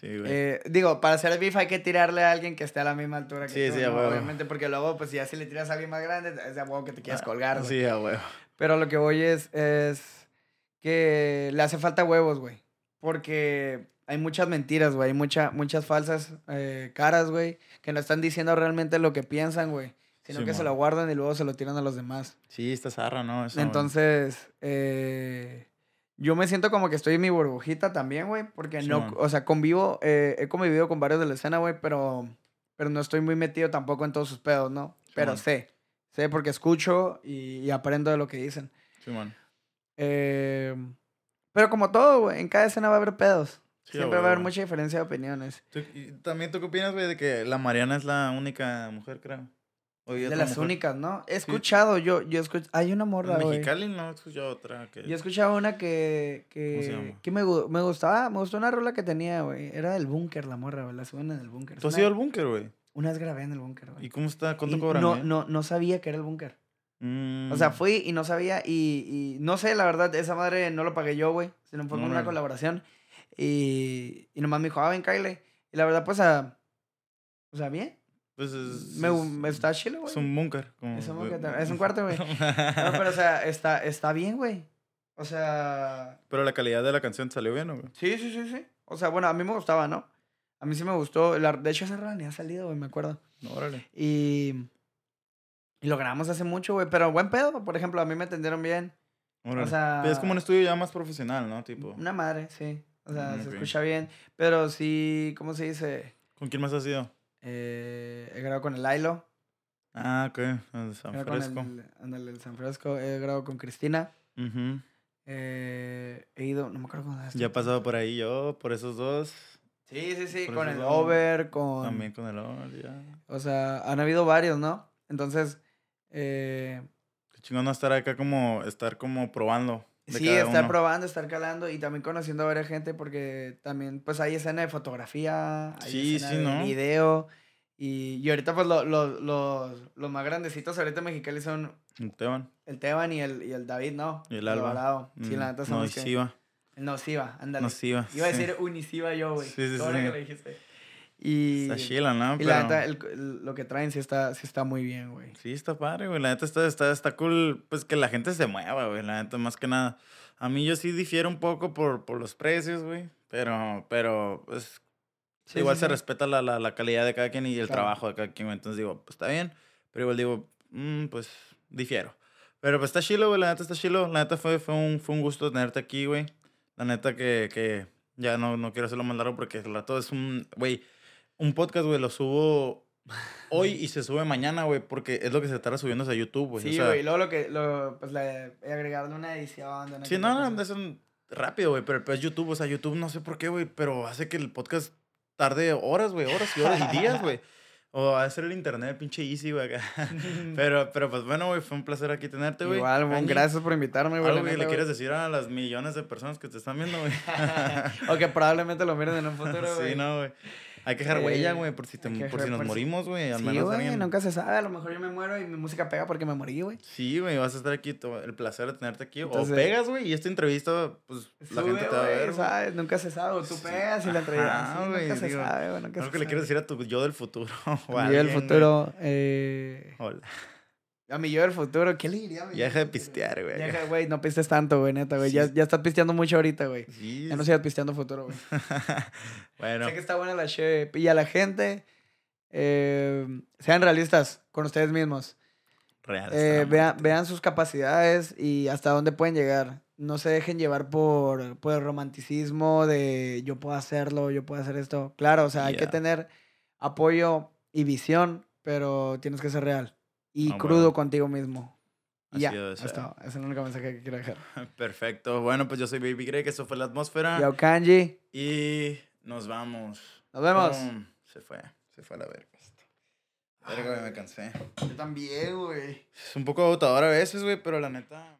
Sí, güey. Eh, digo, para hacer beef hay que tirarle a alguien que esté a la misma altura que sí, tú. Sí, ¿no? Obviamente, porque luego, pues, ya si le tiras a alguien más grande, es de huevo que te quieras ah, colgar. Sí, a huevo. Pero lo que voy es, es que le hace falta huevos, güey. Porque hay muchas mentiras, güey. Hay mucha, muchas falsas eh, caras, güey, que no están diciendo realmente lo que piensan, güey. Sino que se lo guardan y luego se lo tiran a los demás. Sí, está zarra, ¿no? Entonces, eh, yo me siento como que estoy en mi burbujita también, güey. Porque no, o sea, convivo, eh, he convivido con varios de la escena, güey, pero, pero no estoy muy metido tampoco en todos sus pedos, ¿no? pero sé, sé porque escucho y, aprendo de lo que dicen. Sí, man. Eh, pero como todo, güey, en cada escena va a haber pedos. Siempre va a haber mucha diferencia de opiniones. ¿También tú qué opinas, güey, de que la Mariana es la única mujer, creo? De las únicas, ¿no? He escuchado, yo, yo escucho, hay una morra, güey. Mexicali no he escuchado otra. Que... Yo he escuchado una que, que, que me, me, gustaba, me gustó una rola que tenía, güey. Era del búnker, la morra, güey, la segunda del búnker. ¿Tú has ido al búnker, güey? Una vez grabé en el búnker, güey. ¿Y cómo está? ¿Cuánto cobran? No, no, no sabía que era el búnker. O sea, mm. fui y no sabía y, y, no sé, la verdad, esa madre no lo pagué yo, güey, sino fue una colaboración. Y, y nomás me dijo, ah, ven, Kyle. Y la verdad, pues, a, o sea, bien. Pues es, me, me está chido, güey. Es un búnker. Es un búnker, es un cuarto, güey. no, pero, o sea, está, está bien, güey. O sea... Pero la calidad de la canción salió bien, güey? Sí, sí, sí, sí. O sea, bueno, a mí me gustaba, ¿no? A mí sí me gustó. de hecho, esa rola ni ha salido, güey, me acuerdo. No, órale. Y... Y lo grabamos hace mucho, güey. Pero buen pedo, por ejemplo, a mí me atendieron bien. O sea... Es como un estudio ya más profesional, ¿no? Tipo... Una madre, sí. O sea, mm, se escucha bien. Pero sí, ¿cómo se dice? ¿Con quién más has ido? Eh, he grabado con el Ailo. Ah, ok. En San Fresco. En el, San Fresco. He grabado con Cristina. eh, he ido, no me acuerdo cómo Ya he pasado por ahí yo, por esos dos. Sí, sí, sí. Con el Over, con... También con el Over, ya. O sea, han habido varios, ¿no? Entonces, eh... Qué chingón no estar acá como, estar como probando. Sí, estar probando, estar calando y también conociendo a varias gente porque también pues hay escena de fotografía, hay sí, escena sí, de ¿no? video y, y ahorita pues lo, lo, los, los más grandecitos ahorita Mexicali son el Teban. El Teban y el, y el David, ¿no? Y el Alba. Sí, la neta son no, los que... Nociva. Nociva, ándale. Nociva. Iba a decir Unisiva yo, güey. Sí, sí, sí. que lo dijiste. Y, está chila, ¿no? Y la neta, lo que traen sí está, sí está muy bien, güey. Sí, está padre, güey. La neta está, está, está cool, pues que la gente se mueva, güey. La neta, más que nada. A mí yo sí difiero un poco por, por los precios, güey. Pero, pero, pues, igual se respeta la, la, la, calidad de cada quien y el trabajo de cada quien, güey. Entonces digo, pues está bien. Pero igual digo, mmm, pues, difiero. Pero pues está chilo, güey. La neta está chilo. La neta fue, fue, un, fue un gusto tenerte aquí, güey. La neta que, que ya no, no quiero hacerlo más largo porque el rato es un, güey un podcast, güey, lo subo hoy y se sube mañana, güey, porque es lo que se estará subiendo a YouTube, güey. Sí, güey, y luego lo que, lo, pues le he agregado una edición. sí, no, no, es un, rápido, güey, pero, es YouTube, o sea, YouTube no sé por qué, güey, pero hace que el podcast tarde horas, güey, horas y horas y días, güey. O hacer el internet, pinche easy, güey, pero, pero pues bueno, güey, fue un placer aquí tenerte, güey. Igual, güey, gracias por invitarme, güey. Algo que le quieres decir a las millones de personas que te están viendo, güey. o que probablemente lo miren en un futuro, güey. Sí, no, güey. Hay que dejar huella, güey, por si, te, por si nos morimos, güey. sí, güey, nunca se sabe. A lo mejor yo me muero y mi música pega porque me morí, güey. Sí, güey, vas a estar aquí. El placer de tenerte aquí. o pegas, güey, y esta entrevista, pues, la gente te va a ver. ¿sabes? Nunca se sabe. O tú pegas y la entrevista. Ah, güey. Nunca se sabe, güey. Nunca que le quieres decir a tu yo del futuro. yo del futuro, eh... Hola. A mi yo del futuro, ¿qué le diría? Ya deja de pistear, güey. Ya, güey, no pistes tanto, güey, neta, güey. Ya, ya estás pisteando mucho ahorita, güey. Sí. Ya no sigas pisteando futuro, güey. bueno. Sé que está buena la shape. Y a la gente, eh, sean realistas con ustedes mismos. Reales. Eh, vean, vean sus capacidades y hasta dónde pueden llegar. No se dejen llevar por, por el romanticismo de yo puedo hacerlo, yo puedo hacer esto. Claro, o sea, hay que tener apoyo y visión, pero tienes que ser real y crudo contigo mismo. Ya, Ese es el único mensaje que quiero dejar. Perfecto. Bueno, pues yo soy Baby Greg, eso fue la atmósfera. Yo, Kanji. Y nos vamos. Nos vemos. Se fue, se fue a la verga. Verga, me cansé. Yo también, güey. Es un poco agotador a veces, güey, pero la neta...